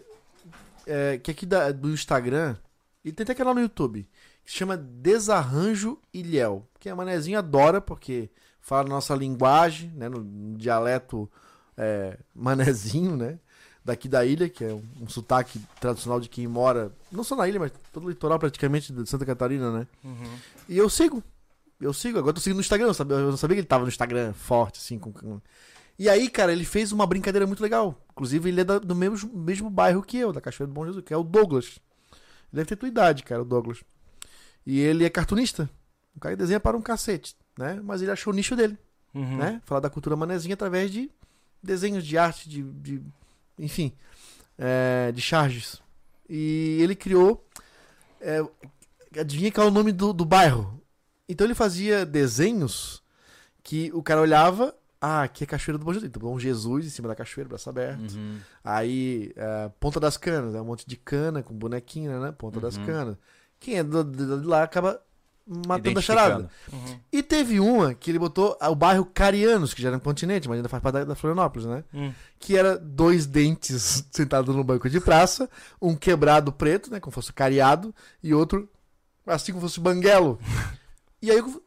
S3: é, é que é aqui da- do Instagram, e tem até canal no YouTube, que se chama Desarranjo Ilhéu. Que a manezinho adora, porque fala nossa linguagem, né, no, no dialeto é, manezinho, né? Daqui da ilha, que é um, um sotaque tradicional de quem mora, não só na ilha, mas todo o litoral praticamente de Santa Catarina, né?
S2: Uhum.
S3: E eu sigo. Eu sigo. Agora eu tô seguindo no Instagram. Eu, eu não sabia que ele tava no Instagram forte, assim. Com, com- E aí, cara, ele fez uma brincadeira muito legal. Inclusive, ele é da- do mesmo, mesmo bairro que eu, da Cachoeira do Bom Jesus, que é o Douglas. Ele deve ter tua idade, cara, o Douglas. E ele é cartunista. Um cara que desenha para um cacete, né? Mas ele achou o nicho dele,
S2: Uhum.
S3: né? Falar da cultura manezinha através de desenhos de arte, de. de- enfim, é, de charges. E ele criou. é, adivinha qual é o nome do, do bairro? Então ele fazia desenhos que o cara olhava. Ah, aqui é Cachoeira do Bom Jesus. Então, Bom Jesus em cima da cachoeira, braço aberto.
S1: Uhum.
S3: Aí, é, Ponta das Canas, é um monte de cana com bonequinha, né? Ponta das
S1: Uhum.
S3: Canas. Quem é de lá acaba matando a charada.
S2: Uhum.
S3: E teve uma que ele botou o bairro Carianos, que já era um continente, mas ainda faz parte da, Florianópolis, né?
S2: Hum.
S3: Que era dois dentes sentados no banco de praça, um quebrado preto, né? Como fosse cariado, e outro assim como fosse banguelo. E aí eu,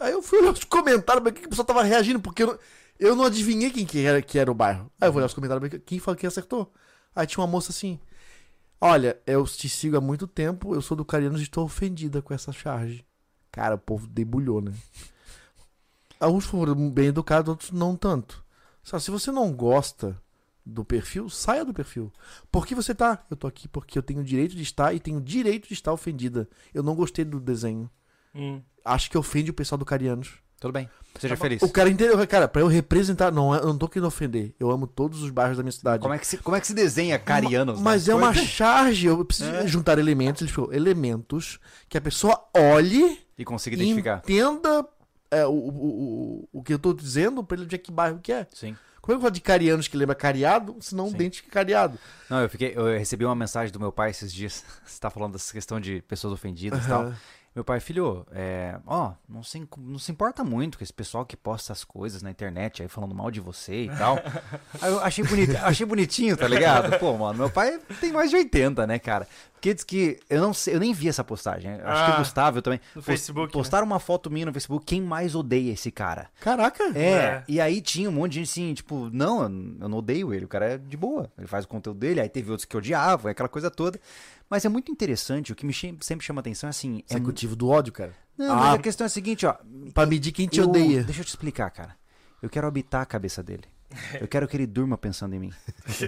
S3: aí eu fui olhar os comentários, pra que o pessoal tava reagindo, porque eu não, eu não adivinhei quem que era, que era o bairro. Aí eu vou olhar os comentários, pra ver quem falou que acertou. Aí tinha uma moça assim. Olha, eu te sigo há muito tempo, eu sou do Carianos e estou ofendida com essa charge. Cara, o povo debulhou, né? Alguns foram bem educados, outros não tanto. Só se você não gosta do perfil, saia do perfil. Por que você tá? Eu tô aqui porque eu tenho o direito de estar e tenho o direito de estar ofendida. Eu não gostei do desenho.
S2: Hum.
S3: Acho que ofende o pessoal do Carianos.
S1: Tudo bem. Seja feliz.
S3: O cara entendeu, cara, pra eu representar, não, eu não tô querendo ofender. Eu amo todos os bairros da minha cidade.
S1: Como é que se, como é que se desenha carianos?
S3: Mas
S1: né?
S3: é uma charge, eu preciso
S1: É.
S3: juntar elementos, ele falou, elementos que a pessoa olhe
S1: E consiga
S3: e
S1: identificar.
S3: entenda é, o, o, o, o que eu tô dizendo pra ele de que bairro que é.
S1: Sim.
S3: Como é que eu falo de carianos que lembra cariado, se não dente cariado?
S1: Não, eu fiquei. Eu recebi uma mensagem do meu pai esses dias. Você tá falando dessa questão de pessoas ofendidas e tal. Meu pai, filho, é, ó, não se, não se importa muito com esse pessoal que posta as coisas na internet aí falando mal de você e tal. aí eu achei, bonito, achei bonitinho, tá ligado? Pô, mano, meu pai tem mais de 80, né, cara? Porque diz que. Eu não sei, eu nem vi essa postagem. Acho que
S2: Ah,
S1: o Gustavo também.
S2: no
S1: post-
S2: Facebook, né?
S1: Postaram uma foto minha no Facebook. Quem mais odeia esse cara?
S3: Caraca!
S1: É,
S2: É.
S1: e aí tinha um monte de gente assim, tipo, não, eu eu não odeio ele, o cara é de boa, ele faz o conteúdo dele, aí teve outros que odiavam, aquela coisa toda. Mas é muito interessante, o que me sempre chama atenção é assim. É,
S3: Executivo do ódio, cara.
S1: não, mas
S3: Ah.
S1: a questão é a seguinte, ó.
S3: Pra medir quem te
S1: eu-
S3: odeia.
S1: Deixa eu te explicar, cara. Eu quero habitar a cabeça dele. Eu quero que ele durma pensando em mim.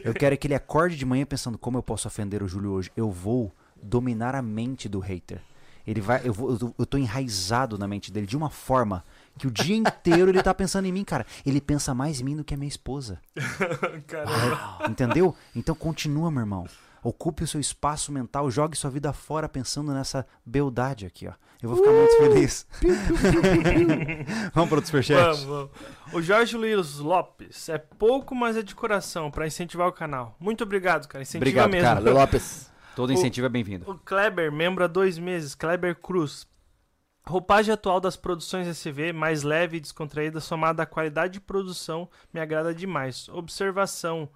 S1: Eu quero que ele acorde de manhã pensando como eu posso ofender o Júlio hoje. Eu vou dominar a mente do hater. Ele vai, eu, vou, eu, tô- eu tô enraizado na mente dele de uma forma que o dia inteiro ele tá pensando em mim, cara. Ele pensa mais em mim do que a minha esposa.
S2: Caramba.
S1: Entendeu? Então continua, meu irmão. Ocupe o seu espaço mental, jogue sua vida fora pensando nessa beldade aqui, ó. Eu vou ficar muito feliz. vamos para o superchat?
S2: Vamos, vamos. O Jorge Luiz Lopes. É pouco, mas é de coração, pra incentivar o canal. Muito obrigado, cara. Incentiva
S1: Obrigado,
S2: mesmo.
S1: cara.
S3: Lopes.
S1: Todo incentivo é bem-vindo.
S2: O Kleber, membro há dois meses, Kleber Cruz. Roupagem atual das produções SV, mais leve e descontraída, somada à qualidade de produção, me agrada demais. Observação: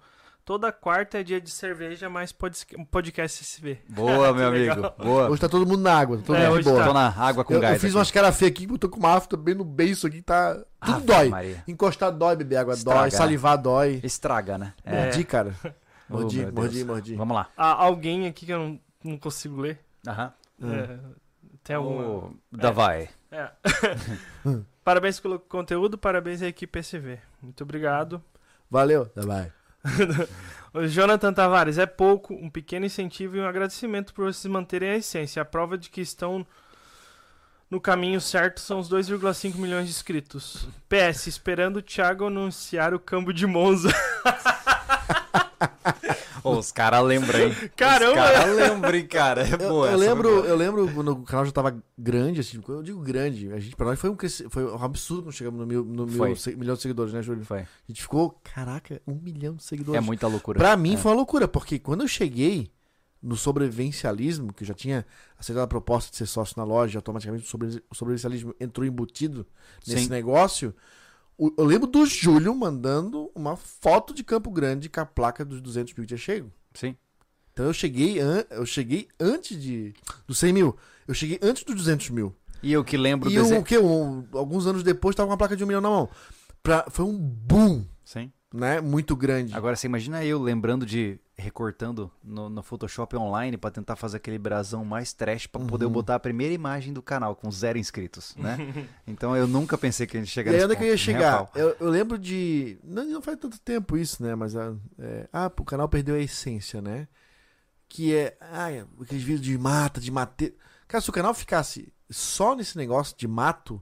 S2: Toda quarta é dia de cerveja, mais pod- podcast SV.
S1: Boa,
S2: Que
S1: meu
S2: legal.
S1: amigo. Boa.
S3: Hoje tá todo mundo na água, tá todo
S2: É,
S3: mundo de
S2: hoje
S3: boa.
S2: tá.
S1: Tô na água com
S3: Eu, eu
S1: gás.
S3: fiz
S1: aqui.
S3: umas cara feia aqui, botou com uma afta bem no beiço aqui, tá. Tudo dói.
S1: Maria.
S3: Encostar dói, beber água
S1: Estraga,
S3: dói,
S1: né?
S3: salivar dói.
S1: Estraga, né?
S2: É.
S3: Mordi, cara.
S1: Oh,
S3: Mordi,
S1: Deus.
S3: mordi, mordi.
S1: Vamos lá.
S2: Há alguém aqui que eu não, não consigo ler.
S1: Aham.
S2: É, tem alguma.
S1: Ô, Davai.
S2: É. parabéns pelo conteúdo, parabéns à equipe SV. Muito obrigado.
S3: Valeu. Tá, vai.
S2: Jonathan Tavares, é pouco, um pequeno incentivo e um agradecimento por vocês manterem a essência. A prova de que estão no caminho certo são os 2,5 milhões de inscritos. PS, esperando o Thiago anunciar o campo de Monza.
S1: Ô, os caras lembram, hein?
S2: Caramba!
S1: Os caras lembram, hein, cara. É
S3: Eu,
S1: boa,
S3: eu
S1: essa
S3: lembro, eu lembro quando o canal já tava grande, assim, eu digo grande, a gente, pra nós foi um, foi um absurdo quando chegamos no, mil, no mil se- milhão de seguidores, né, Júlio?
S1: Foi.
S3: A gente ficou, caraca, um milhão de seguidores.
S1: É muita loucura.
S3: Pra mim
S1: É.
S3: foi uma loucura, porque quando eu cheguei no sobrevivencialismo, que eu já tinha aceitado a proposta de ser sócio na loja, automaticamente o sobrevivencialismo entrou embutido nesse
S1: Sim.
S3: negócio. Eu lembro do Júlio mandando uma foto de Campo Grande com a placa dos 200 mil que tinha chego.
S1: Sim.
S3: Então eu cheguei, an- eu cheguei antes de dos 100 mil. Eu cheguei antes dos 200 mil.
S1: E eu que lembro
S3: E
S1: desse...
S3: o que? Um, alguns anos depois tava com uma placa de um milhão na mão. Pra, foi um boom,
S1: Sim.
S3: né? Muito grande.
S1: Agora você imagina eu lembrando de recortando no, no Photoshop online pra tentar fazer aquele brasão mais trash pra poder
S3: Uhum.
S1: botar a primeira imagem do canal com zero inscritos, né? então eu nunca pensei que a gente
S3: E
S1: chegaria
S3: aí onde é que eu ia
S1: a
S3: chegar? Eu, eu lembro de. Não, não faz tanto tempo isso, né? Mas. ah, é, ah, o canal perdeu a essência, né? Que é. Ah, aqueles vídeos de mata, de mate. Cara, se o canal ficasse só nesse negócio de mato,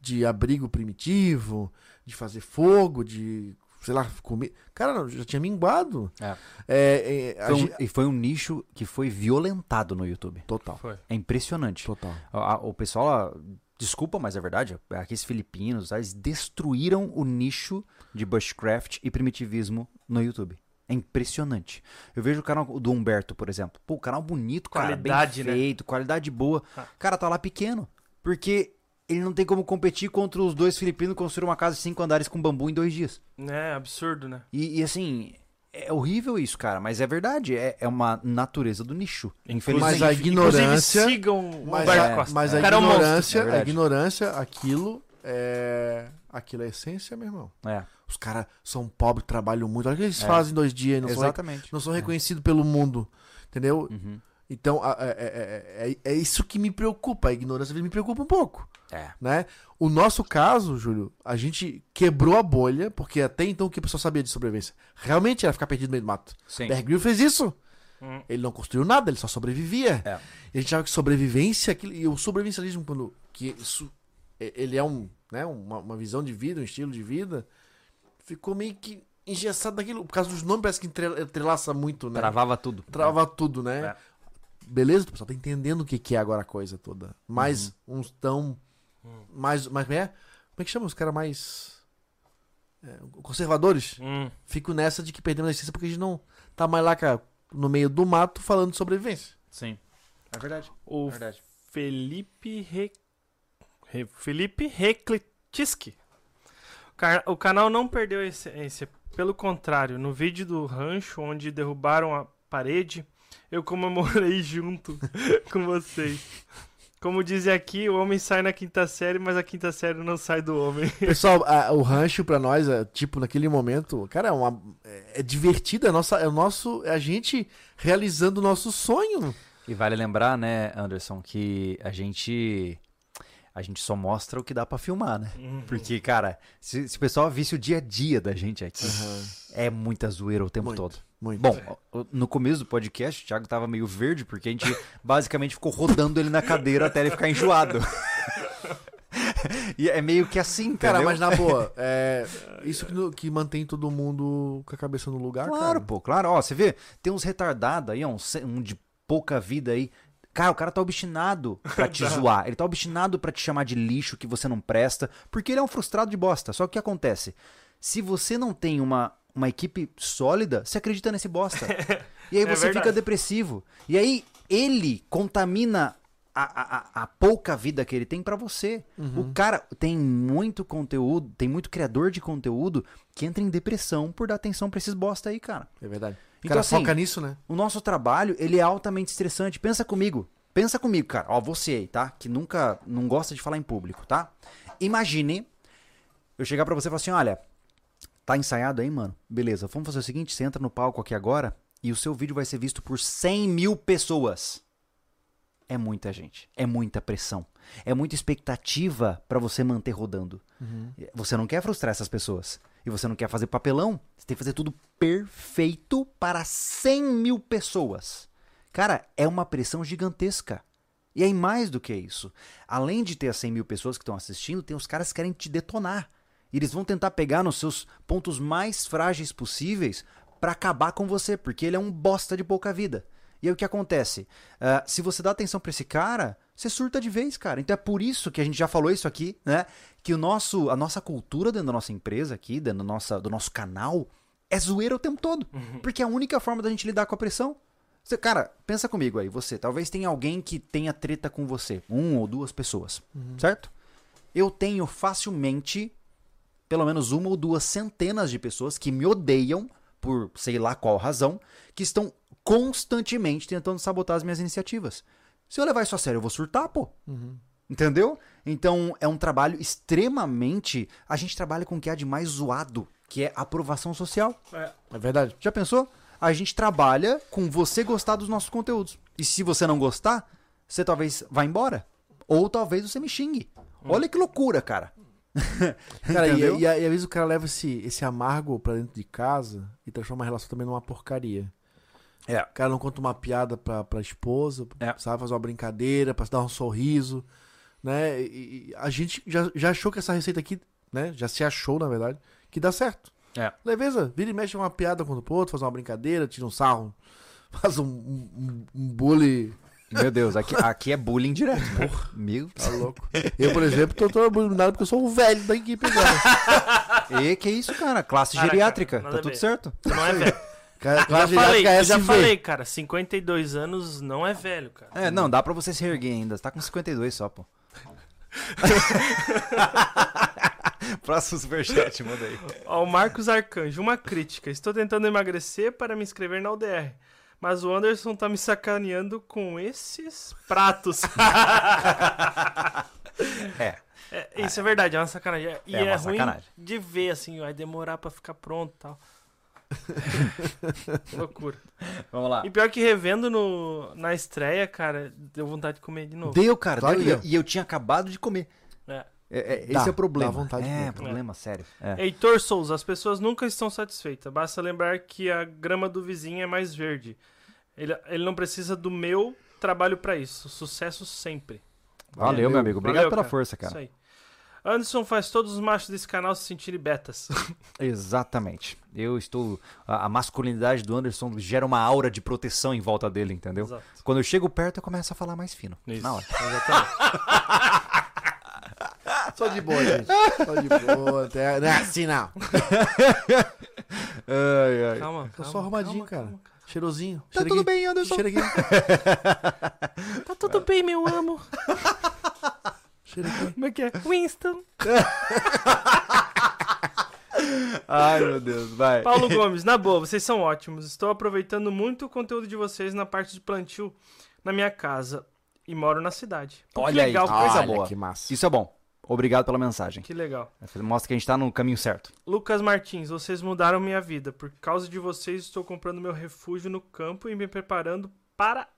S3: de abrigo primitivo, de fazer fogo, de. Sei lá, comer. Cara, já tinha minguado.
S1: É.
S3: É, é,
S1: Foi um-
S3: gente-
S1: e foi um nicho que foi violentado no YouTube.
S3: Total.
S2: Foi.
S1: É impressionante.
S3: Total.
S1: A- o pessoal, desculpa, mas é verdade, aqueles filipinos, eles destruíram o nicho de bushcraft e primitivismo no YouTube. É impressionante. Eu vejo o canal do Humberto, por exemplo. Pô, o canal bonito, cara,
S2: Qualidade,
S1: bem
S2: né?
S1: feito, qualidade boa.
S2: Ah.
S1: Cara, tá lá pequeno. Porque ele não tem como competir contra os dois filipinos que construíram uma casa de cinco andares com bambu em dois dias.
S2: É absurdo, né?
S1: E, e, assim, é horrível isso, cara, mas é verdade. É, é uma natureza do nicho. Infelizmente.
S3: Mas a ignorância-
S2: Inclusive, sigam o
S3: Mas, a,
S2: Costa.
S3: mas a
S2: é
S3: ignorância,
S1: É
S3: a
S1: verdade.
S3: ignorância, aquilo é. Aquilo é essência, meu irmão.
S1: É,
S3: Os caras são pobres, trabalham muito. Olha o que eles
S1: É.
S3: fazem em dois dias e não, são,
S1: exatamente.
S3: não são reconhecidos pelo mundo. Entendeu?
S1: Uhum.
S3: Então, a- é, é- é- é- é isso que me preocupa. A ignorância me preocupa um pouco.
S1: É.
S3: Né? O nosso caso, Júlio, a gente quebrou a bolha, porque até então o que a pessoa sabia de sobrevivência? Realmente era ficar perdido no meio do mato.
S1: Sim.
S3: Bear Grylls fez isso.
S2: Hum.
S3: Ele não construiu nada, ele só sobrevivia.
S1: É.
S3: E a gente achava que sobrevivência, aquilo, e o sobrevivencialismo, quando que isso, é- ele é um, né, uma, uma visão de vida, um estilo de vida, ficou meio que engessado daquilo. Por causa dos nomes, parece que entre- entrelaça muito, né?
S1: Travava tudo.
S3: Trava tudo, né?
S1: É.
S3: Beleza, o pessoal tá entendendo o que, que é agora a coisa toda. Mas
S1: Uhum.
S3: uns tão. Mais. Mais como é? Como é que chama os caras mais. é, conservadores?
S2: Hum.
S3: Fico nessa de que perdemos a essência porque a gente não tá mais lá cara, no meio do mato falando de sobrevivência.
S1: Sim. É verdade.
S2: O
S1: É verdade.
S2: Felipe Re... Re- Felipe ca- o canal não perdeu a essência. Pelo contrário, no vídeo do rancho onde derrubaram a parede, eu comemorei junto com vocês. Como dizem aqui, o homem sai na quinta série, mas a quinta série não sai do homem.
S3: Pessoal, a- o rancho pra nós, é, tipo, naquele momento, cara, é, uma, é, é divertido, é, nossa, é o nosso. É a gente realizando o nosso sonho.
S1: E vale lembrar, né, Anderson, que a gente. A gente só mostra o que dá pra filmar, né? Porque, cara, se, se o pessoal visse o dia a dia da gente aqui, é muita zoeira o tempo
S3: Muito.
S1: todo.
S3: Muito.
S1: Bom, no começo do podcast, o Thiago tava meio verde, porque a gente basicamente ficou rodando ele na cadeira até ele ficar enjoado. e é meio que assim,
S3: cara,
S1: entendeu?
S3: mas na boa, é isso que, que mantém todo mundo com a cabeça no lugar,
S1: Claro,
S3: cara.
S1: pô, claro. Ó, você vê, tem uns retardados aí, ó, um, um de pouca vida aí. Cara, o cara tá obstinado pra te zoar. Ele tá obstinado pra te chamar de lixo que você não presta, porque ele é um frustrado de bosta. Só que o que acontece? Se você não tem uma, uma equipe sólida, você acredita nesse bosta. E aí
S2: É
S1: você fica
S2: verdade.
S1: depressivo. E aí ele contamina a, a, a- pouca vida que ele tem pra você.
S3: Uhum.
S1: O cara tem muito conteúdo, tem muito criador de conteúdo que entra em depressão por dar atenção pra esses bosta aí, cara.
S3: É verdade. O
S1: Então,
S3: cara
S1: assim,
S3: foca nisso, né?
S1: O nosso trabalho, ele é altamente estressante. Pensa comigo. Pensa comigo, cara. Ó, você aí, tá? Que nunca, não gosta de falar em público, tá? Imagine eu chegar pra você e falar assim, olha, tá ensaiado aí, mano? Beleza, vamos fazer o seguinte, você entra no palco aqui agora e o seu vídeo vai ser visto por 100 mil pessoas. É muita gente, é muita pressão, é muita expectativa pra você manter rodando. Você não quer frustrar essas pessoas. E você não quer fazer papelão. Você tem que fazer tudo perfeito para 100 mil pessoas. Cara, é uma pressão gigantesca. E aí, mais do que isso. Além de ter as 100 mil pessoas que estão assistindo, tem os caras que querem te detonar. E eles vão tentar pegar nos seus pontos mais frágeis possíveis para acabar com você, porque ele é um bosta de pouca vida. E aí o que acontece? Ah, se você dá atenção pra esse cara, você surta de vez, cara. Então é por isso que a gente já falou isso aqui, né? Que o nosso, a nossa cultura dentro da nossa empresa aqui, dentro da nossa, do nosso canal, é zoeira o tempo todo. Porque é a única forma da gente lidar com a pressão. Você, cara, pensa comigo aí, você. Talvez tenha alguém que tenha treta com você. Um ou duas pessoas. Certo? Eu tenho facilmente pelo menos uma ou duas centenas de pessoas que me odeiam por sei lá qual razão, que estão constantemente tentando sabotar as minhas iniciativas. Se eu levar isso a sério, eu vou surtar, pô. Entendeu? Então é um trabalho extremamente. A gente trabalha com o que há de mais zoado, que é aprovação social.
S2: É,
S3: É verdade.
S1: Já pensou? A gente trabalha com você gostar dos nossos conteúdos. E se você não gostar, você talvez vá embora. Ou talvez você me xingue. Olha que loucura, cara.
S3: Cara, e, e, e às vezes o cara leva esse, esse amargo pra dentro de casa e transforma a relação também numa porcaria.
S1: É.
S3: O cara não conta uma piada pra, pra esposa,
S1: É.
S3: sabe? Fazer uma brincadeira, pra dar um sorriso, né? E, e a gente já, já achou que essa receita aqui, né? Já se achou, na verdade, que dá certo.
S1: É.
S3: Leveza, vira e mexe uma piada com o outro, faz uma brincadeira, tira um sarro, faz um, um, um bullying.
S1: Meu Deus, aqui, aqui é bullying direto. né? Meu
S3: Tá louco. Eu, por exemplo, tô, tô bullyingado porque eu sou o velho da equipe agora.
S1: E que isso, cara? Classe
S2: Caraca,
S1: geriátrica. Tá tudo certo.
S2: não é velho.
S3: Cara,
S2: Já
S3: classe
S2: falei, eu já
S3: SV.
S2: falei, cara, 52 anos não é velho, cara.
S1: É, não, dá pra você se erguer ainda. Você tá com 52 só, pô. Próximo superchat, manda aí.
S2: Ó, o Marcos Arcanjo, uma crítica. Estou tentando emagrecer para me inscrever na UDR. Mas o Anderson tá me sacaneando com esses pratos.
S1: É.
S2: É, isso é verdade, é uma sacanagem. E
S1: É
S2: é, ruim
S1: sacanagem.
S2: de ver, assim, vai demorar pra ficar pronto e tal. Loucura.
S1: Vamos lá.
S2: E pior que revendo no, na estreia, cara, deu vontade de comer de novo.
S1: Deu, cara.
S3: Claro
S1: deu, e eu-
S3: deu.
S1: e eu tinha acabado de comer.
S2: É.
S1: É, é, esse
S3: Dá,
S1: é o problema.
S3: dá vontade de
S1: é,
S3: comer.
S1: problema sério. É.
S2: Heitor Souza, as pessoas nunca estão satisfeitas. Basta lembrar que a grama do vizinho é mais verde. Ele, ele não precisa do meu trabalho pra isso. Sucesso sempre.
S1: Valeu, meu amigo. Obrigado
S2: Valeu,
S1: pela
S2: cara.
S1: força,
S2: Isso
S1: cara.
S2: aí. Anderson faz todos os machos desse canal se sentirem betas.
S1: Exatamente. Eu estou. A, a masculinidade do Anderson gera uma aura de proteção em volta dele, entendeu?
S2: Exato.
S1: Quando eu chego perto, eu começo a falar mais fino.
S2: Isso.
S1: Na hora.
S3: Só de boa, gente. Só de boa. Até... Não é assim, não.
S1: Ai, ai.
S2: Calma,
S3: Tô
S2: calma,
S3: só arrumadinho,
S2: calma,
S3: cara.
S2: calma.
S3: Cheirosinho.
S1: Tá
S3: Cheira
S1: tudo
S3: aqui.
S1: bem, Anderson.
S3: Cheira aqui.
S2: Tá tudo bem, meu amo. Como é que é? Winston.
S1: Ai, meu Deus, vai.
S2: Paulo Gomes, na boa, vocês são ótimos. Estou aproveitando muito o conteúdo de vocês na parte de plantio na minha casa. E moro na cidade. Pô, que
S1: Olha aí,
S2: legal,
S1: que coisa
S3: Olha
S1: boa.
S3: que massa.
S1: Isso é bom. Obrigado pela mensagem.
S2: Que legal.
S1: Mostra que a gente tá no caminho certo.
S2: Lucas Martins, vocês mudaram minha vida. Por causa de vocês, estou comprando meu refúgio no campo e me preparando para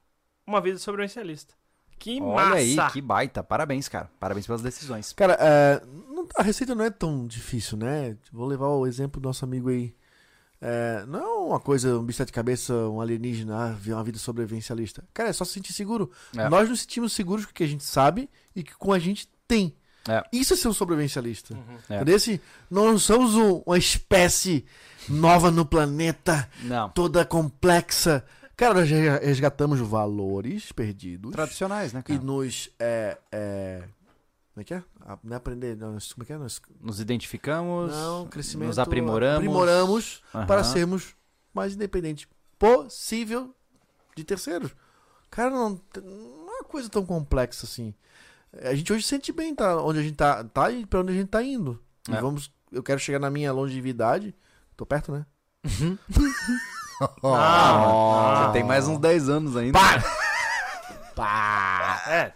S2: uma vida sobrevivencialista. Que
S1: Olha
S2: massa!
S1: aí, que baita. Parabéns, cara. Parabéns pelas decisões.
S3: Cara, é, não- a receita não é tão difícil, né? Vou levar o exemplo do nosso amigo aí. É, não é uma coisa, um bicho de cabeça, um alienígena, ah, viver uma vida sobrevivencialista. Cara, é só se sentir seguro.
S1: É.
S3: Nós nos sentimos seguros com o que a gente sabe e que com a gente tem.
S1: É.
S3: Isso é ser um sobrevivencialista.
S1: É.
S3: Entendeu? Esse- Nós não somos um- uma espécie nova no planeta,
S1: Não.
S3: toda complexa. Cara, nós resgatamos valores perdidos
S1: Tradicionais, né,
S3: e
S1: cara?
S3: nos. É, é, como é que é? Não é aprender, não, como é que é? Nós,
S1: Nos identificamos,
S3: não, crescimento.
S1: nos aprimoramos.
S3: Aprimoramos
S1: Aham.
S3: para sermos mais independentes possível de terceiros. Cara, não, não é uma coisa tão complexa assim. A gente hoje sente bem tá onde a gente tá, tá e pra onde a gente tá indo. E
S1: É.
S3: vamos, eu quero chegar na minha longevidade. Tô perto, né?
S2: Ah,
S1: Você tem mais uns 10 anos ainda.
S3: Pá!
S2: É,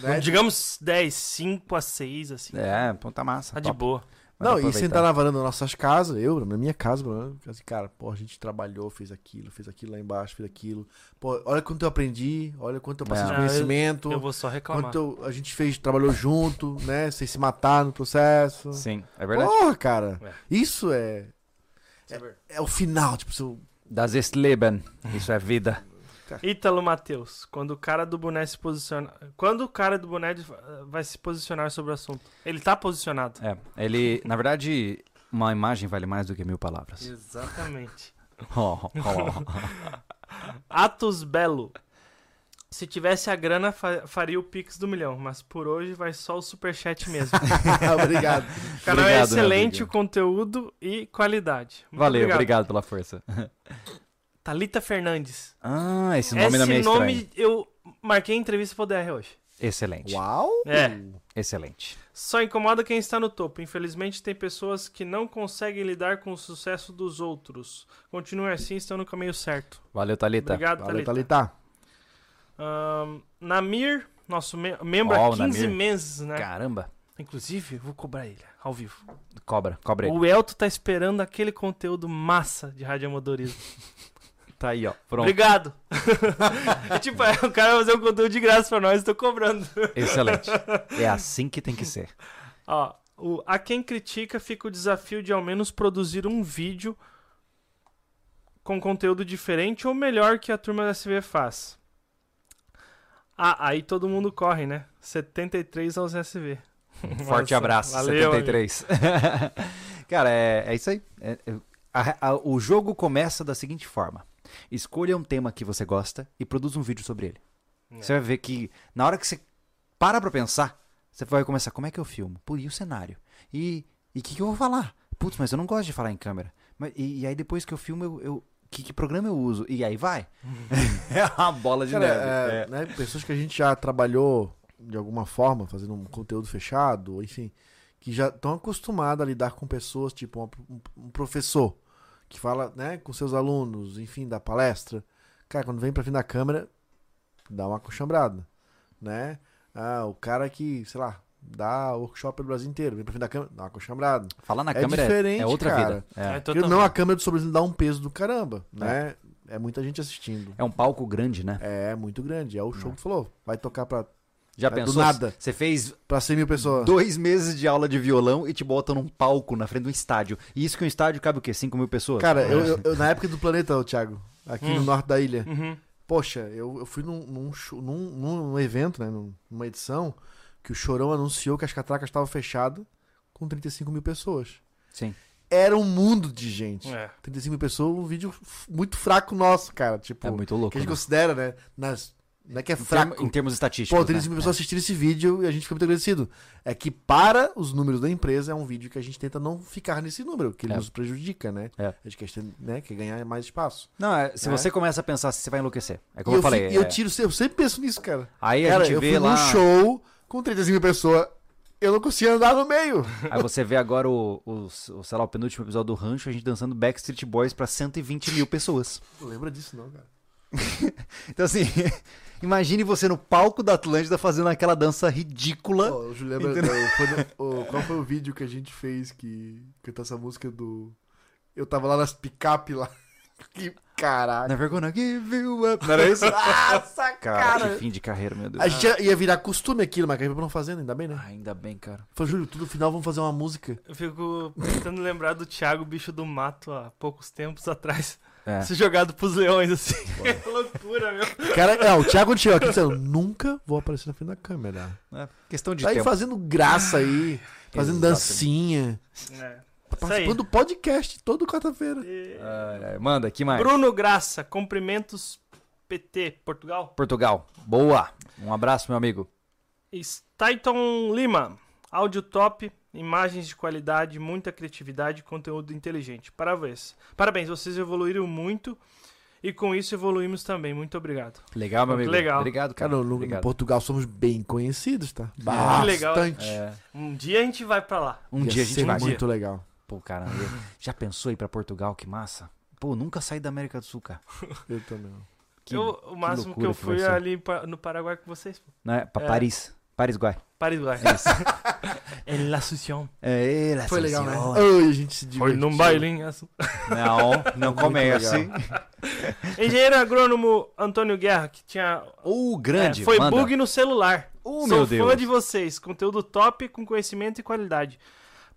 S3: Né?
S2: digamos 10, 5 a 6, assim.
S1: É, ponta massa.
S2: Tá de
S1: top.
S2: boa.
S1: Vai
S3: Não, e
S1: aproveitar.
S3: sentar na varanda das nossas casas, eu, na minha casa, assim, cara, pô, a gente trabalhou, fez aquilo, fez aquilo lá embaixo, fez aquilo. Pô, olha quanto eu aprendi, olha quanto eu passei
S1: É.
S3: de
S2: Ah,
S3: conhecimento,
S2: Eu vou só reclamar.
S3: quanto eu- a gente fez, trabalhou junto, né, sem se matar no processo.
S1: Sim, é verdade.
S3: Porra, cara,
S2: É.
S3: isso é,
S2: Saber.
S3: é o final, tipo, seu...
S1: Das ist Leben. Isso é vida.
S2: Ítalo Matheus, quando o cara do boné se posiciona. Quando o cara do boné vai se posicionar sobre o assunto? Ele tá posicionado.
S1: É, ele, na verdade, uma imagem vale mais do que mil palavras.
S2: Exatamente.
S1: Ó, ó.
S2: Atos Belo. Se tivesse a grana, fa- faria o Pix do milhão, mas por hoje vai só o superchat mesmo.
S3: Obrigado.
S2: O canal é
S1: Obrigado,
S2: excelente, o conteúdo e qualidade. Muito
S1: Valeu, obrigado. pela força.
S2: Thalita Fernandes.
S1: Ah, esse nome não me é
S2: Esse
S1: estranho.
S2: nome eu marquei entrevista pro DR hoje.
S1: Excelente.
S3: Uau!
S2: É.
S1: Excelente.
S2: Só incomoda quem está no topo. Infelizmente, tem pessoas que não conseguem lidar com o sucesso dos outros. Continue assim, estão no caminho certo.
S1: Valeu, Thalita.
S2: Obrigado,
S3: Valeu,
S2: Thalita.
S3: Thalita.
S2: Ahn, Namir, nosso me- membro
S1: Ó,
S2: há
S1: o
S2: 15
S1: Namir.
S2: meses, né?
S1: Caramba.
S2: Inclusive, vou cobrar ele, ao vivo.
S1: Cobra, cobra ele.
S2: O Elton tá esperando aquele conteúdo massa de radioamadorismo.
S1: Tá aí, ó. Pronto.
S2: Obrigado. é tipo, é, o cara vai fazer um conteúdo de graça pra nós, tô cobrando.
S1: Excelente. É assim que tem que ser.
S2: Ó, o, a quem critica fica o desafio de ao menos produzir um vídeo com conteúdo diferente ou melhor que a turma da SV faz. Ah, aí todo mundo corre, né? 73 aos SV.
S1: Um forte
S2: Nossa,
S1: abraço,
S2: valeu,
S1: 73. Cara, é, é isso aí. É- é- a- a- o jogo começa da seguinte forma: escolha um tema que você gosta e produza um vídeo sobre ele.
S2: É.
S1: Você vai ver que na hora que você para pra pensar, você vai começar: como é que eu filmo? Pô, e o cenário? E o que, que eu vou falar? Putz, mas eu não gosto de falar em câmera. Mas, e, e aí depois que eu filmo, eu. eu- que, que programa eu uso? E aí vai. é uma bola de
S3: Cara,
S1: neve.
S3: é,
S1: É.
S3: né, pessoas que a gente já trabalhou de alguma forma, fazendo um conteúdo fechado, enfim, que já estão acostumados a lidar com pessoas, tipo um, um professor que fala né, com seus alunos, enfim, da palestra. Cara, quando vem pra frente da câmera, dá uma acochambrada, né? Ah, o cara que, sei lá, dá workshop pelo Brasil inteiro, vem pra frente da câmera, dá uma acochambrada.
S1: Falar na
S3: É
S1: câmera é-
S3: diferente,
S1: é outra
S3: cara.
S1: vida. É.
S2: É,
S3: não, a câmera do sobrevivo dá um peso do caramba, né? É muita gente assistindo.
S1: É um palco grande, né?
S3: É muito grande. É o show que tu falou. Vai tocar pra,
S1: Já
S3: É, do
S1: pensou?
S3: nada.
S1: Você fez
S3: pra 100 mil pessoas.
S1: dois meses de aula de violão e te botam num palco na frente de um estádio. E isso que um estádio cabe o quê? 5 mil pessoas?
S3: Cara, eu, eu- eu- na época do planeta, Thiago, aqui no
S2: Hum.
S3: norte da ilha,
S2: Uhum.
S3: poxa, eu, eu fui num, num, show- num- num evento, né, num- numa edição, que o Chorão anunciou que as catracas estavam fechadas com 35 mil pessoas.
S1: Sim.
S3: Era um mundo de gente.
S2: É.
S3: 35 mil pessoas, um vídeo muito fraco nosso, cara. Tipo,
S1: É muito louco.
S3: que a gente
S1: né?
S3: considera, né? Nas, não é que é
S1: termo-
S3: fraco.
S1: em termos estatísticos.
S3: Pô, 35 mil
S1: né?
S3: pessoas assistiram esse vídeo e a gente fica muito agradecido. É que para os números da empresa é um vídeo que a gente tenta não ficar nesse número, que ele
S1: É.
S3: nos prejudica, né?
S1: É.
S3: A gente quer, né, quer ganhar mais espaço.
S1: Não, é, se
S3: É.
S1: você começa a pensar, você vai enlouquecer. É
S3: e
S1: como eu,
S3: eu,
S1: falei.
S3: eu
S1: é-
S3: tiro, eu sempre penso nisso, cara.
S1: Aí a
S3: cara,
S1: gente
S3: eu
S1: vê
S3: fui
S1: lá.
S3: num show com 35 mil pessoas, eu não conseguia andar no meio.
S1: Aí você vê agora o, o, o, sei lá, o penúltimo episódio do Rancho, a gente dançando Backstreet Boys pra 120 mil pessoas.
S3: Não lembra disso, não, cara.
S1: Então, assim, imagine você no palco da Atlântida fazendo aquela dança ridícula.
S3: Pô, o Júlio lembra,
S1: Entendeu?
S3: o- foi no- o- qual foi o vídeo que a gente fez que cantou essa música do. Eu tava lá nas picape lá. Que caralho.
S1: Never gonna give you up. Não era isso?
S3: Nossa,
S1: Cara, que fim de carreira, meu Deus.
S3: A gente ia, ia virar costume aquilo, mas acabou não fazendo, ainda bem, né?
S1: Ah, ainda bem, cara.
S3: Falei, Júlio, tudo no final vamos fazer uma música.
S2: Eu fico tentando lembrar do Thiago, bicho do mato, há poucos tempos atrás.
S1: É.
S2: Se jogado pros leões, assim. Que loucura, meu.
S3: Cara, é, o Thiago chegou aqui dizendo, nunca vou aparecer na frente da câmera.
S1: É, questão de
S3: Tá aí
S1: tempo.
S3: fazendo graça aí, fazendo
S1: Exatamente.
S3: dancinha.
S2: É. Aí.
S3: Participando do podcast todo quarta-feira.
S2: E-
S1: manda, que mais?
S2: Bruno Graça, cumprimentos PT, Portugal.
S1: Portugal. Boa. Um abraço, meu amigo.
S2: Staiton Lima, áudio top, imagens de qualidade, muita criatividade e conteúdo inteligente. Parabéns. Parabéns, vocês evoluíram muito e com isso evoluímos também. Muito obrigado.
S1: Legal, meu amigo.
S2: legal.
S1: Obrigado, cara.
S3: Cara, no,
S1: Obrigado.
S3: Portugal somos bem conhecidos, tá?
S2: Que legal.
S3: Bastante.
S1: É,
S2: Um dia a gente vai pra lá.
S1: um
S3: Ia
S1: dia a gente vai.
S3: muito legal.
S1: Pô, caramba. Já pensou ir pra Portugal? Que massa. Pô, nunca saí da América do Sul, cara.
S3: Eu também.
S1: Que,
S2: Eu- o máximo que eu
S1: que vai
S2: fui
S1: ser.
S2: ali pa- no Paraguai com vocês. pô.
S1: né, pra
S2: É.
S1: Paris. Paris, Guai.
S2: Paraguai. É La Assunção.
S1: É,
S3: Foi legal, né? a gente se
S2: Foi
S3: divertiu.
S2: num bailinho. assim.
S1: Não, não comece.
S2: Engenheiro agrônomo Antônio Guerra, que tinha.
S1: O grande.
S2: é, foi
S1: manda.
S2: bug no celular.
S1: Oh,
S2: Sou
S1: meu
S2: fã
S1: Deus.
S2: de vocês. Conteúdo top com conhecimento e qualidade.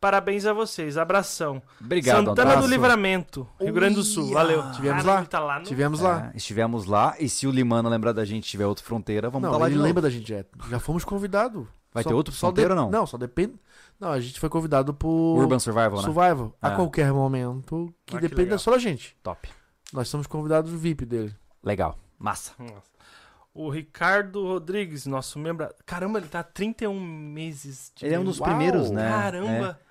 S2: Parabéns a vocês. Abração.
S1: Obrigado,
S2: Santana
S1: Antônio.
S2: do Livramento, Rio Grande do Sul. Valeu.
S3: Tivemos
S2: Cara,
S3: lá.
S2: Tá lá no...
S3: Tivemos lá.
S1: É, estivemos lá e se o Limano lembrar da gente e tiver outra fronteira, vamos
S3: não,
S1: pra lá
S3: ele
S1: de
S3: lembra da gente, é. Já fomos convidados.
S1: Vai
S3: Só-
S1: ter outro
S3: de-
S1: ou não?
S3: Não, só depende. Não, a gente foi convidado por
S1: Urban Survival, né?
S3: Survival. A
S1: É.
S3: qualquer momento, que
S2: Ah, que
S3: depende
S2: legal.
S3: só da gente.
S1: Top.
S3: Nós somos convidados VIP dele.
S1: Legal. Massa.
S2: Nossa. O Ricardo Rodrigues, nosso membro. Caramba, ele tá há 31 meses. de
S1: Ele é um dos
S3: Uau.
S1: primeiros, né?
S2: Caramba.
S1: É.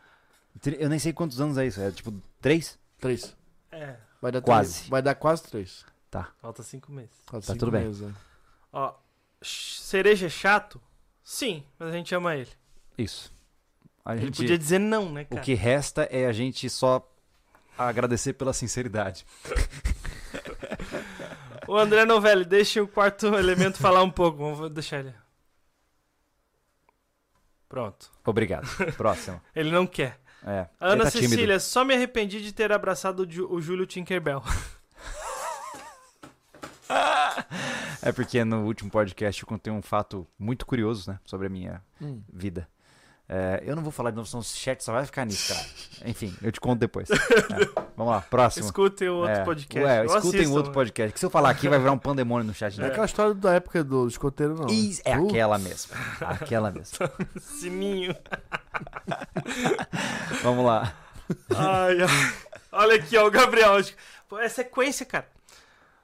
S1: Eu nem sei quantos anos é isso. É tipo três?
S3: Três.
S2: É.
S3: Vai dar
S1: Quase.
S3: Três. Vai dar quase três.
S2: falta 5 meses.
S3: Quase
S1: Tá
S3: cinco
S1: tudo bem.
S3: meses, é.
S2: Ó, cereja é chato? Sim, mas a gente ama ele.
S1: Isso. A
S2: Ele
S1: gente,
S2: podia dizer não, né,
S1: O
S2: cara?
S1: que resta é a gente só agradecer pela sinceridade.
S2: O André Novelli, deixa o quarto elemento falar um pouco. Vamos deixar ele. Pronto.
S1: Obrigado. Próximo.
S2: Ele não quer.
S1: É.
S2: Ana
S1: tá tímido.
S2: Cecília, só me arrependi de ter abraçado o Júlio Tinkerbell.
S1: É porque no último podcast eu contei um fato muito curioso, né? Sobre a minha
S3: Hum.
S1: vida. É, eu não vou falar de novo, senão o chat só vai ficar nisso, cara. Enfim, eu te conto depois. É, Vamos lá, próximo.
S2: Escutem o outro
S1: É,
S2: podcast.
S1: Ué, escutem
S2: assistam,
S1: o outro podcast. Que se eu falar aqui vai virar um pandemônio no chat.
S3: É
S1: Né?
S3: aquela história da época do escoteiro, não. né?
S1: Is- É
S3: Uh,
S1: aquela mesmo. Aquela mesmo.
S2: Sininho.
S1: Vamos lá.
S2: Ai, ai. Olha aqui, ó, o Gabriel. Pô, é sequência, cara.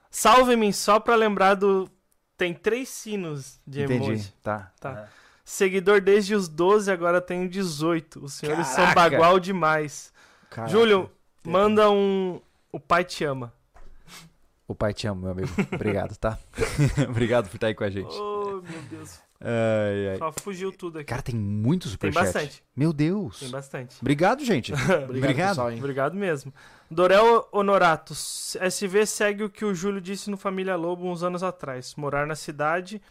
S2: Salve-me só pra lembrar do. Tem três sinos de
S1: Entendi.
S2: emoji.
S1: Tá.
S2: Tá. Seguidor desde os 12, agora tenho 18. Os senhores são
S1: Caraca.
S2: bagual demais.
S3: caraca.
S2: Júlio, manda um. O pai te ama.
S1: O pai te ama, meu amigo. Obrigado, tá? Obrigado por estar aí com a gente.
S2: Oh, meu Deus.
S1: Ai, ai.
S2: Só fugiu tudo aqui.
S1: Cara, tem muito
S2: Tem
S1: superchat.
S2: bastante.
S1: Meu Deus.
S2: Tem bastante.
S1: Obrigado, gente.
S3: Obrigado, pessoal, hein?
S2: Obrigado mesmo. Dorel Honorato, SV segue o que o Júlio disse no Família Lobo uns anos atrás: morar na cidade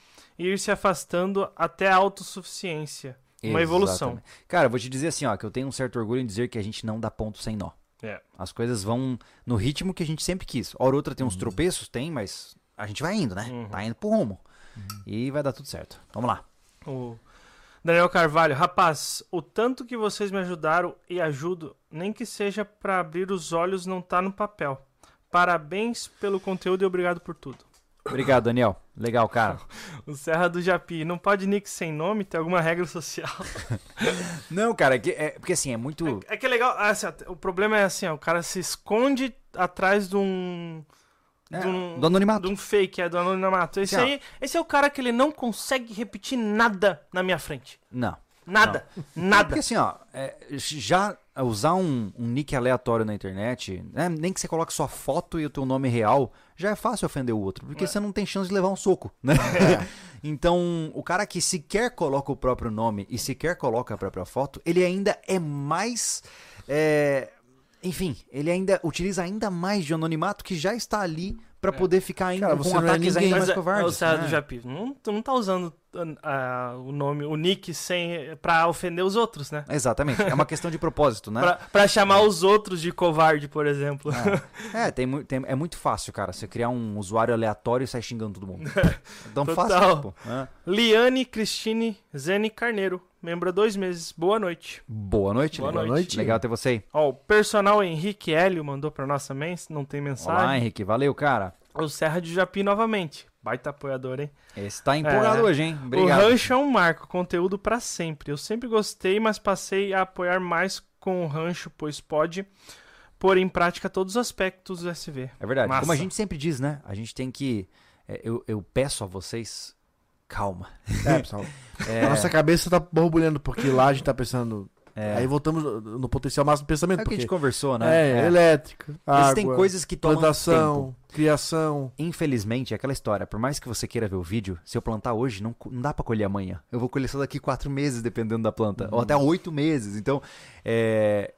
S2: e ir se afastando até a autossuficiência. Uma evolução.
S1: Exatamente. Cara, eu vou te dizer assim, ó, que eu tenho um certo orgulho em dizer que a gente não dá ponto sem nó.
S2: É.
S1: As coisas vão no ritmo que a gente sempre quis. Hora ou outra tem uns
S3: Uhum.
S1: tropeços, tem, mas a gente vai indo, né?
S2: Uhum.
S1: Tá indo pro rumo. E vai dar tudo certo. Vamos lá.
S2: O Daniel Carvalho, rapaz, o tanto que vocês me ajudaram e ajudam, nem que seja pra abrir os olhos, não tá no papel. Parabéns pelo conteúdo e obrigado por tudo.
S1: Obrigado, Daniel. Legal, cara.
S2: O Serra do Japi, não pode nick sem nome? Tem alguma regra social?
S1: Não, cara, é, é- porque assim, é muito.
S2: É que é legal, assim, ó, o problema é assim, ó, o cara se esconde atrás de um.
S1: É,
S2: de um,
S1: do anonimato.
S2: de um fake, é do anonimato. Esse
S1: Assim,
S2: aí, esse é o cara que ele não consegue repetir nada na minha frente.
S1: Não.
S2: Nada.
S1: É
S2: Nada.
S1: porque assim, ó, é, já usar um, um nick aleatório na internet, né, nem que você coloque sua foto e o teu nome real, já é fácil ofender o outro, porque
S2: É.
S1: você não tem chance de levar um soco, né? então, o cara que sequer coloca o próprio nome e sequer coloca a própria foto, ele ainda é mais. é, enfim, ele ainda utiliza ainda mais de anonimato que já está ali pra poder ficar ainda
S3: Cara,
S1: com
S3: é
S1: ataques
S3: ninguém.
S1: ainda
S2: Mas
S1: mais
S2: é, é
S1: covardes.
S2: o Serra
S1: né?
S2: do Japi. Não, tu não tá usando ah, o nome, o nick sem, pra ofender os outros, né?
S1: Exatamente, é uma questão de propósito, né?
S2: Pra, pra chamar os outros de covarde, por exemplo.
S1: É, é, tem, tem- é muito fácil, cara. Você criar um usuário aleatório e sair xingando todo mundo. É tão
S2: Total.
S1: fácil. É.
S2: Liane Cristine Zene Carneiro, membro há dois meses. Boa noite.
S1: Boa noite,
S2: Boa
S1: legal.
S2: noite.
S1: Legal ter você aí.
S2: Ó, o personal Henrique Hélio mandou pra nossa mens, não tem
S1: Olá,
S2: mensagem.
S1: Henrique. Valeu, cara.
S2: O Serra de Japi novamente. Baita apoiador, hein?
S1: Esse tá empolgado
S2: É.
S1: hoje, hein? Obrigado.
S2: O rancho é um marco, conteúdo pra sempre. Eu sempre gostei, mas passei a apoiar mais com o rancho, pois pode pôr em prática todos os aspectos do SV.
S1: É verdade.
S2: Massa.
S1: Como a gente sempre diz, né? A gente tem que. é, eu, eu peço a vocês. Calma.
S3: É, pessoal.
S1: É,
S3: A nossa cabeça tá borbulhando, porque lá a gente tá pensando
S1: É.
S3: Aí voltamos no potencial máximo do pensamento.
S1: É o que a
S3: porque
S1: gente conversou, né?
S3: é, elétrica, água,
S1: Existem coisas que tomam tempo.
S3: plantação, criação.
S1: Infelizmente, é aquela história. Por mais que você queira ver o vídeo, se eu plantar hoje, não, não dá pra colher amanhã. Eu vou colher só daqui quatro meses, dependendo da planta. Ou até oito meses. Então, é...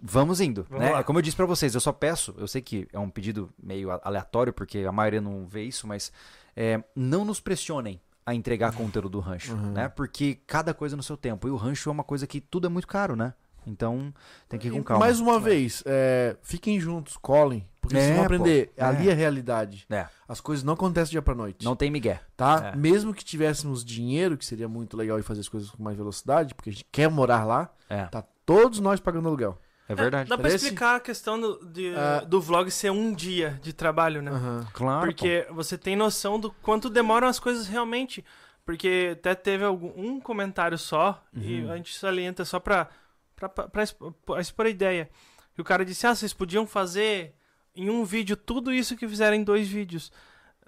S1: Vamos indo,
S2: Vamos
S1: né?
S2: lá.
S1: É Como eu disse pra vocês, eu só peço, eu sei que é um pedido meio aleatório, porque a maioria não vê isso, mas é, não nos pressionem a entregar conteúdo do rancho, né? Porque cada coisa no seu tempo. E o rancho é uma coisa que tudo é muito caro, né? Então, tem que ir com calma.
S3: Mais uma vez, é, fiquem juntos, colhem. Porque
S1: É,
S3: vocês vão
S1: pô.
S3: aprender.
S1: É.
S3: Ali é a realidade.
S1: É,
S3: As coisas não acontecem dia pra noite.
S1: não tem migué.
S3: tá?
S1: É.
S3: Mesmo que tivéssemos dinheiro, que seria muito legal e fazer as coisas com mais velocidade, porque a gente quer morar lá,
S1: É,
S3: tá todos nós pagando aluguel.
S1: É verdade.
S2: Dá pra explicar a questão do, de-
S3: Ah.
S2: do vlog ser um dia de trabalho, né?
S1: Claro,
S2: Porque você tem noção do quanto demoram as coisas realmente. Porque até teve algum, um comentário só, e
S1: Uhum.
S2: a gente salienta só pra, pra, pra, pra expor a ideia. E o cara disse, ah, vocês podiam fazer em um vídeo tudo isso que fizeram em dois vídeos.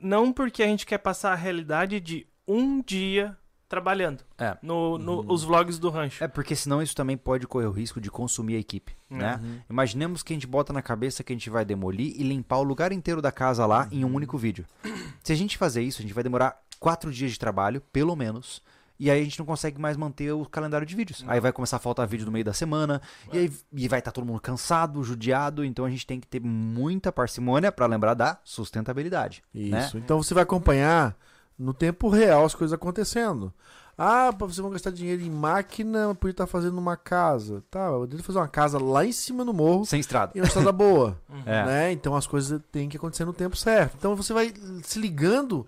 S2: Não porque a gente quer passar a realidade de um dia trabalhando
S1: É.
S2: no, no- os vlogs do rancho.
S1: É porque senão isso também pode correr o risco de consumir a equipe, né? Imaginemos que a gente bota na cabeça que a gente vai demolir e limpar o lugar inteiro da casa lá em um único vídeo. Se a gente fazer isso, a gente vai demorar quatro dias de trabalho, pelo menos. E aí a gente não consegue mais manter o calendário de vídeos. Aí vai começar a faltar vídeo no meio da semana. E aí e vai estar todo mundo cansado, judiado. Então a gente tem que ter muita parcimônia para lembrar da sustentabilidade. né?
S3: Isso. Então você vai acompanhar no tempo real as coisas acontecendo. Ah, vocês vão gastar dinheiro em máquina, podia estar fazendo uma casa. Tá, eu devo fazer uma casa lá em cima no morro
S1: Sem estrada.
S3: e uma estrada boa.
S1: É.
S3: né? Então as coisas têm que acontecer no tempo certo. Então você vai se ligando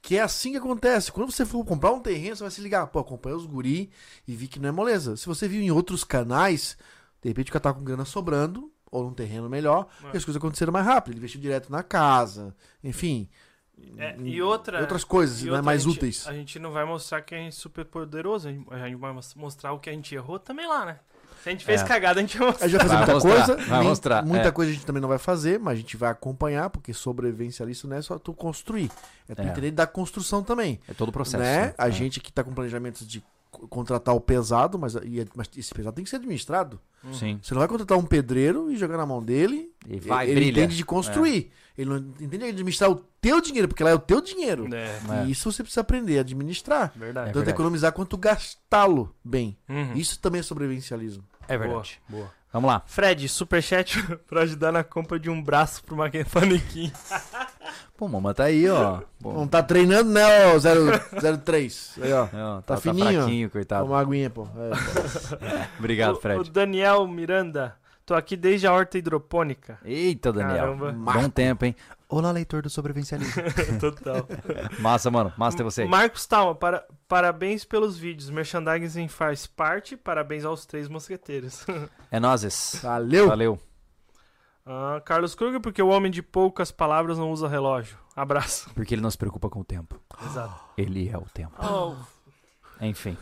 S3: que é assim que acontece. Quando você for comprar um terreno, você vai se ligar, pô, acompanha os guri e vi que não é moleza. Se você viu em outros canais, de repente o cara tá com grana sobrando, ou num terreno melhor,
S2: É.
S3: e as coisas aconteceram mais rápido. Ele investiu direto na casa, enfim.
S2: É, e outra.
S3: outras coisas,
S2: e
S3: né,
S2: outra,
S3: mais
S2: a gente-
S3: úteis.
S2: A gente não vai mostrar que a gente é super poderoso, a gente, a gente vai mos- mostrar o que a gente errou também lá, né? Se a gente fez
S1: É.
S2: cagada, a gente vai
S3: A
S2: mostrar.
S3: gente vai fazer
S1: Vai
S3: muita
S1: mostrar,
S3: coisa,
S1: vai
S3: nem-
S1: mostrar,
S3: muita
S1: é.
S3: coisa a gente também não vai fazer, mas a gente vai acompanhar, porque sobrevivencialista não é só tu construir, é tu
S1: É.
S3: entender da construção também.
S1: É todo o processo.
S3: né?
S1: né?
S3: A
S1: É.
S3: gente que tá com planejamentos de co- contratar o pesado, mas, e é- mas esse pesado tem que ser administrado.
S1: Sim.
S3: Você não vai contratar um pedreiro e jogar na mão dele.
S1: E vai,
S3: ele
S1: brilha.
S3: entende de construir. Ele não entende de administrar o teu dinheiro, porque lá é o teu dinheiro.
S2: É,
S1: É.
S3: E isso você precisa aprender a administrar.
S2: verdade.
S3: Tanto
S1: verdade.
S3: economizar quanto gastá-lo bem.
S2: Uhum.
S3: Isso também é sobrevivencialismo.
S1: É verdade.
S2: Boa.
S1: Vamos lá.
S2: Fred, superchat pra ajudar na compra de um braço pro manequim.
S1: Pô, mamãe tá aí, ó. Pô,
S3: Não tá treinando, né, ô 03? Aí, ó.
S1: não,
S3: Tá
S1: tá, tá
S3: fininho, ó.
S1: fraquinho, coitado.
S3: Toma uma aguinha, pô. É, pô.
S1: Obrigado,
S2: O- O,
S1: Fred.
S2: Daniel Miranda, tô aqui desde a horta hidropônica.
S1: Eita, Daniel.
S2: Caramba.
S1: Bom tempo, hein? Olá, leitor do sobrevivencialismo.
S2: Total.
S1: Massa, mano. Massa ter você aí.
S2: Marcos Talma, para, parabéns pelos vídeos. Merchandising faz parte. Parabéns aos três mosqueteiros.
S1: É nozes.
S3: Valeu.
S1: Valeu.
S2: Ah, Carlos Kruger, porque o homem de poucas palavras não usa relógio. Abraço.
S1: Porque ele não se preocupa com o tempo.
S2: Exato.
S1: Ele é o tempo.
S2: Oh,
S1: Enfim.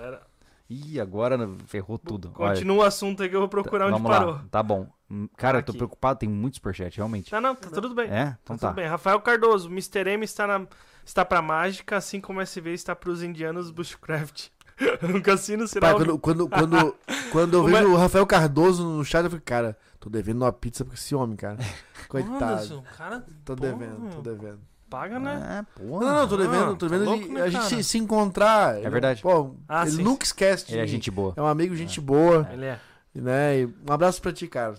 S2: era.
S1: Ih, agora ferrou tudo. Olha,
S2: Continua o assunto aí que eu vou procurar onde
S1: vamos
S2: parou.
S1: lá. Tá bom. Hum, Cara, eu tô
S2: Aqui.
S1: preocupado. Tem muito superchat, realmente.
S2: Não, não, tá tudo bem.
S1: É? Então
S2: tá
S1: tá.
S2: tudo bem. Rafael Cardoso, Mr. M está, na, está pra mágica, assim como SV está pros indianos bushcraft. o cassino será
S3: Pai, quando, quando, quando, quando eu vejo o Rafael Cardoso no chat, eu fico, cara, tô devendo uma pizza pra esse homem, cara. Coitado.
S2: Anderson, cara,
S3: Tô
S2: pô,
S3: devendo, tô devendo.
S2: Paga, né?
S1: É, pô.
S3: Não, não, tô devendo, tô
S2: tá
S3: devendo
S2: louco,
S3: ele-
S2: né,
S3: a gente se, se encontrar. Ele-
S1: verdade.
S3: Pô,
S2: Ah,
S3: ele
S2: sim,
S3: nunca esquece de
S1: Ele é gente boa.
S3: É um amigo, gente boa,
S2: Ele é.
S3: né? E um abraço pra ti, cara.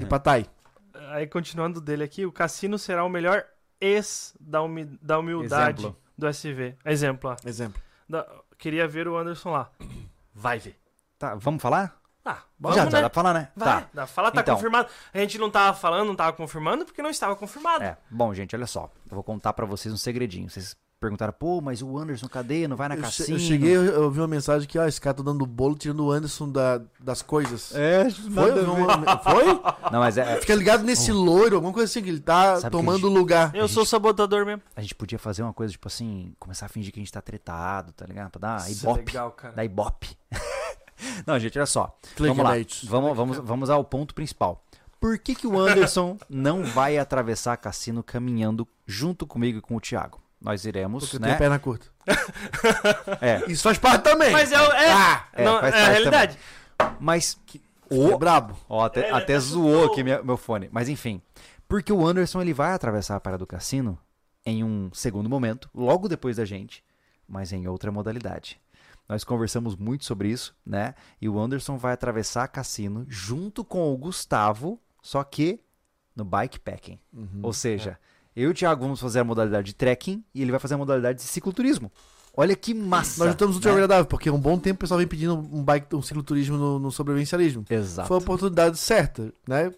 S3: E pra Thay.
S2: Aí, continuando dele aqui, o cassino será o melhor ex da, humi- da humildade
S1: Exemplo.
S2: do SV. Exemplo, ó.
S3: Exemplo.
S2: Da- Queria ver o Anderson lá. Vai ver.
S1: Tá, vamos falar?
S2: Ah, vamos,
S1: já,
S2: né?
S1: já dá pra falar, né?
S2: Vai,
S1: Tá.
S2: dá, fala, tá
S1: Então.
S2: confirmado. A gente não tava falando, não tava confirmando, porque não estava confirmado.
S1: É, bom, gente, olha só. Eu vou contar pra vocês um segredinho. Vocês perguntaram, pô, mas o Anderson cadê? Não vai na
S3: Eu,
S1: cassino?
S3: eu cheguei, eu, eu vi uma mensagem que, ó, esse cara tá dando bolo, tirando o Anderson da, das coisas.
S1: É,
S3: Foi? Uma- Foi?
S1: Não, mas é,
S3: Fica ligado nesse loiro, alguma coisa assim, que ele tá
S1: Sabe
S3: tomando
S1: gente-
S3: lugar.
S2: Eu sou sabotador mesmo.
S1: a gente podia fazer uma coisa, tipo assim, começar a fingir que a gente tá tretado, tá ligado? Pra dar
S2: Isso é
S1: ibope.
S2: legal, cara.
S1: Dar ibope. Não, gente, olha só. Vamos lá. Vamos, vamos, vamos ao ponto principal. Por que, que o Anderson não vai atravessar cassino caminhando junto comigo e com o Thiago? Nós iremos,
S3: Porque
S1: né?
S3: a perna curta.
S1: É,
S3: Isso faz parte também.
S2: Mas é, o- é,
S3: Ah,
S1: é,
S2: não,
S1: faz
S2: é a realidade.
S1: Mas
S3: O... É brabo.
S1: Ó, até,
S2: É,
S1: até
S2: até
S1: zoou aqui minha- meu fone. Mas enfim. Porque o Anderson ele vai atravessar a parada do cassino em um segundo momento, logo depois da gente, mas em outra modalidade. Nós conversamos muito sobre isso, né? E o Anderson vai atravessar cassino junto com o Gustavo, só que no bikepacking.
S3: Uhum.
S1: Ou seja, eu e o Thiago vamos fazer a modalidade de trekking e ele vai fazer a modalidade de cicloturismo. Olha que massa!
S3: Nós juntamos o útil
S1: né?
S3: agradável, porque há um bom tempo o pessoal vem pedindo um bike, um cicloturismo no, no sobrevivencialismo.
S1: Exato.
S3: Foi a oportunidade certa, né?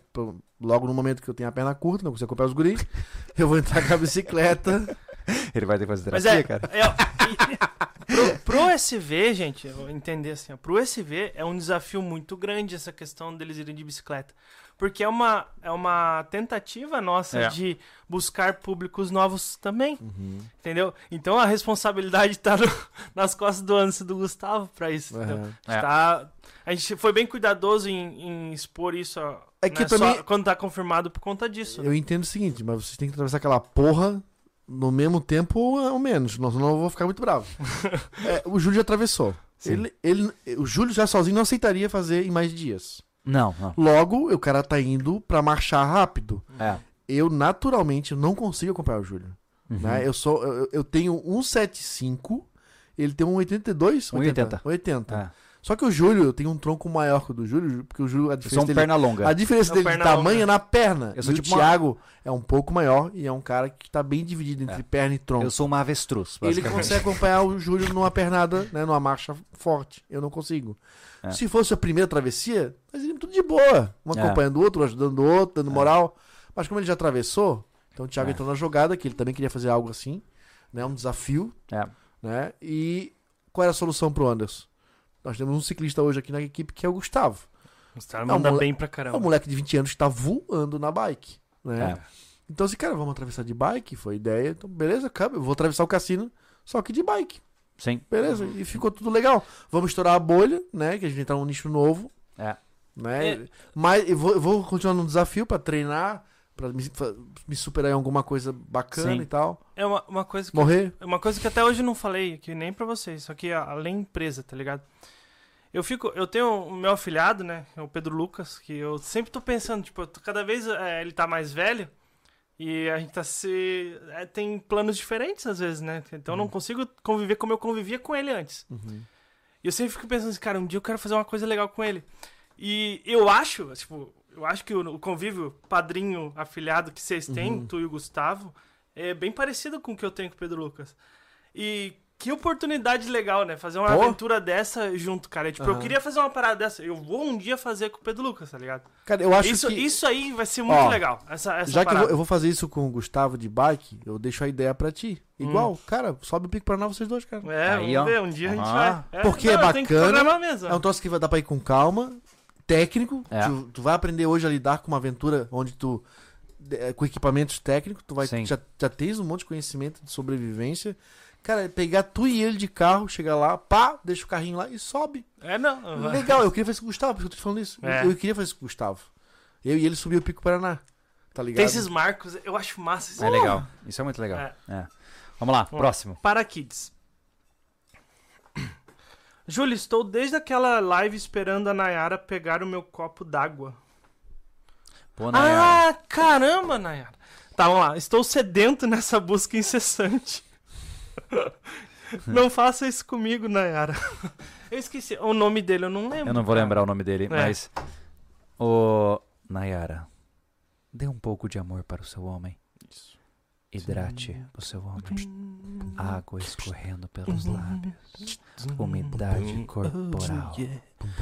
S3: Logo no momento que eu tenho a perna curta, não consigo acompanhar os guris, eu vou entrar com a bicicleta.
S1: Ele vai ter que fazer
S2: Mas
S1: terapia,
S2: é,
S1: cara.
S2: é pro, pro SV, gente, eu entender assim, ó, pro SV é um desafio muito grande essa questão deles irem de bicicleta. Porque é uma, é uma tentativa nossa
S1: É.
S2: de buscar públicos novos também. Entendeu? Então a responsabilidade tá no- nas costas do Anderson e do Gustavo pra isso. entendeu?
S3: Aham.
S2: A, gente
S1: É.
S2: tá- a gente foi bem cuidadoso em, em expor isso ó,
S3: É que
S2: né,
S3: também-
S2: só quando tá confirmado por conta disso.
S3: Eu entendo o seguinte, mas vocês têm que atravessar aquela porra no mesmo tempo ou menos, senão eu vou ficar muito bravo. É, o Júlio já atravessou.
S1: Sim.
S3: Ele, ele, o Júlio já sozinho não aceitaria fazer em mais dias.
S1: Não, não.
S3: Logo, o cara tá indo pra marchar rápido.
S1: É.
S3: Eu, naturalmente, não consigo acompanhar o Júlio.
S1: Uhum.
S3: Né? Eu, sou, eu, eu tenho 175, ele tem um 82?
S1: 1,80.
S3: 80.
S1: É.
S3: Só que o Júlio, eu tenho um tronco maior que o do Júlio, porque o Júlio, a
S1: Eu
S3: diferença
S1: sou um
S3: dele,
S1: perna longa.
S3: a diferença
S2: É
S3: dele de tamanho
S2: longa.
S3: é na perna.
S1: Eu sou
S3: e
S1: tipo
S3: o
S1: uma-
S3: Thiago é um pouco maior e é um cara que tá bem dividido entre
S1: É.
S3: perna e tronco.
S1: Eu sou uma avestruz,
S3: Ele consegue acompanhar o Júlio numa pernada, né, numa marcha forte. Eu não consigo.
S1: É.
S3: Se fosse a primeira travessia, nós iríamos tudo de boa. Um
S1: É.
S3: acompanhando o outro, um ajudando o outro, dando moral. Mas como ele já atravessou, então o Thiago
S1: É.
S3: entrou na jogada, que ele também queria fazer algo assim, né, um desafio,
S1: É.
S3: né? E qual era a solução pro Anderson? Nós temos um ciclista hoje aqui na equipe que é o Gustavo.
S2: Caras
S3: Não,
S2: mandam
S3: mole-
S2: bem pra
S3: É
S2: caramba.
S3: um moleque de 20 anos que tá voando na bike, né?
S1: É.
S3: Então, assim, cara, vamos atravessar de bike, foi ideia. Então, beleza, cara, eu vou atravessar o cassino, só que de bike.
S1: Sim.
S3: Beleza, e ficou tudo legal. Vamos estourar a bolha, né? Que a gente entrar num nicho novo.
S1: É.
S3: Né?
S2: É.
S3: Mas eu vou, eu vou continuar no desafio pra treinar, pra me, me superar em alguma coisa bacana
S1: Sim.
S3: e tal.
S2: É uma, uma coisa que
S3: Morrer.
S2: É Uma coisa que até hoje eu não falei aqui nem pra vocês, só que a- além empresa, tá ligado? Eu fico, eu tenho o meu afilhado, né, é o Pedro Lucas, que eu sempre tô pensando, tipo, tô- cada vez é, ele tá mais velho e a gente tá se é, tem planos diferentes às vezes, né? Então eu não consigo conviver como eu convivia com ele antes. E eu sempre fico pensando assim, cara, um dia eu quero fazer uma coisa legal com ele. E eu acho, tipo, eu acho que o, o convívio padrinho afilhado que vocês têm, tu e o Gustavo, é bem parecido com o que eu tenho com o Pedro Lucas. E que oportunidade legal, né? Fazer uma
S3: Pô.
S2: aventura dessa junto, cara. Tipo, eu
S3: Aham.
S2: queria fazer uma parada dessa. Eu vou um dia fazer com o Pedro Lucas, tá ligado?
S3: Cara, eu acho
S2: Isso,
S3: que.
S2: isso aí vai ser muito
S3: Ó,
S2: legal. Essa, essa
S3: já que eu
S2: parada.
S3: vou, eu vou fazer isso com o Gustavo de bike, eu deixo a ideia pra ti.
S2: Hum.
S3: Igual, cara, sobe o pico pra vocês dois, cara.
S2: É,
S1: Aí,
S2: vamos
S1: ó.
S2: ver. Um dia a gente vai.
S3: Porque é
S2: não, Tem que
S3: bacana. É um troço que vai dar pra ir com calma, técnico.
S1: É.
S3: Tu, tu vai aprender hoje a lidar com uma aventura onde tu. eh, com equipamentos técnicos, tu vai já, já tens um monte de conhecimento de sobrevivência. Cara, é pegar tu e ele de carro, chegar lá, pá, deixa o carrinho lá e sobe.
S2: É, não.
S3: Legal, eu queria fazer isso com o Gustavo, por isso que eu tô falando isso.
S2: É.
S3: Eu, eu queria fazer isso com o Gustavo. Eu e ele subir o Pico Paraná. Tá ligado?
S2: Tem esses marcos, eu acho massa. isso.
S1: É legal. Isso é muito legal.
S2: É.
S1: É. Vamos lá, próximo.
S2: Para Kids. Júlio, estou desde aquela live esperando a Nayara pegar o meu copo d'água.
S1: Pô, Nayara.
S2: Ah, caramba, Nayara. Tá, vamos lá. Estou sedento nessa busca incessante. não faça isso comigo, Nayara. Eu esqueci. O nome dele eu não lembro.
S1: Eu não vou
S2: cara.
S1: lembrar o nome dele,
S2: É.
S1: mas. Ô. Nayara, dê um pouco de amor para o seu homem. Hidrate o seu homem. Água escorrendo pelos lábios. Umidade corporal.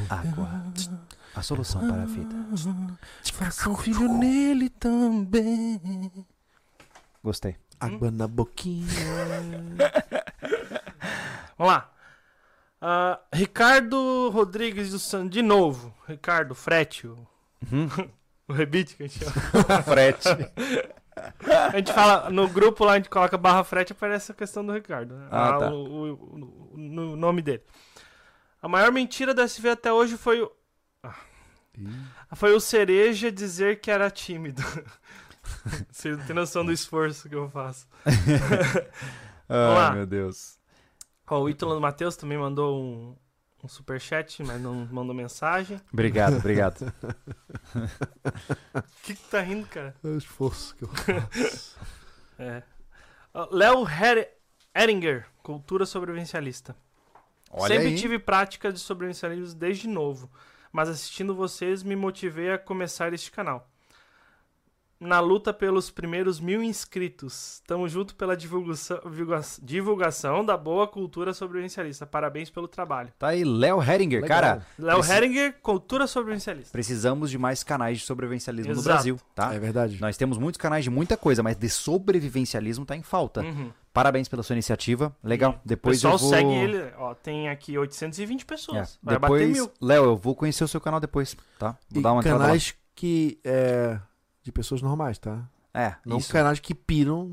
S1: Água. A solução para a vida.
S2: Faça um filho nele também.
S1: Gostei.
S3: Água na boquinha.
S2: Vamos lá. Ah, Ricardo Rodrigues do Santos. De novo. Ricardo Frete. O, o rebite que a gente chama.
S1: Frete.
S2: A gente fala, no grupo lá a gente coloca barra frete aparece a questão do Ricardo. né?
S1: Ah,
S2: Ah,
S1: tá.
S2: o, o- o- o nome dele. A maior mentira da SV até hoje foi o. Ah. Foi o Cereja dizer que era tímido. Você não tem noção do esforço que eu faço.
S1: Ai, meu Deus.
S2: Ó, o Ítalo Matheus também mandou um, um superchat, mas não mandou mensagem.
S1: Obrigado, obrigado.
S2: O que, que tá rindo, cara?
S3: É o esforço que eu
S2: É. Ó, Léo Her Heringer, cultura sobrevivencialista.
S1: Olha
S2: Sempre
S1: aí.
S2: tive prática de sobrevivencialismo desde novo, mas assistindo vocês me motivei a começar este canal. Na luta pelos primeiros mil inscritos. Tamo junto pela divulgação, divulga- divulgação da boa cultura sobrevivencialista. Parabéns pelo trabalho.
S1: Tá aí, Léo Heringer.
S3: Legal.
S1: Cara,
S2: Léo
S1: Preci-
S2: Heringer, cultura sobrevivencialista.
S1: precisamos de mais canais de sobrevivencialismo no
S2: Exato.
S1: Brasil, tá?
S3: É verdade.
S1: Nós temos muitos canais de muita coisa, mas de sobrevivencialismo tá em falta.
S2: Uhum.
S1: Parabéns pela sua iniciativa. Legal.
S2: O
S1: Depois
S2: pessoal
S1: eu vou...
S2: segue ele. Ó, tem aqui 820
S1: É,
S2: pessoas. Vai bater
S1: Depois,
S2: mil.
S1: Léo, eu vou conhecer o seu canal depois, tá? Vou
S3: E
S1: dar uma
S3: canais que é de pessoas normais, tá?
S1: É,
S3: Não
S1: isso.
S3: canais que piram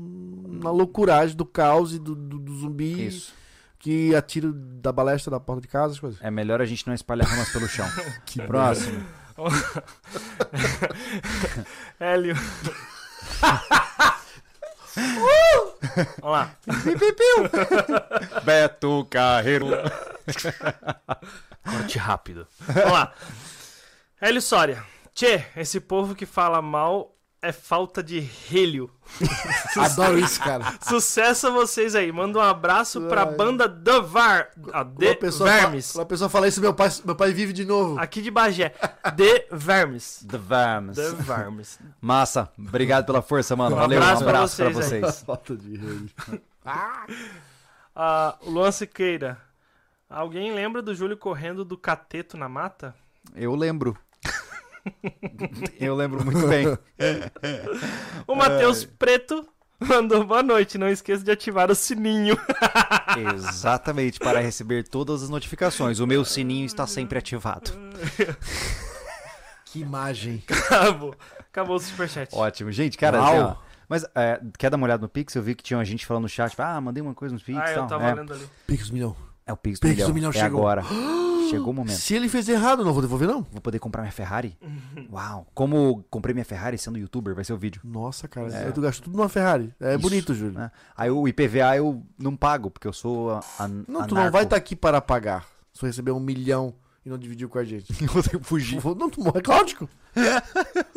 S3: na loucuragem do caos e do, do, do zumbi
S1: Isso.
S3: que atira da balestra da porta de casa, as coisas.
S1: É melhor a gente não espalhar ramas pelo chão. Próximo.
S2: Hélio. Vamos lá.
S1: Beto Carreiro.
S2: Corte rápido. Vamos lá. Hélio Soria. Tchê, esse povo que fala mal é falta de relho.
S3: Adoro isso, cara.
S2: Sucesso a vocês aí. Manda um abraço pra
S3: Ai.
S2: banda The Var... A
S3: Quando
S2: The
S3: a pessoa,
S2: Vermes.
S3: fala, quando a pessoa fala isso, meu pai, meu pai vive de novo.
S2: Aqui de Bagé. The Vermes.
S1: The Vams.
S2: The Vermes.
S1: Massa. Obrigado pela força, mano.
S2: Um
S1: Valeu.
S2: abraço
S1: um
S2: pra
S1: abraço pra
S2: vocês aí.
S1: vocês.
S3: Falta de rede.
S2: Ah, o Luan Siqueira. Alguém lembra do Júlio correndo do cateto na mata?
S1: Eu lembro. Eu lembro muito bem.
S2: O Matheus Preto mandou boa noite. Não esqueça de ativar o sininho.
S1: Exatamente, para receber todas as notificações. O meu sininho está sempre ativado.
S3: Que imagem.
S2: Acabou. Acabou o superchat.
S1: Ótimo. Gente, cara,
S3: Uau.
S1: assim, ó, Mas é, quer dar uma olhada no Pix? Eu vi que tinha uma gente falando no chat. tipo, Ah, mandei uma coisa nos Pix
S2: ah,
S1: e
S2: eu
S1: tal.
S2: tava
S1: é,
S2: ali.
S3: Pix milhão.
S1: é o Pix do
S3: Pix
S1: milhão.
S3: do milhão
S1: é
S3: chegou.
S1: agora. Chegou o momento.
S3: Se ele fez errado, eu não vou devolver, não?
S1: Vou poder comprar minha Ferrari? Uau. Como comprei minha Ferrari sendo youtuber, vai ser o vídeo.
S3: Nossa, cara.
S1: É.
S3: Tu gastou tudo numa Ferrari. É
S1: Isso,
S3: bonito, Júlio.
S1: né? Aí o IPVA eu não pago, porque eu sou a, a,
S3: Não, tu não
S1: anarco.
S3: vai estar aqui para pagar. Se tu receber um milhão e não dividiu com a gente.
S1: Vou ter que fugir.
S3: Não, tu morre, Cláudio.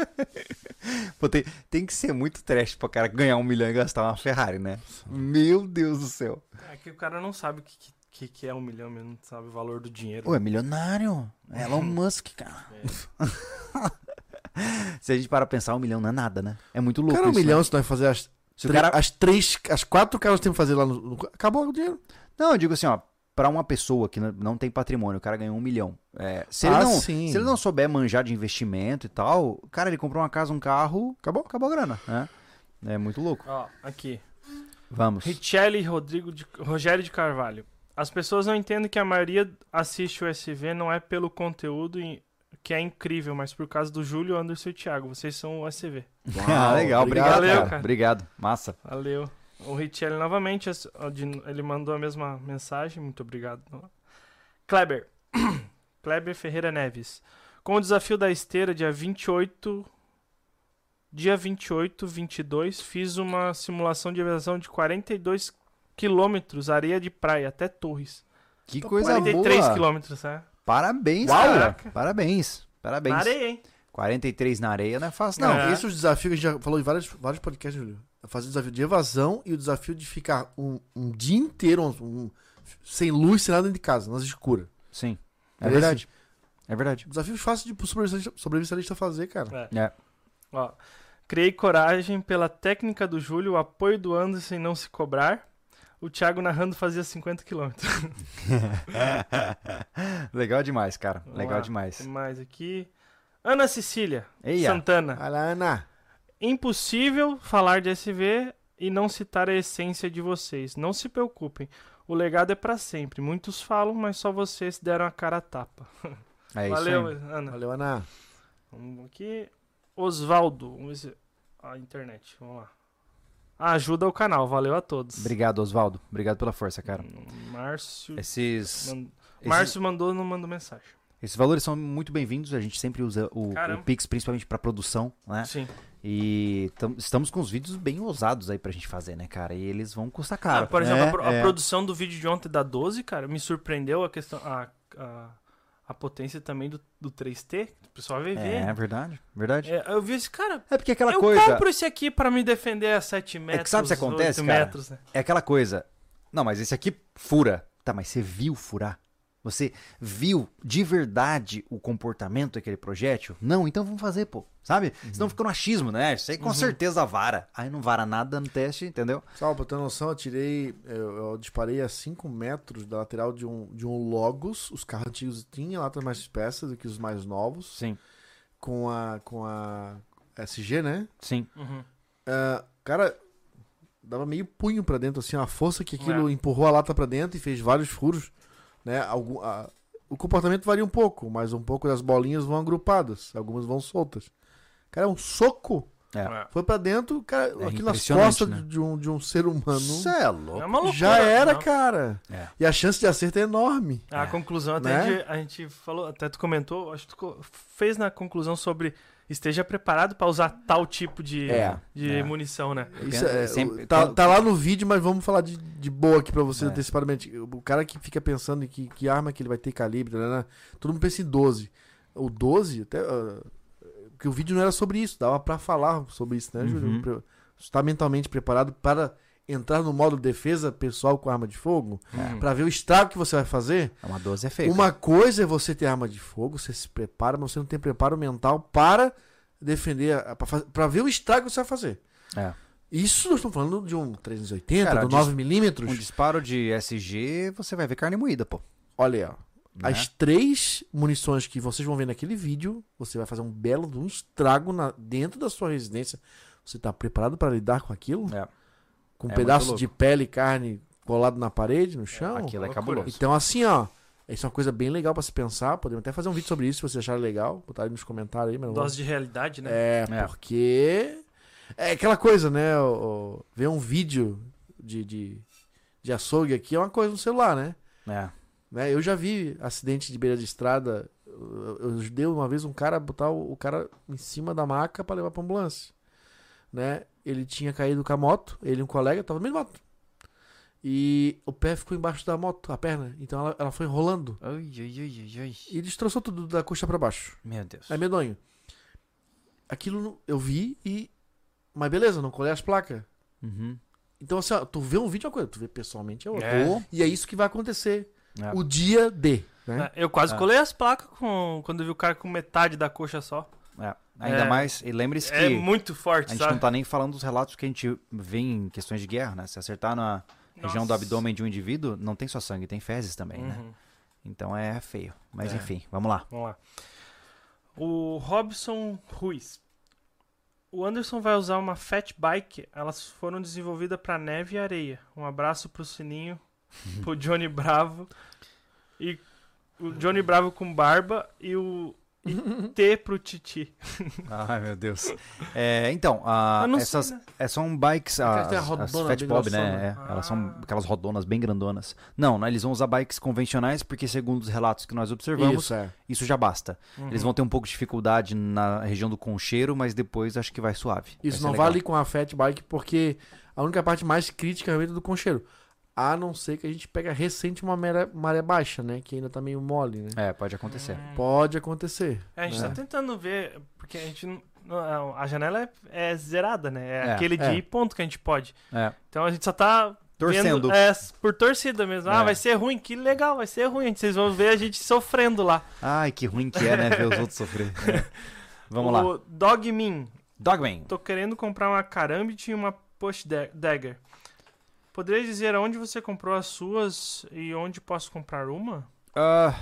S1: Vou ter- Tem que ser muito trash pra cara ganhar um milhão e gastar uma Ferrari, né? Meu Deus do céu.
S2: É que o cara não sabe o que, que, que é um milhão, mesmo, não sabe o valor do dinheiro.
S1: Ué, é milionário. É Elon Musk, cara. Se a gente parar pra pensar, um milhão não é nada, né? É muito louco
S3: Cara, um
S1: isso,
S3: milhão,
S1: né?
S3: se nós fazer as,
S1: Se o cara...
S3: as três, as quatro caras que temos que fazer lá no, no- Acabou o dinheiro.
S1: Não, eu digo assim, ó. Pra uma pessoa que não- tem patrimônio, o cara ganhou um milhão. É, se, ele
S3: Ah,
S1: não,
S3: sim.
S1: se ele não souber manjar de investimento e tal, cara, ele comprou uma casa, um carro,
S3: Acabou.
S1: acabou a grana, né? É muito louco.
S2: Ó, aqui.
S1: Vamos.
S2: Richelle Rodrigo de, Rogério de Carvalho. As pessoas não entendem que a maioria assiste o SV não é pelo conteúdo que é incrível, mas por causa do Júlio, Anderson e Thiago. Vocês são o SV.
S1: ah, legal, obrigado,
S2: Valeu,
S1: cara.
S2: cara.
S1: Obrigado, massa.
S2: Valeu. O Richelle novamente, ele mandou a mesma mensagem. Muito obrigado. Kleber. Kleber Ferreira Neves. Com o desafio da esteira, dia 28. Dia 28, 22, fiz uma simulação de aviação de 42 quilômetros, areia de praia, até Torres.
S1: Que coisa
S2: 43
S1: boa.
S2: quilômetros, né?
S1: Parabéns,
S2: Uau.
S1: cara. Parabéns. Parabéns.
S2: Na areia, hein?
S1: 43 na areia não é fácil,
S3: Não,
S1: não.
S2: É.
S3: esse é o desafio que a gente já falou em vários, vários podcasts, Júlio. Fazer o desafio de evasão e o desafio de ficar um, um dia inteiro um- um- sem luz, sem nada dentro de casa, nas escuras.
S1: Sim. É
S3: Esse-
S1: verdade. É verdade.
S3: Desafio fácil de pro sobrevivencialista, sobrevivencialista fazer, cara.
S2: É.
S1: É.
S2: Ó, criei coragem pela técnica do Júlio, o apoio do Anderson em não se cobrar. O Thiago narrando fazia 50 quilômetros.
S1: Legal demais, cara.
S2: Vamos
S1: Legal
S2: lá.
S1: demais.
S2: Tem mais aqui. Ana Cecília
S1: Eia.
S2: Santana.
S3: Lá, Ana.
S2: Impossível falar de SV e não citar a essência de vocês. Não se preocupem. O legado é pra sempre. Muitos falam, mas só vocês deram a cara a tapa.
S1: É isso
S2: Valeu,
S1: aí.
S2: Ana.
S3: Valeu, Ana.
S2: Vamos aqui. Osvaldo. Vamos ver se... A internet. Vamos lá. Ajuda o canal. Valeu a todos.
S1: Obrigado, Osvaldo. Obrigado pela força, cara.
S2: Márcio.
S1: Esses, esses,
S2: Márcio mandou, não mandou mensagem.
S1: esses valores são muito bem-vindos. A gente sempre usa o, o Pix, principalmente para produção, né?
S2: Sim.
S1: E tam- estamos com os vídeos bem ousados aí pra gente fazer, né, cara? E eles vão custar
S2: Ah,
S1: caro.
S2: por exemplo,
S3: É,
S2: a, pro- a
S3: é.
S2: produção do vídeo de ontem da 12, cara, me surpreendeu a questão. A, a, a potência também do, do 3T. O pessoal vai ver.
S1: É, verdade, verdade.
S2: É, eu vi esse cara.
S1: É porque aquela
S2: eu
S1: coisa.
S2: compro esse aqui pra me defender a 7 metros.
S1: sabe o que acontece,
S2: 8
S1: cara?
S2: metros, né?
S1: É aquela coisa. Não, mas esse aqui fura. Tá, mas você viu furar? Você viu de verdade o comportamento daquele projétil? Não, então vamos fazer, pô. Sabe? Senão fica no achismo, né? Isso aí com certeza vara. Aí não vara nada no teste, entendeu?
S3: Só pra ter noção, eu tirei. Eu, eu disparei a 5 metros da lateral de um, de um Logos. Os carros antigos tinham latas mais espessas do que os mais novos.
S1: Sim.
S3: Com a, com a SG, né?
S1: Sim.
S2: Uhum.
S3: Ah, cara, dava meio punho pra dentro, assim, a força que aquilo
S2: É.
S3: empurrou a lata pra dentro e fez vários furos, né? Algum, a- o comportamento varia um pouco, mas um pouco das bolinhas vão agrupadas, algumas vão soltas. Cara, um soco
S1: É.
S2: É.
S3: foi pra dentro, cara, aqui nas costas
S1: né?
S3: de, um, de um ser humano.
S1: Isso é
S2: É
S1: louco.
S2: uma loucura.
S3: Já era,
S2: não.
S3: cara.
S1: É.
S3: E a chance de acerto é enorme.
S2: A
S1: É.
S2: conclusão, até
S3: Né?
S2: a, gente, a gente falou, até tu comentou, acho que tu fez na conclusão sobre esteja preparado pra usar tal tipo de,
S1: É,
S2: de
S1: é.
S2: munição, né?
S3: Isso é,
S1: sempre-
S3: tá,
S1: quando-
S3: tá lá no vídeo, mas vamos falar de, de boa aqui pra você
S1: É.
S3: antecipadamente. O cara que fica pensando em que, que arma que ele vai ter calibre, né, né? todo mundo pensa em 12. O 12, até. ah, porque o vídeo não era sobre isso, dava pra falar sobre isso, né,
S1: Uhum.
S3: Júlio? Pre- Você tá mentalmente preparado para entrar no modo defesa pessoal com arma de fogo?
S2: Hum.
S3: Pra ver o estrago que você vai fazer?
S1: Uma 12 é feio.
S3: Uma coisa é você ter arma de fogo, você se prepara, mas você não tem preparo mental para defender, a- pra, faz- pra ver o estrago que você vai fazer.
S1: É.
S3: Isso nós estamos falando de um 380,
S1: Cara,
S3: do
S1: dis-
S3: 9mm.
S1: Um disparo de SG, você vai ver carne moída, pô.
S3: Olha aí, ó.
S1: Né?
S3: As três munições que vocês vão ver naquele vídeo, você vai fazer um belo um estrago na- dentro da sua residência. Você está preparado para lidar com aquilo?
S1: É.
S3: Com um
S1: É
S3: pedaço de pele e carne colado na parede, no chão?
S1: Aquilo é cabuloso.
S3: Então, assim, ó. Isso é uma coisa bem legal para se pensar. Podemos até fazer um vídeo sobre isso se vocês acharem legal. Botar aí nos comentários aí, vou-
S2: Dose de realidade, né?
S3: É,
S1: É.
S3: porque. É aquela coisa, né? o- o- ver um vídeo de, de, de açougue aqui é uma coisa no celular, né?
S1: É.
S3: né? Eu já vi acidente de beira de estrada. Eu, eu ajudei uma vez um cara botar o, o cara em cima da maca pra levar pra ambulância. Né? Ele tinha caído com a moto, ele e um colega, tava no meio da moto. E o pé ficou embaixo da moto, a perna. Então ela, ela foi rolando.
S1: Ai, ai, ai, ai, ai.
S3: E destroçou tudo da coxa pra baixo.
S1: Meu Deus.
S3: É medonho. Aquilo eu vi e. Mas beleza, não colei as placas.
S1: Uhum.
S3: Então, assim, ó, tu vê um vídeo é uma coisa, tu vê pessoalmente é outra.
S2: É.
S3: E é isso que vai acontecer.
S1: É.
S3: O dia D. Né?
S2: É, Eu quase
S1: É.
S2: colei as placas com, quando eu vi o cara com metade da coxa só.
S1: É. Ainda
S2: É.
S1: mais, e lembre-se que
S2: É muito
S1: a
S2: forte,
S1: gente
S2: sabe?
S1: não tá nem falando dos relatos que a gente vê em questões de guerra, né? Se acertar na região do
S2: Nossa.
S1: abdômen de um indivíduo, não tem só sangue, tem fezes também, né?
S2: Uhum.
S1: Então é feio. Mas
S2: É.
S1: enfim, vamos lá.
S2: Vamos lá. O Robson Ruiz. O Anderson vai usar uma fat bike. Elas foram desenvolvidas para neve e areia. Um abraço pro Sininho, pro Johnny Bravo. E o Johnny Bravo com barba e o T pro Titi.
S1: Ai, meu Deus. É, então, a- essas
S2: sei, né?
S1: é, são bikes, as, as Fat Bob, né? É, Elas são
S2: Ah.
S1: aquelas rodonas bem grandonas. Não, né? Eles vão usar bikes convencionais porque, segundo os relatos que nós observamos,
S3: Isso, é.
S1: isso já basta.
S2: Uhum.
S1: Eles vão ter um pouco de dificuldade na região do concheiro, mas depois acho que vai suave. Vai
S3: Isso
S1: ser
S3: não
S1: legal.
S3: vale com a Fat Bike, porque a única parte mais crítica é realmente do concheiro. A não ser que a gente pega recente uma maré, maré baixa, né? Que ainda tá meio mole, né?
S1: É, pode acontecer.
S2: Hum.
S3: Pode acontecer.
S2: É, a gente
S3: né?
S2: tá tentando ver, porque a gente. não- não- A janela é, é zerada, né? É,
S1: É,
S2: aquele de
S3: é.
S2: ir ponto que a gente pode.
S1: É.
S2: Então a gente só tá.
S1: Torcendo.
S2: Vendo, é, por torcida mesmo. Ah,
S1: É.
S2: vai ser ruim, que legal, vai ser ruim. Vocês vão ver a gente sofrendo lá.
S1: Ai, que ruim que é, né? Ver os outros sofrer. É. Vamos lá.
S2: o Dogmin.
S1: Dogman.
S2: Tô querendo comprar uma Karambit e uma Push da- Dagger. Poderia dizer onde você comprou as suas e onde posso comprar uma?
S1: Ah,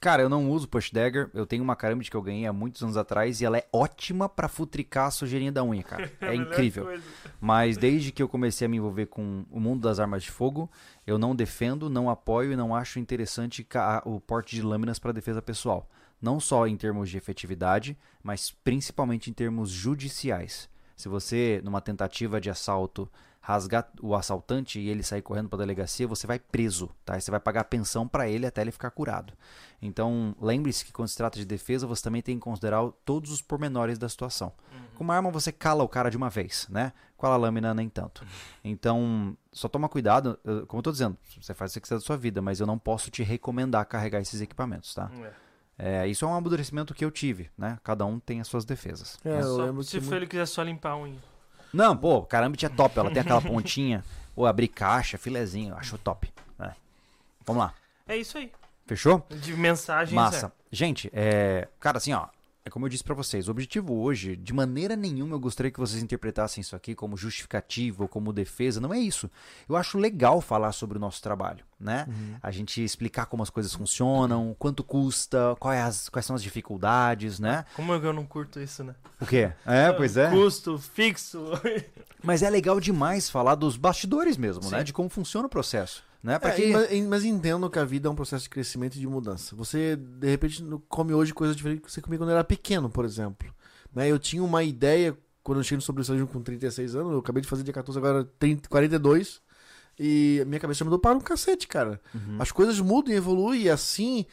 S1: cara, eu não uso Push Dagger. Eu tenho uma Karambit que eu ganhei há muitos anos atrás e ela é ótima pra futricar a sujeirinha da unha, cara. É incrível.
S2: coisa.
S1: Mas desde que eu comecei a me envolver com o mundo das armas de fogo, eu não defendo, não apoio e não acho interessante o porte de lâminas para defesa pessoal. Não só em termos de efetividade, mas principalmente em termos judiciais. Se você, numa tentativa de assalto rasgar o assaltante e ele sair correndo pra delegacia, você vai preso, tá? E você vai pagar pensão pra ele até ele ficar curado. Então, lembre-se que quando se trata de defesa, você também tem que considerar todos os pormenores da situação. Com uma arma você cala o cara de uma vez, né? Com a lâmina nem tanto. Então, só toma cuidado, eu- como eu tô dizendo, você faz o que você quiser da sua vida, mas eu não posso te recomendar carregar esses equipamentos, tá?
S2: É.
S1: É, isso é um amadurecimento que eu tive, né? Cada um tem as suas defesas.
S3: É, eu
S2: Só-
S3: lembro
S2: se
S3: que
S2: for ele quiser só limpar a unha.
S1: Não, pô, caramba, é top. Ela tem aquela pontinha. Ou abrir caixa, filezinho. Acho top. É. Vamos lá.
S2: É isso aí.
S1: Fechou?
S2: De mensagens.
S1: Massa. Gente, é. Cara, assim, ó. É como eu disse pra vocês, o objetivo hoje, de maneira nenhuma eu gostaria que vocês interpretassem isso aqui como justificativa ou como defesa, não é isso. Eu acho legal falar sobre o nosso trabalho, né? A gente explicar como as coisas funcionam, quanto custa, quais, as- quais são as dificuldades, né?
S2: É. Como eu não curto isso, né?
S1: O quê? É, pois é.
S2: Custo, fixo.
S1: Mas é legal demais falar dos bastidores mesmo, né?
S2: Sim.
S1: De como funciona o processo. Né? Pra
S3: É,
S1: que...
S3: mas, mas entendo que a vida é um processo de crescimento e de mudança. Você, de repente, come hoje coisas diferentes que você comia quando era pequeno, por exemplo. Né? Eu tinha uma ideia, quando eu cheguei no sobressalino com 36 anos, eu acabei de fazer dia 14, agora 30, 42, e minha cabeça mudou para um cacete, cara.
S1: Uhum.
S3: As coisas mudam e evoluem, e assim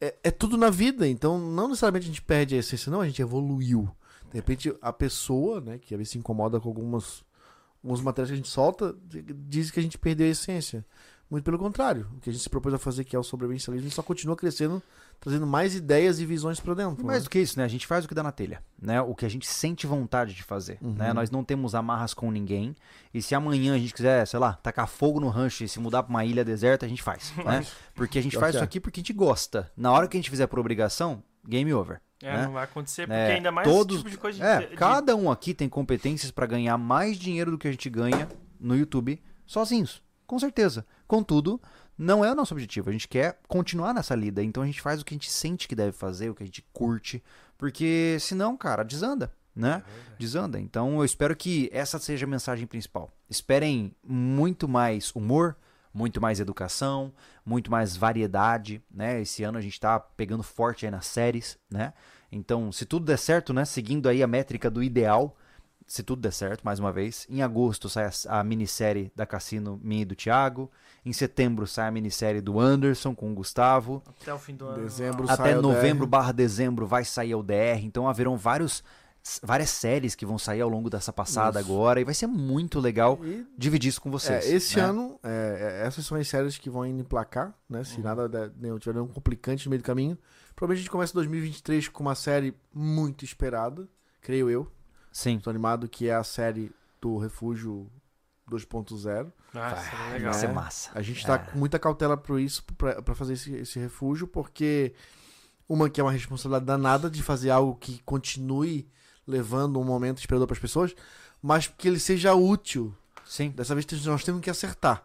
S3: é, é tudo na vida. Então, não necessariamente a gente perde a essência, não, a gente evoluiu. De repente, a pessoa, né, que às vezes se incomoda com algumas, algumas matérias que a gente solta, diz que a gente perdeu a essência. Muito pelo contrário. O que a gente se propôs a fazer, que é o sobrevivencialismo, só continua crescendo, trazendo mais ideias e visões pra dentro.
S1: Mais
S3: né?
S1: do que isso, né? A gente faz o que dá na telha, né? O que a gente sente vontade de fazer, né? Nós não temos amarras com ninguém. E se amanhã a gente quiser, sei lá, tacar fogo no rancho e se mudar pra uma ilha deserta, a gente faz, né? Porque a gente faz isso
S3: é.
S1: aqui porque a gente gosta. Na hora que a gente fizer por obrigação, game over.
S2: É,
S1: né?
S2: não vai acontecer, porque
S1: É,
S2: ainda mais
S1: todos,
S2: esse tipo de coisa de-
S1: é,
S2: de-
S1: cada um aqui tem competências pra ganhar mais dinheiro do que a gente ganha no YouTube sozinhos, com certeza. Contudo, não é o nosso objetivo. A gente quer continuar nessa lida, então a gente faz o que a gente sente que deve fazer, o que a gente curte, porque senão, cara, desanda, né? Desanda. Então eu espero que essa seja a mensagem principal. Esperem muito mais humor, muito mais educação, muito mais variedade, né? Esse ano a gente tá pegando forte aí nas séries, né? Então, se tudo der certo, né? Seguindo aí a métrica do ideal, se tudo der certo, mais uma vez. Em agosto sai a, a minissérie da Cassino minha e do Thiago. Em setembro sai a minissérie do Anderson com o Gustavo.
S2: Até o fim do ano.
S3: Dezembro sai
S1: Até
S3: o
S1: novembro
S3: DR.
S1: barra dezembro vai sair o DR. Então haverão vários, várias séries que vão sair ao longo dessa passada
S3: Isso.
S1: agora. E vai ser muito legal
S3: E
S1: dividir isso com vocês.
S3: É, esse
S1: né?
S3: ano, é, é, essas são as séries que vão indo emplacar, né? Se nada der, nenhum, tiver nenhum complicante no meio do caminho. Provavelmente a gente começa 2023 com uma série muito esperada, creio eu.
S1: Sim.
S3: Estou animado, que é a série do Refúgio 2.0.
S2: Ah,
S1: Vai,
S2: seria
S1: vai
S2: legal.
S1: ser
S3: É.
S1: massa.
S3: A gente tá
S1: É.
S3: com muita cautela por isso, pra pra fazer esse, esse refúgio, porque uma que é uma responsabilidade danada de fazer algo que continue levando um momento inspirador para as pessoas, mas que ele seja útil
S1: Sim.
S3: Dessa vez nós temos que acertar.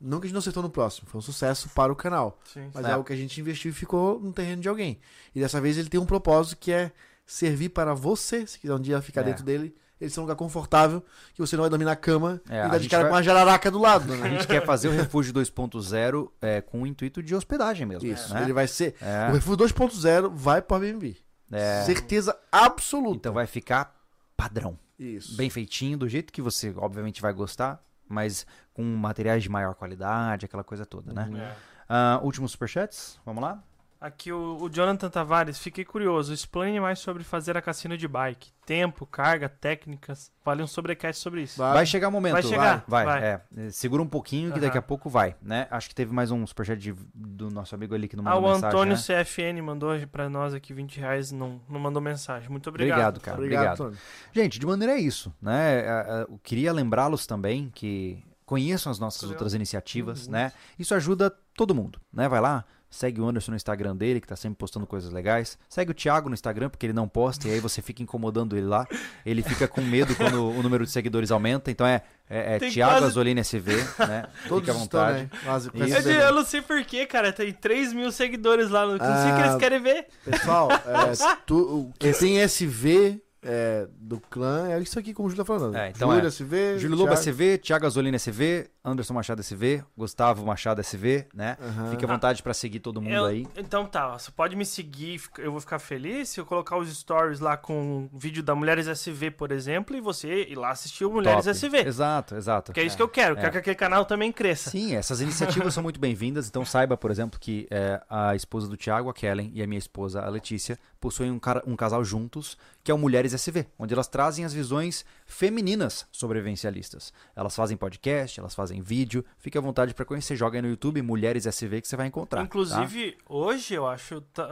S3: Não que a gente não acertou no próximo, foi um sucesso para o canal.
S2: Sim.
S3: Mas
S1: É.
S3: é algo que a gente investiu e ficou no terreno de alguém. E dessa vez ele tem um propósito que é servir para você, se quiser um dia ficar
S1: É.
S3: dentro dele. Ele ser um lugar confortável, que você não vai dormir na cama
S1: É,
S3: e
S1: a
S3: dar de cara
S1: vai-
S3: com uma jararaca do lado,
S1: A
S3: né?
S1: gente quer fazer o Refúgio 2.0 é, com o intuito de hospedagem mesmo.
S3: Isso,
S1: né?
S3: ele vai ser.
S1: É,
S3: O Refúgio 2.0 vai para o Airbnb.
S1: é,
S3: Certeza absoluta.
S1: então vai ficar padrão.
S3: Isso.
S1: Bem feitinho, do jeito que você obviamente vai gostar, mas com materiais de maior qualidade, aquela coisa toda, né?
S2: É.
S1: Ah, últimos superchats? Vamos lá?
S2: Aqui o, o Jonathan Tavares, fiquei curioso. Explane mais sobre fazer a cassino de bike. Tempo, carga, técnicas. Vale um sobrecast sobre isso.
S3: Vai.
S1: Vai chegar o momento.
S2: Vai chegar,
S1: Vai,
S2: vai.
S1: é. É, Segura um pouquinho que daqui a pouco vai, né? Acho que teve mais um superchat de- do nosso amigo ali que não
S2: Ah,
S1: mandou
S2: o
S1: mensagem,
S2: Antônio
S1: né?
S2: CFN mandou pra nós aqui 20 reais, não, não mandou mensagem. Muito obrigado.
S1: Obrigado, cara.
S3: Obrigado,
S1: Obrigado.
S3: Tony.
S1: Gente, de maneira é isso, né? É, é, Eu queria lembrá-los também que conheçam as nossas
S2: Valeu.
S1: outras iniciativas, né? Isso ajuda todo mundo, né? Vai lá, segue o Anderson no Instagram dele, que tá sempre postando coisas legais. Segue o Thiago no Instagram, porque ele não posta, e aí você fica incomodando ele lá. Ele fica com medo quando o número de seguidores aumenta. Então é, é, é
S2: Tem
S1: Thiago
S2: quase-
S1: Azolini SV, né?
S3: Todos
S1: Fique à
S3: estão,
S1: vontade.
S3: né? Com
S1: Isso.
S3: essa
S2: Eu,
S3: beleza.
S2: eu não sei porquê, cara. Tem 3 mil seguidores lá. Não sei o que
S3: Ah,
S2: eles querem ver.
S3: Pessoal, é, tu, o que tem SV é, do clã é isso aqui como o Júlio tá falando.
S1: É, então
S3: Júlio
S1: é.
S3: SV.
S1: Júlio Lobo
S3: Thiago-
S1: SV, Thiago Azolino SV, Anderson Machado SV, Gustavo Machado SV, né?
S3: Aham.
S1: Fique à vontade pra seguir todo mundo
S2: Eu-
S1: aí.
S2: Então tá, você pode me seguir, eu vou ficar feliz se eu colocar os stories lá com o vídeo da Mulheres SV, por exemplo, e você ir lá assistir o Mulheres
S1: Top.
S2: SV.
S1: Exato, exato.
S2: Que é isso que eu quero,
S1: é.
S2: quero que aquele canal também cresça.
S1: Sim, essas iniciativas são muito bem-vindas. Então saiba, por exemplo, que é, a esposa do Thiago, a Kellen, e a minha esposa, a Letícia, possuem um, cara- um casal juntos, que é o Mulheres SV, onde elas trazem as visões femininas sobrevivencialistas. Elas fazem podcast, elas fazem vídeo. Fique à vontade para conhecer. Joga aí no YouTube Mulheres SV que você vai encontrar. tá?
S2: Inclusive, hoje eu acho. tá-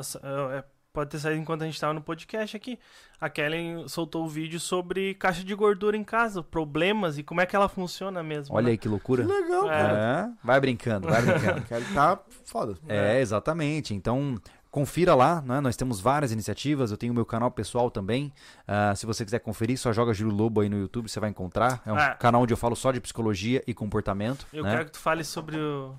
S2: é, pode ter saído enquanto a gente tava no podcast aqui. A Kellen soltou o vídeo sobre caixa de gordura em casa, problemas e como é que ela funciona mesmo.
S1: Olha
S2: né?
S1: aí que loucura.
S3: Que legal,
S2: É.
S3: cara.
S1: É, vai brincando, vai brincando.
S3: Ele tá foda.
S1: É, exatamente. Então, confira lá, né? Nós temos várias iniciativas. Eu tenho o meu canal pessoal também. Ah, se você quiser conferir, só joga Júlio Lobo aí no YouTube, você vai encontrar. É um
S2: Ah.
S1: canal onde eu falo só de psicologia e comportamento.
S2: Eu
S1: né?
S2: quero que tu fale sobre o,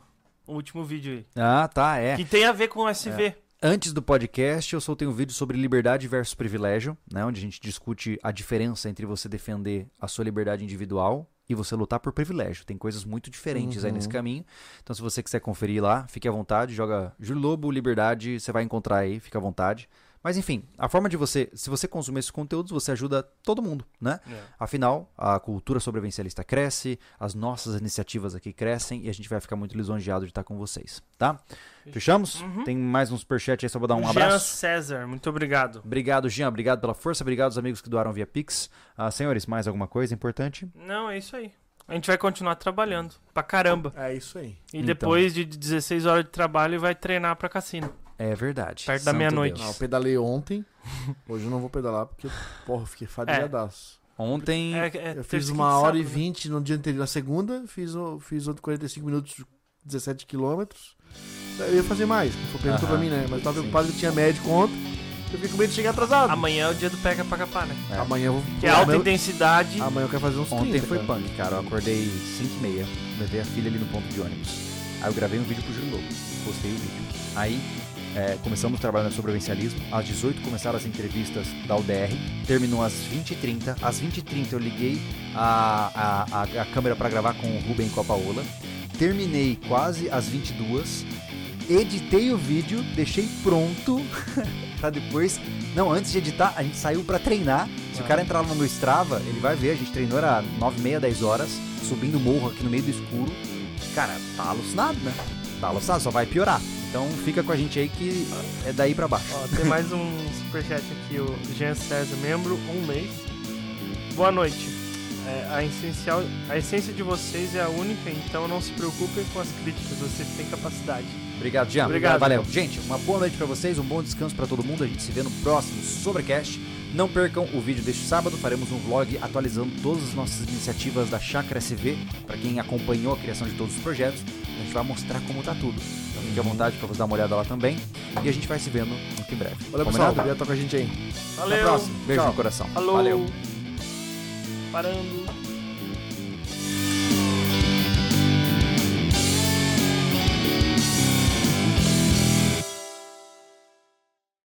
S2: o último vídeo aí.
S1: Ah, tá, é.
S2: Que tem a ver com o SV.
S1: Antes do podcast, eu soltei um vídeo sobre liberdade versus privilégio, né? Onde a gente discute a diferença entre você defender a sua liberdade individual e você lutar por privilégio. Tem coisas muito diferentes aí nesse caminho. Então, se você quiser conferir lá, fique à vontade, joga Júlio Lobo, Liberdade, você vai encontrar aí, fica à vontade. Mas enfim, a forma de você, se você consumir esses conteúdos, você ajuda todo mundo, né?
S2: É.
S1: Afinal, a cultura sobrevivencialista cresce, as nossas iniciativas aqui crescem e a gente vai ficar muito lisonjeado de estar com vocês, tá? Fechamos? Tem mais um superchat aí só pra dar um
S2: Jean
S1: abraço.
S2: César, muito obrigado.
S1: Obrigado, Jean. Obrigado pela força. Obrigado aos amigos que doaram via Pix. Ah, senhores, mais alguma coisa importante?
S2: Não, é isso aí. A gente vai continuar trabalhando pra caramba.
S3: É isso aí.
S2: E
S1: Então.
S2: depois de 16 horas de trabalho, vai treinar pra cassino.
S1: É verdade.
S2: Perto da meia-noite.
S3: Não, eu pedalei ontem. Hoje eu não vou pedalar porque, porra, eu fiquei fadigadaço.
S1: Ontem.
S2: É, é
S3: Eu fiz uma hora e
S2: né?
S3: vinte no dia anterior, na segunda, fiz, fiz outro 45 minutos, 17 quilômetros. Eu ia fazer mais, foi perguntou pra mim, né? Mas tava preocupado que eu tinha médico ontem. Eu fiquei com medo de chegar atrasado.
S2: Amanhã é o dia do pega pra capar, né?
S1: É.
S3: Amanhã eu vou.
S2: Que é alta
S3: amanhã,
S2: intensidade.
S3: amanhã eu quero fazer uns 30,
S1: Ontem foi
S3: cara.
S1: punk, cara. Eu acordei 5 e meia, levei a filha ali no ponto de ônibus. Aí eu gravei um vídeo pro Júlio Lobo, postei o vídeo. Aí é, começamos a trabalhar no sobrevivencialismo. Às 18 começaram as entrevistas da UDR, terminou às 20h30. Às 20h30 eu liguei a, a, a, a câmera pra gravar com o Ruben e com a Paola. Terminei quase às 22 editei o vídeo, deixei pronto pra depois. Não, antes de editar, a gente saiu pra treinar. Se o cara entrar lá no Strava, ele vai ver, a gente treinou era 9 e meia, 10 horas, subindo morro aqui no meio do escuro. Cara, tá alucinado, né? Tá alucinado, só vai piorar. Então fica com a gente aí que é daí pra baixo.
S2: Ó, tem mais um superchat aqui, o Jean César, membro, um mês. Boa noite. É, a, essencial, a essência de vocês é a única, então não se preocupem com as críticas, vocês têm capacidade.
S1: Obrigado, Jean.
S2: Obrigado.
S1: Valeu. Gente, uma boa noite pra vocês, um bom descanso pra todo mundo. A gente se vê no próximo Sobrecast. Não percam o vídeo deste sábado, faremos um vlog atualizando todas as nossas iniciativas da Chácara SV. Pra quem acompanhou a criação de todos os projetos, a gente vai mostrar como tá tudo. Então fique à vontade pra você dar uma olhada lá também. E a gente vai se vendo muito em breve.
S3: Valeu, pessoal.
S1: Combinado?
S3: Obrigado por estar com a gente aí.
S2: Valeu!
S3: Até a próxima.
S1: Beijo
S3: Tchau.
S1: no coração.
S2: Falou!
S1: Valeu.
S2: Parando.